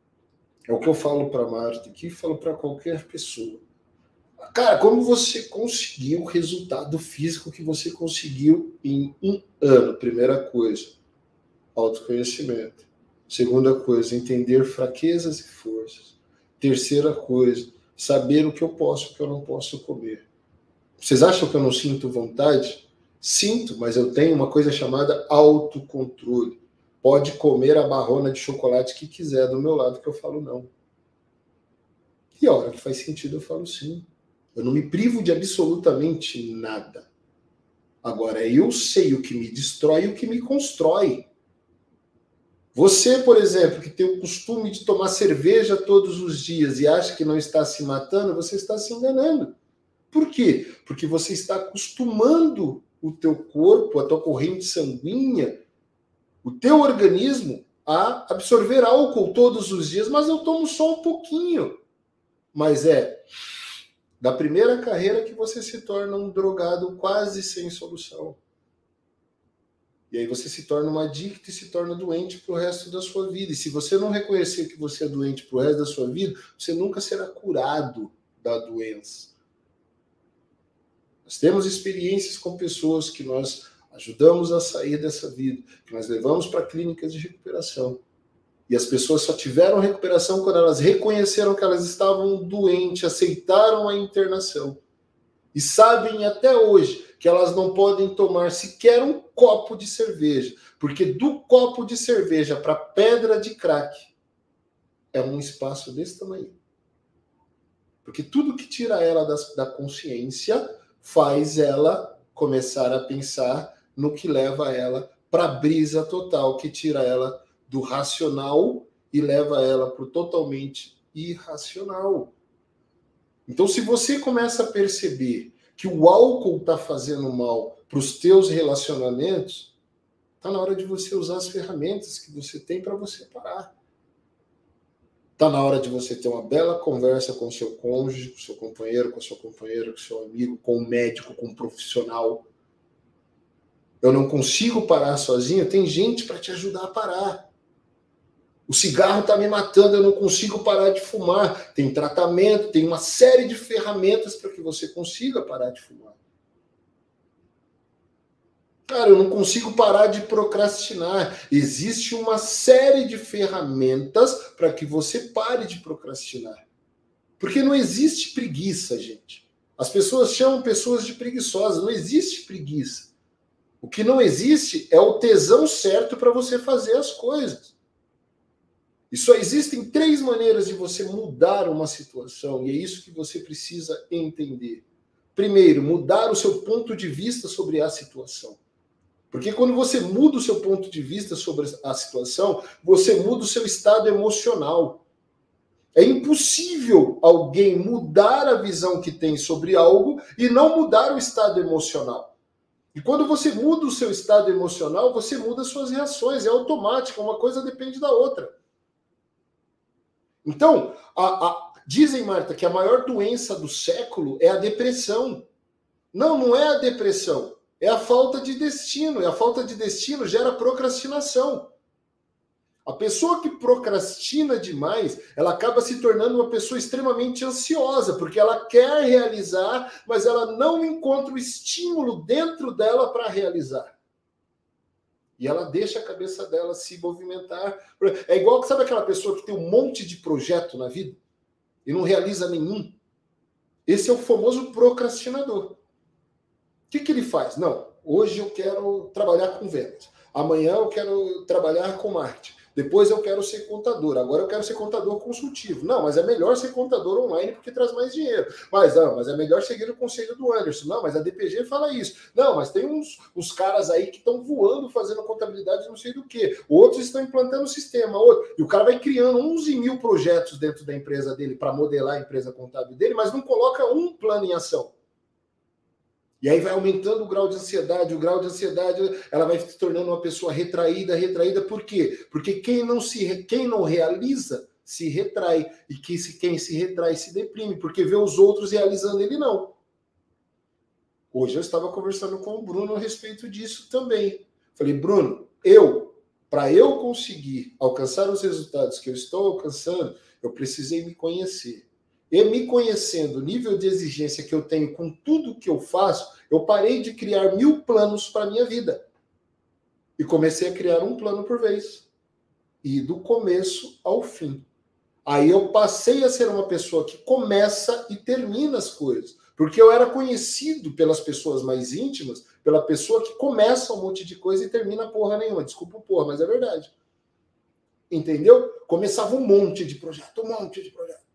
É o que eu falo para Marta aqui, falo para qualquer pessoa. Cara, como você conseguiu o resultado físico que você conseguiu em um ano? Primeira coisa, autoconhecimento. Segunda coisa, entender fraquezas e forças. Terceira coisa, saber o que eu posso e o que eu não posso comer. Vocês acham que eu não sinto vontade? Sinto, mas eu tenho uma coisa chamada autocontrole. Pode comer a barrona de chocolate que quiser do meu lado, que eu falo não. E a hora que faz sentido, eu falo sim. Eu não me privo de absolutamente nada. Agora, eu sei o que me destrói e o que me constrói. Você, por exemplo, que tem o costume de tomar cerveja todos os dias e acha que não está se matando, você está se enganando. Por quê? Porque você está acostumando o teu corpo, a tua corrente sanguínea, o teu organismo a absorver álcool todos os dias, mas eu tomo só um pouquinho. Mas é da primeira carreira que você se torna um drogado quase sem solução. E aí você se torna um adicto e se torna doente para o resto da sua vida. E se você não reconhecer que você é doente para o resto da sua vida, você nunca será curado da doença. Nós temos experiências com pessoas que nós ajudamos a sair dessa vida, que nós levamos para clínicas de recuperação. E as pessoas só tiveram recuperação quando elas reconheceram que elas estavam doentes, aceitaram a internação. E sabem até hoje que elas não podem tomar sequer um copo de cerveja, porque do copo de cerveja para pedra de crack é um espaço desse tamanho. Porque tudo que tira ela da, consciência faz ela começar a pensar no que leva ela para a brisa total, que tira ela do racional e leva ela para o totalmente irracional. Então, se você começa a perceber que o álcool está fazendo mal para os teus relacionamentos, está na hora de você usar as ferramentas que você tem para você parar. Está na hora de você ter uma bela conversa com o seu cônjuge, com o seu companheiro, com a sua companheira, com o seu amigo, com o médico, com o profissional. Eu não consigo parar sozinho, tem gente para te ajudar a parar. O cigarro está me matando, eu não consigo parar de fumar. Tem tratamento, tem uma série de ferramentas para que você consiga parar de fumar. Cara, eu não consigo parar de procrastinar. Existe uma série de ferramentas para que você pare de procrastinar. Porque não existe preguiça, gente. As pessoas chamam pessoas de preguiçosas. Não existe preguiça. O que não existe é o tesão certo para você fazer as coisas. E só existem três maneiras de você mudar uma situação, e é isso que você precisa entender. Primeiro, mudar o seu ponto de vista sobre a situação. Porque quando você muda o seu ponto de vista sobre a situação, você muda o seu estado emocional. É impossível alguém mudar a visão que tem sobre algo e não mudar o estado emocional. E quando você muda o seu estado emocional, você muda suas reações, é automático, uma coisa depende da outra. Então, a, a, dizem, Marta, que a maior doença do século é a depressão. Não, não é a depressão, é a falta de destino. E a falta de destino gera procrastinação. A pessoa que procrastina demais, ela acaba se tornando uma pessoa extremamente ansiosa, porque ela quer realizar, mas ela não encontra o estímulo dentro dela para realizar. E ela deixa a cabeça dela se movimentar. É igual que sabe aquela pessoa que tem um monte de projeto na vida e não realiza nenhum. Esse é o famoso procrastinador. O que, que ele faz? Não, hoje eu quero trabalhar com vendas. Amanhã eu quero trabalhar com marketing. Depois eu quero ser contador. Agora eu quero ser contador consultivo. Não, mas é melhor ser contador online porque traz mais dinheiro. Mas não, mas é melhor seguir o conselho do Anderson. Não, mas a DPG fala isso. Não, mas tem uns, uns caras aí que estão voando fazendo contabilidade não sei do que. Outros estão implantando o sistema. Outro, e o cara vai criando 11 mil projetos dentro da empresa dele para modelar a empresa contábil dele, mas não coloca um plano em ação. E aí vai aumentando o grau de ansiedade, o grau de ansiedade, ela vai se tornando uma pessoa retraída, retraída, por quê? Porque quem não se quem não realiza se retrai e que se, quem se retrai se deprime, porque vê os outros realizando ele não. Hoje eu estava conversando com o Bruno a respeito disso também. Falei, Bruno, eu para eu conseguir alcançar os resultados que eu estou alcançando, eu precisei me conhecer. E me conhecendo o nível de exigência que eu tenho com tudo que eu faço, eu parei de criar mil planos para a minha vida. E comecei a criar um plano por vez. E do começo ao fim. Aí eu passei a ser uma pessoa que começa e termina as coisas. Porque eu era conhecido pelas pessoas mais íntimas, pela pessoa que começa um monte de coisa e termina porra nenhuma. Desculpa porra, mas é verdade. Entendeu? Começava um monte de projeto, um monte de projeto.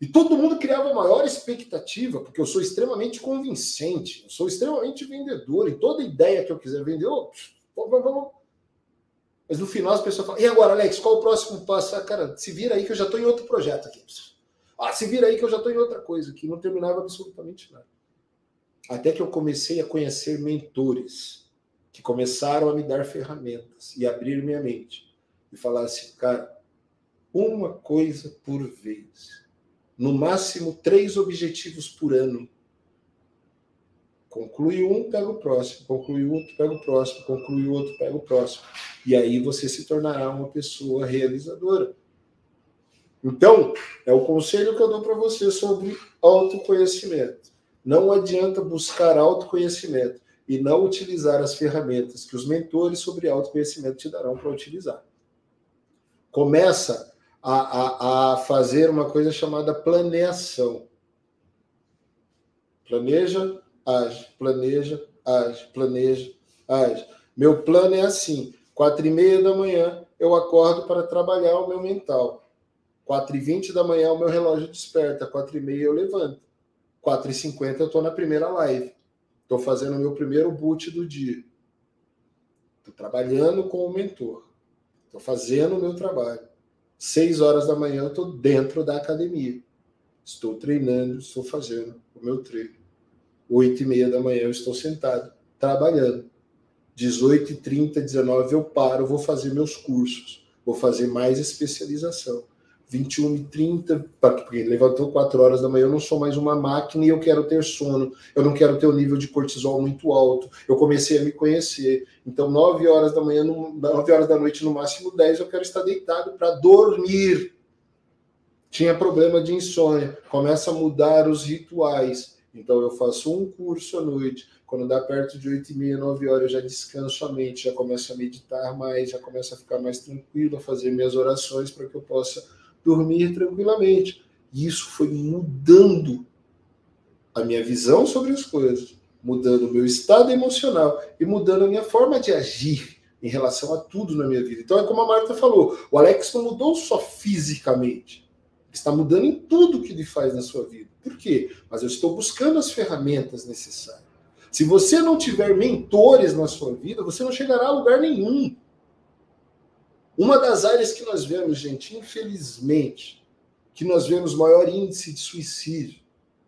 E todo mundo criava maior expectativa, porque eu sou extremamente convincente, eu sou extremamente vendedor, e toda ideia que eu quiser vender, eu... mas no final as pessoas falam, e agora, Alex, qual o próximo passo? Ah, cara, se vira aí que eu já estou em outro projeto aqui. Ah, se vira aí que eu já estou em outra coisa aqui. Não terminava absolutamente nada. Até que eu comecei a conhecer mentores que começaram a me dar ferramentas e abrir minha mente. E falar assim, cara, uma coisa por vez no máximo três objetivos por ano. Conclui um, pega o próximo, conclui outro, pega o próximo, conclui outro, pega o próximo. E aí você se tornará uma pessoa realizadora. Então, é o conselho que eu dou para você sobre autoconhecimento. Não adianta buscar autoconhecimento e não utilizar as ferramentas que os mentores sobre autoconhecimento te darão para utilizar. Começa a, a, a fazer uma coisa chamada planeação. Planeja, age, planeja, age, planeja, age. Meu plano é assim: quatro e meia da manhã eu acordo para trabalhar o meu mental. Quatro e vinte da manhã o meu relógio desperta. Quatro e meia eu levanto. Quatro e cinquenta eu estou na primeira live. Estou fazendo o meu primeiro boot do dia. Estou trabalhando com o mentor. Estou fazendo o meu trabalho. Seis horas da manhã eu estou dentro da academia. Estou treinando, estou fazendo o meu treino. Oito e meia da manhã eu estou sentado, trabalhando. 18 e 30, 19 eu paro, vou fazer meus cursos. Vou fazer mais especialização. 21 e 30, porque levantou 4 horas da manhã, eu não sou mais uma máquina e eu quero ter sono, eu não quero ter o um nível de cortisol muito alto. Eu comecei a me conhecer. Então, 9 horas da manhã, 9 horas da noite, no máximo 10, eu quero estar deitado para dormir. Tinha problema de insônia, começa a mudar os rituais. Então, eu faço um curso à noite. Quando dá perto de 8 e meia, 9 horas, eu já descanso a mente, já começo a meditar mais, já começo a ficar mais tranquilo, a fazer minhas orações para que eu possa dormir tranquilamente. E isso foi mudando a minha visão sobre as coisas, mudando o meu estado emocional e mudando a minha forma de agir em relação a tudo na minha vida. Então é como a Marta falou, o Alex não mudou só fisicamente, está mudando em tudo que ele faz na sua vida. Por quê? Mas eu estou buscando as ferramentas necessárias. Se você não tiver mentores na sua vida, você não chegará a lugar nenhum. Uma das áreas que nós vemos, gente, infelizmente, que nós vemos maior índice de suicídio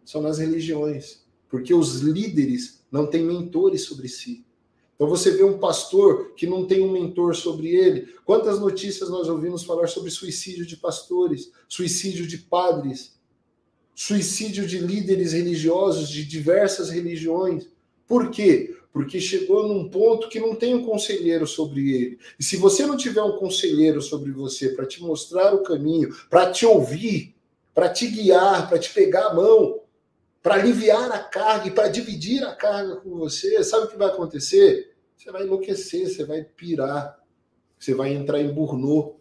são nas religiões. Porque os líderes não têm mentores sobre si. Então você vê um pastor que não tem um mentor sobre ele. Quantas notícias nós ouvimos falar sobre suicídio de pastores, suicídio de padres, suicídio de líderes religiosos de diversas religiões. Por quê? Porque chegou num ponto que não tem um conselheiro sobre ele. E se você não tiver um conselheiro sobre você para te mostrar o caminho, para te ouvir, para te guiar, para te pegar a mão, para aliviar a carga e para dividir a carga com você, sabe o que vai acontecer? Você vai enlouquecer, você vai pirar, você vai entrar em burnout,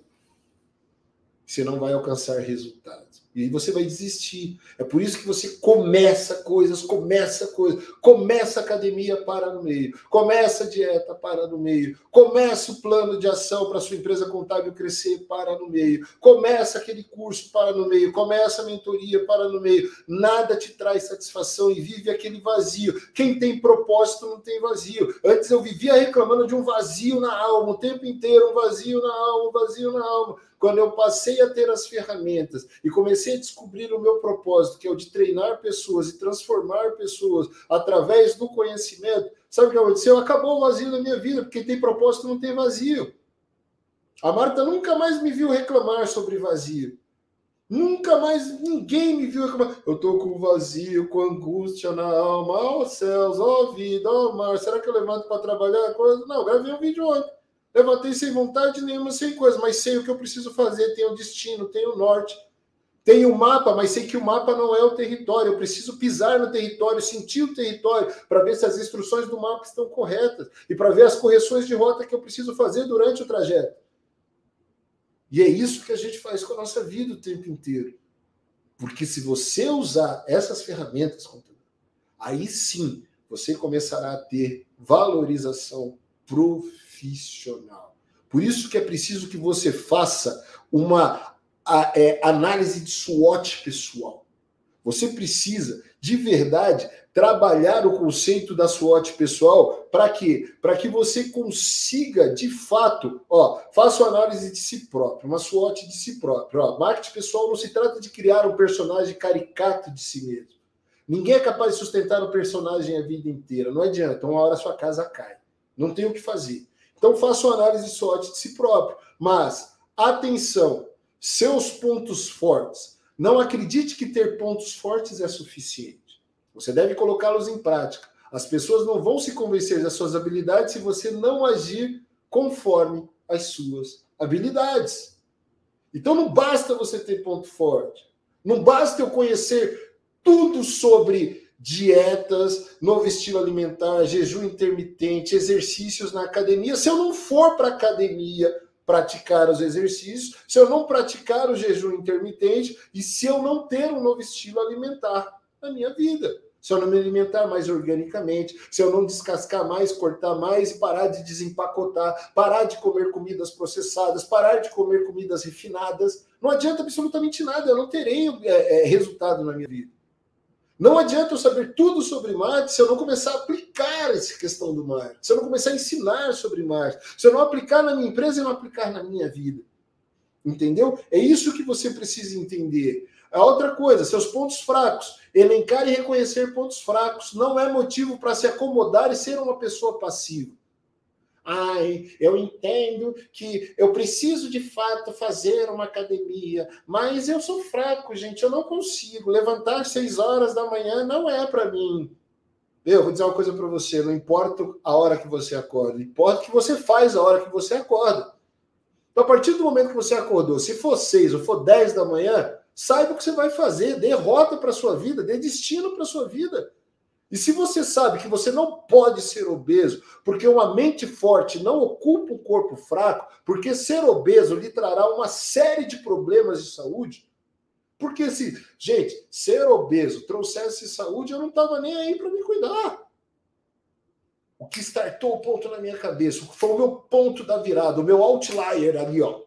você não vai alcançar resultados. E você vai desistir. É por isso que você começa coisas, começa coisas, começa academia, para no meio, começa dieta, para no meio, começa o plano de ação para sua empresa contábil crescer, para no meio, começa aquele curso, para no meio, começa a mentoria, para no meio. Nada te traz satisfação e vive aquele vazio. Quem tem propósito não tem vazio. Antes eu vivia reclamando de um vazio na alma, o tempo inteiro, um vazio na alma, um vazio na alma quando eu passei a ter as ferramentas e comecei a descobrir o meu propósito, que é o de treinar pessoas e transformar pessoas através do conhecimento, sabe o que aconteceu? Acabou o vazio na minha vida, porque tem propósito não tem vazio. A Marta nunca mais me viu reclamar sobre vazio. Nunca mais ninguém me viu reclamar. Eu tô com vazio, com angústia na alma. Ó oh, céus, ó oh, vida, ó oh, mar. Será que eu levanto para trabalhar? Não, gravei um vídeo ontem. Levantei sem vontade nenhuma, sem coisa, mas sei o que eu preciso fazer, tenho destino, tenho norte. Tenho o mapa, mas sei que o mapa não é o território. Eu preciso pisar no território, sentir o território, para ver se as instruções do mapa estão corretas e para ver as correções de rota que eu preciso fazer durante o trajeto. E é isso que a gente faz com a nossa vida o tempo inteiro. Porque se você usar essas ferramentas, aí sim você começará a ter valorização profissional. Por isso que é preciso que você faça uma a, é, análise de SWOT pessoal. Você precisa, de verdade, trabalhar o conceito da SWOT pessoal para quê? Para que você consiga, de fato, ó, faça uma análise de si próprio, uma SWOT de si próprio. Ó, marketing pessoal não se trata de criar um personagem caricato de si mesmo. Ninguém é capaz de sustentar um personagem a vida inteira. Não adianta, uma hora sua casa cai. Não tem o que fazer. Então faça uma análise SWOT de si próprio. Mas, atenção, seus pontos fortes. Não acredite que ter pontos fortes é suficiente. Você deve colocá-los em prática. As pessoas não vão se convencer das suas habilidades se você não agir conforme as suas habilidades. Então não basta você ter ponto forte. Não basta eu conhecer tudo sobre dietas, novo estilo alimentar, jejum intermitente, exercícios na academia. Se eu não for para a academia praticar os exercícios, se eu não praticar o jejum intermitente e se eu não ter um novo estilo alimentar na minha vida. Se eu não me alimentar mais organicamente, se eu não descascar mais, cortar mais parar de desempacotar, parar de comer comidas processadas, parar de comer comidas refinadas, não adianta absolutamente nada, eu não terei é, é, resultado na minha vida. Não adianta eu saber tudo sobre marketing se eu não começar a aplicar essa questão do marketing, se eu não começar a ensinar sobre marketing, se eu não aplicar na minha empresa e não aplicar na minha vida. Entendeu? É isso que você precisa entender. A outra coisa, seus pontos fracos. Elencar e reconhecer pontos fracos não é motivo para se acomodar e ser uma pessoa passiva. Ai, eu entendo que eu preciso de fato fazer uma academia, mas eu sou fraco, gente, eu não consigo. Levantar seis horas da manhã não é para mim. Eu vou dizer uma coisa para você: não importa a hora que você acorda, importa o que você faz a hora que você acorda. Então, a partir do momento que você acordou, se for seis ou for dez da manhã, saiba o que você vai fazer, dê rota para sua vida, dê destino para sua vida. E se você sabe que você não pode ser obeso, porque uma mente forte não ocupa um corpo fraco, porque ser obeso lhe trará uma série de problemas de saúde. Porque se, gente, ser obeso trouxesse saúde, eu não estava nem aí para me cuidar. O que startou o ponto na minha cabeça, foi o meu ponto da virada, o meu outlier ali, ó.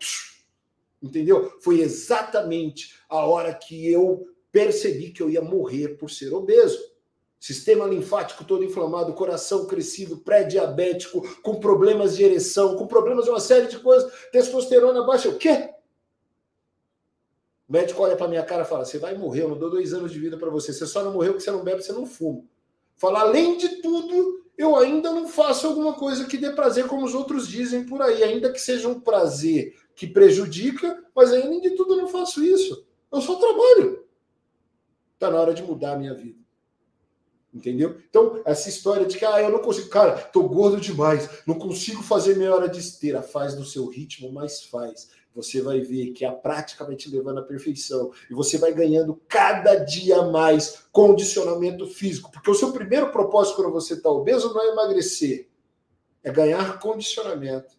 Entendeu? Foi exatamente a hora que eu percebi que eu ia morrer por ser obeso sistema linfático todo inflamado, coração crescido, pré-diabético, com problemas de ereção, com problemas de uma série de coisas, testosterona baixa. O quê? O médico olha para minha cara e fala: Você vai morrer, eu não dou dois anos de vida para você. Você só não morreu porque você não bebe, você não fuma. Fala, além de tudo, eu ainda não faço alguma coisa que dê prazer, como os outros dizem por aí, ainda que seja um prazer que prejudica, mas além de tudo eu não faço isso. Eu só trabalho. Está na hora de mudar a minha vida. Entendeu? Então, essa história de que ah, eu não consigo, cara, tô gordo demais, não consigo fazer meia hora de esteira, faz no seu ritmo, mas faz. Você vai ver que a prática vai te levando à perfeição e você vai ganhando cada dia mais condicionamento físico, porque o seu primeiro propósito quando você está obeso não é emagrecer, é ganhar condicionamento.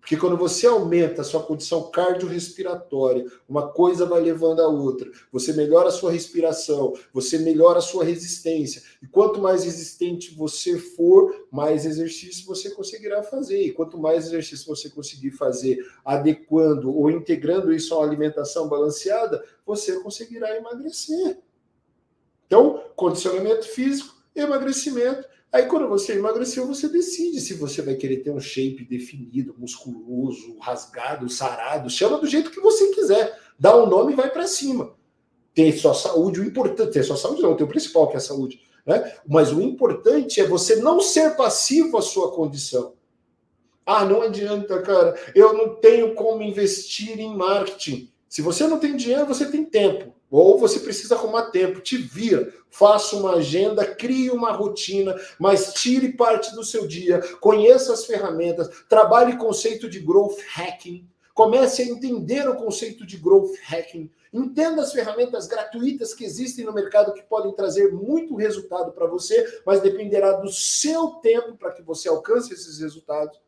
Porque quando você aumenta a sua condição cardiorrespiratória, uma coisa vai levando a outra. Você melhora a sua respiração, você melhora a sua resistência. E quanto mais resistente você for, mais exercício você conseguirá fazer. E quanto mais exercício você conseguir fazer adequando ou integrando isso a uma alimentação balanceada, você conseguirá emagrecer. Então, condicionamento físico, emagrecimento Aí, quando você emagreceu, você decide se você vai querer ter um shape definido, musculoso, rasgado, sarado. Chama do jeito que você quiser. Dá um nome e vai para cima. Ter sua saúde, o importante, ter sua saúde não, tem o principal que é a saúde. Né? Mas o importante é você não ser passivo à sua condição. Ah, não adianta, cara. Eu não tenho como investir em marketing. Se você não tem dinheiro, você tem tempo. Ou você precisa arrumar tempo, te vira, faça uma agenda, crie uma rotina, mas tire parte do seu dia, conheça as ferramentas, trabalhe conceito de growth hacking, comece a entender o conceito de growth hacking, entenda as ferramentas gratuitas que existem no mercado que podem trazer muito resultado para você, mas dependerá do seu tempo para que você alcance esses resultados.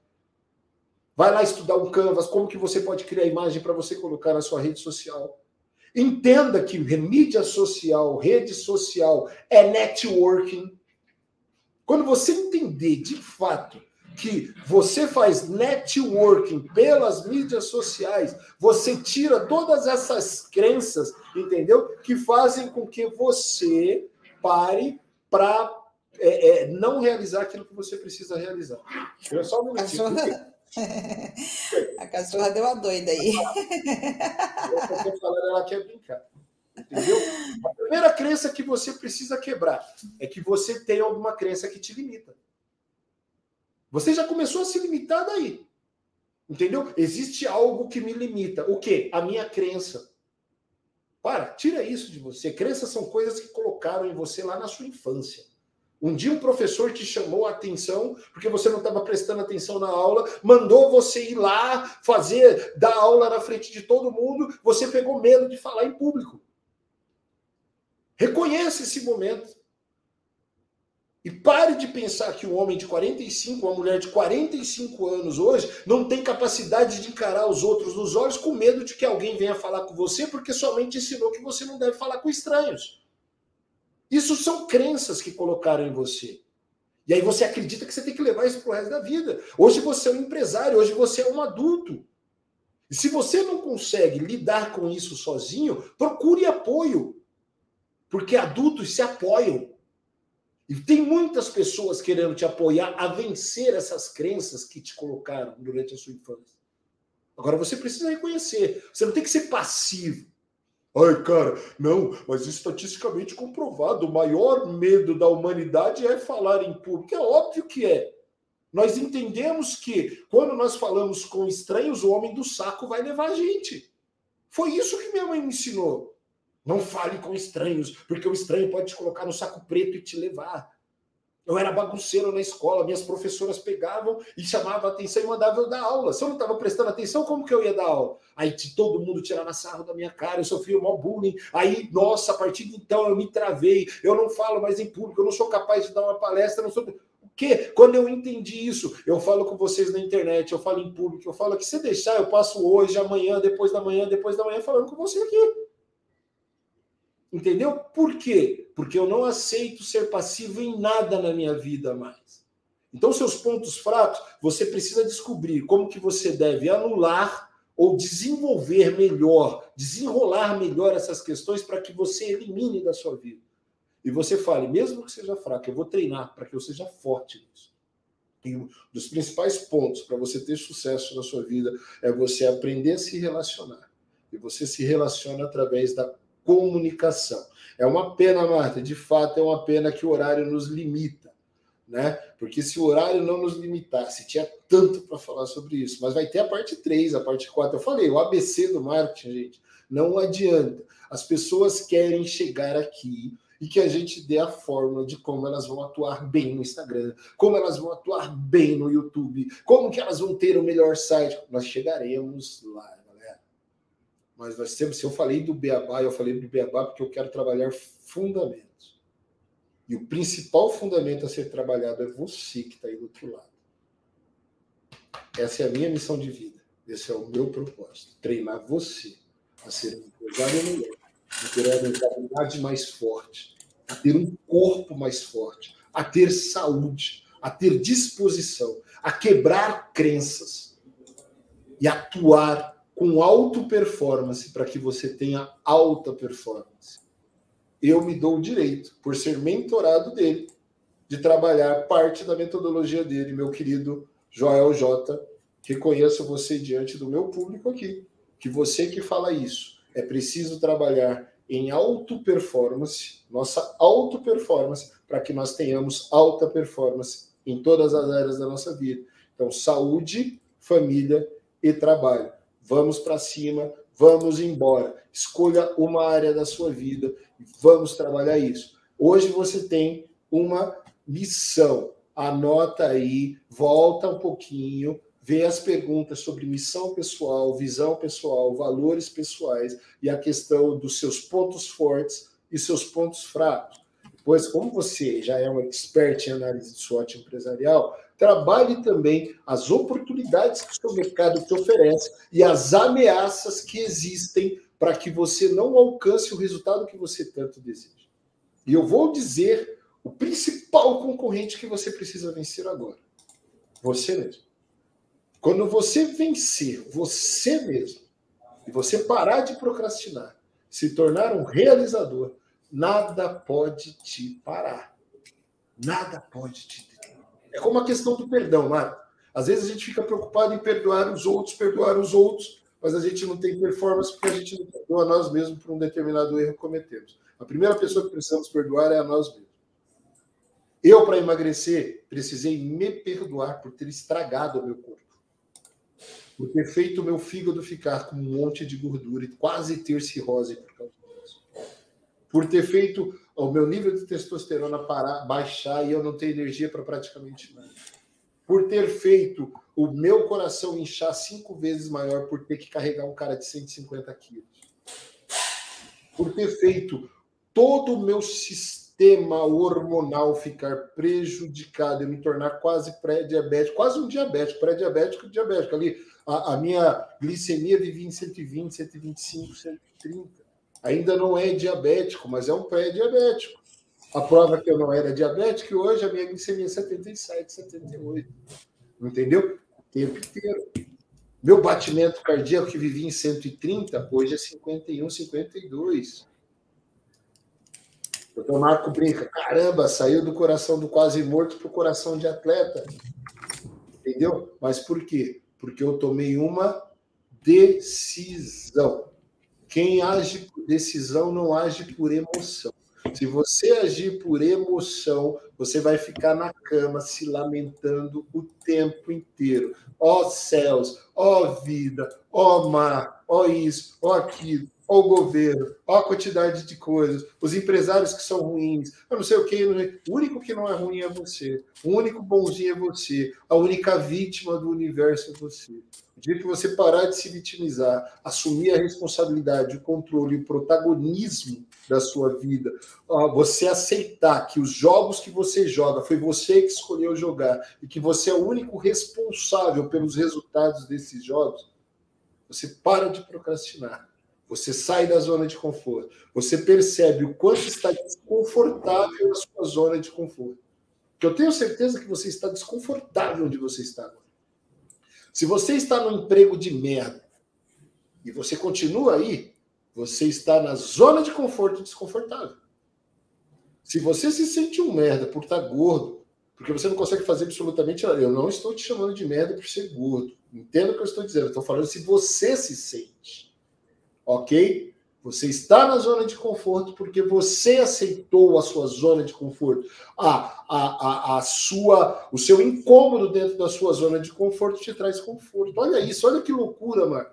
Vai lá estudar um Canvas, como que você pode criar imagem para você colocar na sua rede social. Entenda que mídia social, rede social é networking. Quando você entender de fato que você faz networking pelas mídias sociais, você tira todas essas crenças, entendeu? Que fazem com que você pare para é, é, não realizar aquilo que você precisa realizar. Eu só um minutinho. <laughs> A cachorra deu a doida aí. Eu falando, ela quer brincar. Entendeu? A primeira crença que você precisa quebrar é que você tem alguma crença que te limita. Você já começou a se limitar daí. Entendeu? Existe algo que me limita. O quê? A minha crença. Para, tira isso de você. Crenças são coisas que colocaram em você lá na sua infância. Um dia um professor te chamou a atenção porque você não estava prestando atenção na aula, mandou você ir lá fazer, dar aula na frente de todo mundo, você pegou medo de falar em público. Reconheça esse momento. E pare de pensar que um homem de 45, uma mulher de 45 anos hoje, não tem capacidade de encarar os outros nos olhos com medo de que alguém venha falar com você, porque somente ensinou que você não deve falar com estranhos. Isso são crenças que colocaram em você. E aí você acredita que você tem que levar isso para o resto da vida. Hoje você é um empresário, hoje você é um adulto. E se você não consegue lidar com isso sozinho, procure apoio. Porque adultos se apoiam. E tem muitas pessoas querendo te apoiar a vencer essas crenças que te colocaram durante a sua infância. Agora você precisa reconhecer. Você não tem que ser passivo. Ai, cara, não, mas estatisticamente comprovado, o maior medo da humanidade é falar em público. É óbvio que é. Nós entendemos que quando nós falamos com estranhos, o homem do saco vai levar a gente. Foi isso que minha mãe me ensinou. Não fale com estranhos, porque o estranho pode te colocar no saco preto e te levar. Eu era bagunceiro na escola, minhas professoras pegavam e chamavam a atenção e mandavam eu dar aula. Se eu não estava prestando atenção, como que eu ia dar aula? Aí todo mundo tirava sarro da minha cara, eu sofria um bullying. Aí, nossa, a partir de então eu me travei, eu não falo mais em público, eu não sou capaz de dar uma palestra, não sou. O quê? Quando eu entendi isso, eu falo com vocês na internet, eu falo em público, eu falo que se deixar, eu passo hoje, amanhã, depois da manhã, depois da manhã, falando com você aqui. Entendeu? Por quê? Porque eu não aceito ser passivo em nada na minha vida mais. Então, seus pontos fracos, você precisa descobrir como que você deve anular ou desenvolver melhor, desenrolar melhor essas questões para que você elimine da sua vida. E você fale, mesmo que seja fraco, eu vou treinar para que eu seja forte nisso. E um dos principais pontos para você ter sucesso na sua vida é você aprender a se relacionar. E você se relaciona através da comunicação. É uma pena, Marta, de fato é uma pena que o horário nos limita, né? Porque se o horário não nos limitasse, tinha tanto para falar sobre isso, mas vai ter a parte 3, a parte 4. Eu falei, o ABC do marketing, gente, não adianta. As pessoas querem chegar aqui e que a gente dê a fórmula de como elas vão atuar bem no Instagram, como elas vão atuar bem no YouTube, como que elas vão ter o melhor site. Nós chegaremos lá. Mas nós temos, se eu falei do Beabá, eu falei do Beabá porque eu quero trabalhar fundamentos. E o principal fundamento a ser trabalhado é você que está aí do outro lado. Essa é a minha missão de vida. Esse é o meu propósito. Treinar você a ser um empresário melhor, a ter uma mentalidade mais forte, a ter um corpo mais forte, a ter saúde, a ter disposição, a quebrar crenças e atuar com alta performance para que você tenha alta performance. Eu me dou o direito, por ser mentorado dele, de trabalhar parte da metodologia dele, meu querido Joel J. Reconheço você diante do meu público aqui, que você que fala isso, é preciso trabalhar em auto performance, nossa auto performance, para que nós tenhamos alta performance em todas as áreas da nossa vida. Então, saúde, família e trabalho. Vamos para cima, vamos embora. Escolha uma área da sua vida e vamos trabalhar isso. Hoje você tem uma missão. Anota aí, volta um pouquinho, ver as perguntas sobre missão pessoal, visão pessoal, valores pessoais e a questão dos seus pontos fortes e seus pontos fracos. Pois, como você já é um expert em análise de SWOT empresarial, trabalhe também as oportunidades que o seu mercado te oferece e as ameaças que existem para que você não alcance o resultado que você tanto deseja. E eu vou dizer o principal concorrente que você precisa vencer agora: você mesmo. Quando você vencer você mesmo e você parar de procrastinar, se tornar um realizador, nada pode te parar. Nada pode te. É como a questão do perdão, Marco. Às vezes a gente fica preocupado em perdoar os outros, perdoar os outros, mas a gente não tem performance porque a gente não perdoa nós mesmos por um determinado erro que cometemos. A primeira pessoa que precisamos perdoar é a nós mesmos. Eu, para emagrecer, precisei me perdoar por ter estragado o meu corpo por ter feito o meu fígado ficar com um monte de gordura e quase ter cirrose por causa disso. Por ter feito o meu nível de testosterona parar, baixar e eu não ter energia para praticamente nada. Por ter feito o meu coração inchar cinco vezes maior por ter que carregar um cara de 150 quilos. Por ter feito todo o meu sistema hormonal ficar prejudicado e me tornar quase pré-diabético, quase um diabético, pré-diabético, diabético ali a, a minha glicemia vivia em 120, 125, 130. Ainda não é diabético, mas é um pré-diabético. A prova que eu não era diabético e hoje a minha glicemia é 77, 78. Entendeu? O tempo inteiro. Meu batimento cardíaco que vivia em 130, hoje é 51, 52. O doutor Marco brinca, caramba, saiu do coração do quase morto para o coração de atleta. Entendeu? Mas por quê? porque eu tomei uma decisão. Quem age por decisão não age por emoção. Se você agir por emoção, você vai ficar na cama se lamentando o tempo inteiro. Ó oh, céus, ó oh, vida, ó oh, mar, ó isso, ó aquilo ó o governo, ó a quantidade de coisas, os empresários que são ruins, eu não sei o que. O único que não é ruim é você. O único bonzinho é você. A única vítima do universo é você. O dia que você parar de se vitimizar, assumir a responsabilidade, o controle, o protagonismo da sua vida, você aceitar que os jogos que você joga foi você que escolheu jogar e que você é o único responsável pelos resultados desses jogos, você para de procrastinar você sai da zona de conforto. Você percebe o quanto está desconfortável a sua zona de conforto. Porque eu tenho certeza que você está desconfortável onde você está agora. Se você está num emprego de merda e você continua aí, você está na zona de conforto desconfortável. Se você se sente um merda por estar gordo, porque você não consegue fazer absolutamente nada, eu não estou te chamando de merda por ser gordo. Entenda o que eu estou dizendo. Eu estou falando se você se sente ok? Você está na zona de conforto porque você aceitou a sua zona de conforto. A, a, a, a sua, o seu incômodo dentro da sua zona de conforto te traz conforto. Olha isso, olha que loucura, mano.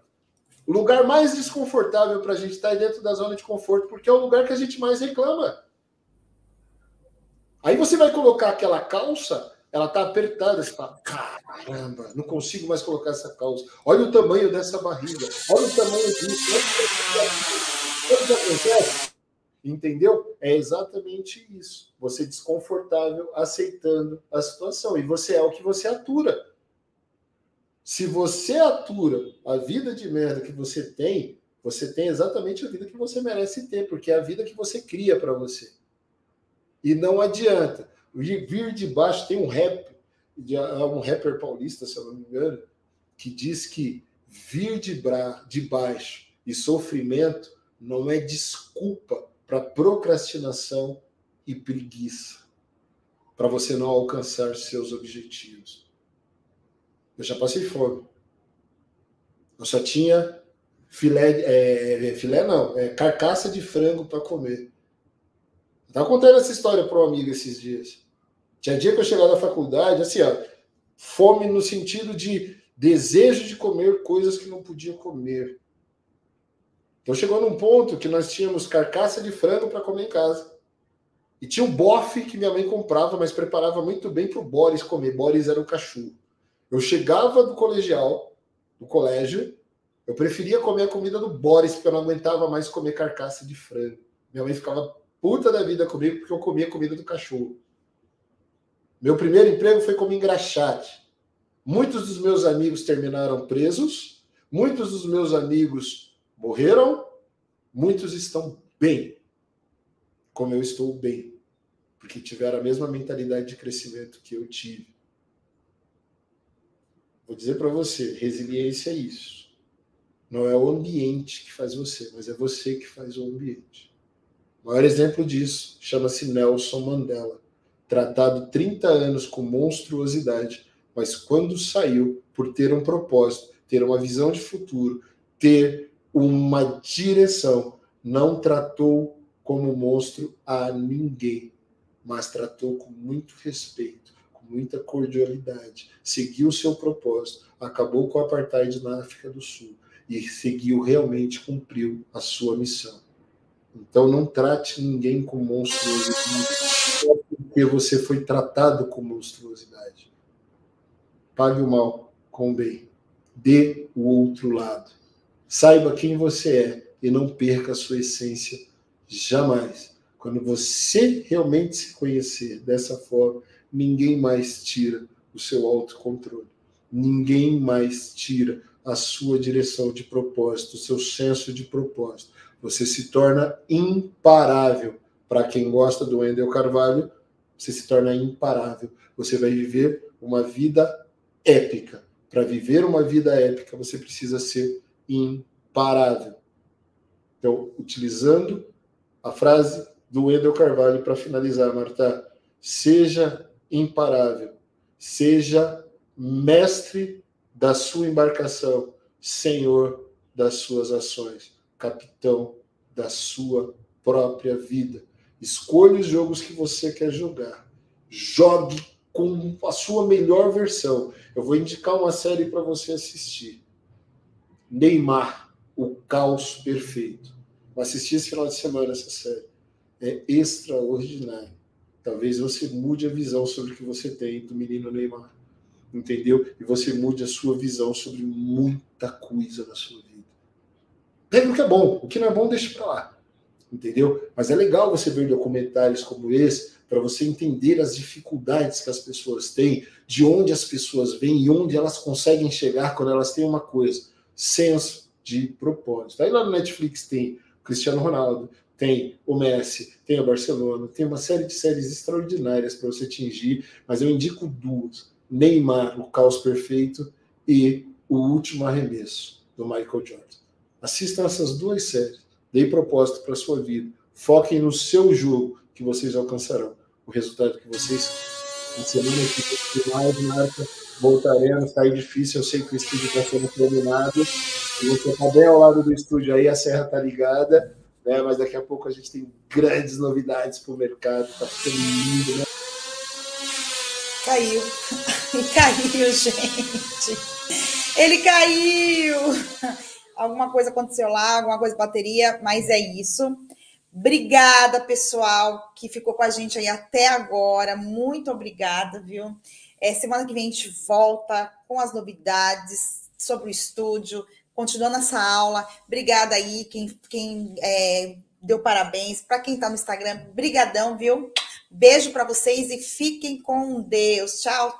O lugar mais desconfortável para a gente estar tá é dentro da zona de conforto, porque é o lugar que a gente mais reclama. Aí você vai colocar aquela calça, ela tá apertada, você fala, caramba, não consigo mais colocar essa calça. Olha o tamanho dessa barriga, olha o tamanho disso. Olha o que acontece. Entendeu? É exatamente isso. Você desconfortável aceitando a situação. E você é o que você atura. Se você atura a vida de merda que você tem, você tem exatamente a vida que você merece ter, porque é a vida que você cria para você. E não adianta. Vir de baixo tem um rap, um rapper paulista, se eu não me engano, que diz que vir de, bra, de baixo e sofrimento não é desculpa para procrastinação e preguiça, para você não alcançar seus objetivos. Eu já passei fome. Eu só tinha filé, é, filé não, é, carcaça de frango para comer. Eu tava contando essa história para um amigo esses dias. Tinha dia que eu chegava da faculdade, assim, ó, fome no sentido de desejo de comer coisas que não podia comer. Então chegou num ponto que nós tínhamos carcaça de frango para comer em casa. E tinha um bofe que minha mãe comprava, mas preparava muito bem para o Boris comer. Boris era o cachorro. Eu chegava do colegial, do colégio, eu preferia comer a comida do Boris, porque eu não aguentava mais comer carcaça de frango. Minha mãe ficava puta da vida comigo porque eu comia comida do cachorro. Meu primeiro emprego foi como engraxate. Muitos dos meus amigos terminaram presos, muitos dos meus amigos morreram, muitos estão bem, como eu estou bem, porque tiveram a mesma mentalidade de crescimento que eu tive. Vou dizer para você, resiliência é isso. Não é o ambiente que faz você, mas é você que faz o ambiente. O maior exemplo disso chama-se Nelson Mandela, tratado 30 anos com monstruosidade, mas quando saiu por ter um propósito, ter uma visão de futuro, ter uma direção, não tratou como monstro a ninguém, mas tratou com muito respeito, com muita cordialidade, seguiu seu propósito, acabou com o apartheid na África do Sul e seguiu realmente cumpriu a sua missão. Então não trate ninguém com monstruosidade porque você foi tratado com monstruosidade. Pague o mal com o bem. Dê o outro lado. Saiba quem você é e não perca a sua essência jamais. Quando você realmente se conhecer dessa forma, ninguém mais tira o seu autocontrole. Ninguém mais tira a sua direção de propósito, o seu senso de propósito você se torna imparável. Para quem gosta do Wendel Carvalho, você se torna imparável. Você vai viver uma vida épica. Para viver uma vida épica, você precisa ser imparável. Então, utilizando a frase do Wendel Carvalho para finalizar, Marta, seja imparável, seja mestre da sua embarcação, senhor das suas ações capitão da sua própria vida. Escolha os jogos que você quer jogar. Jogue com a sua melhor versão. Eu vou indicar uma série para você assistir. Neymar, o caos perfeito. Vou assistir esse final de semana essa série. É extraordinário. Talvez você mude a visão sobre o que você tem do menino Neymar. Entendeu? E você mude a sua visão sobre muita coisa na sua vida. Pega o que é bom, o que não é bom, deixa para lá. Entendeu? Mas é legal você ver documentários como esse para você entender as dificuldades que as pessoas têm, de onde as pessoas vêm e onde elas conseguem chegar quando elas têm uma coisa, senso de propósito. Aí lá no Netflix tem o Cristiano Ronaldo, tem o Messi, tem o Barcelona, tem uma série de séries extraordinárias para você atingir, mas eu indico duas: Neymar, o caos perfeito, e o último arremesso do Michael Jordan. Assistam essas duas séries. Dei propósito para a sua vida. Foquem no seu jogo que vocês alcançarão. O resultado que vocês, na semana que mais marca, voltaremos. Está difícil, eu sei que o estúdio está sendo terminado. E você está bem ao lado do estúdio aí, a serra está ligada. né? Mas daqui a pouco a gente tem grandes novidades para o mercado, tá ficando lindo, né? Caiu. <laughs> caiu, gente. Ele caiu. Alguma coisa aconteceu lá, alguma coisa bateria, mas é isso. Obrigada, pessoal, que ficou com a gente aí até agora. Muito obrigada, viu? É, semana que vem a gente volta com as novidades sobre o estúdio, continuando essa aula. Obrigada aí, quem, quem é, deu parabéns. Para quem está no Instagram, brigadão, viu? Beijo para vocês e fiquem com Deus. Tchau, tchau.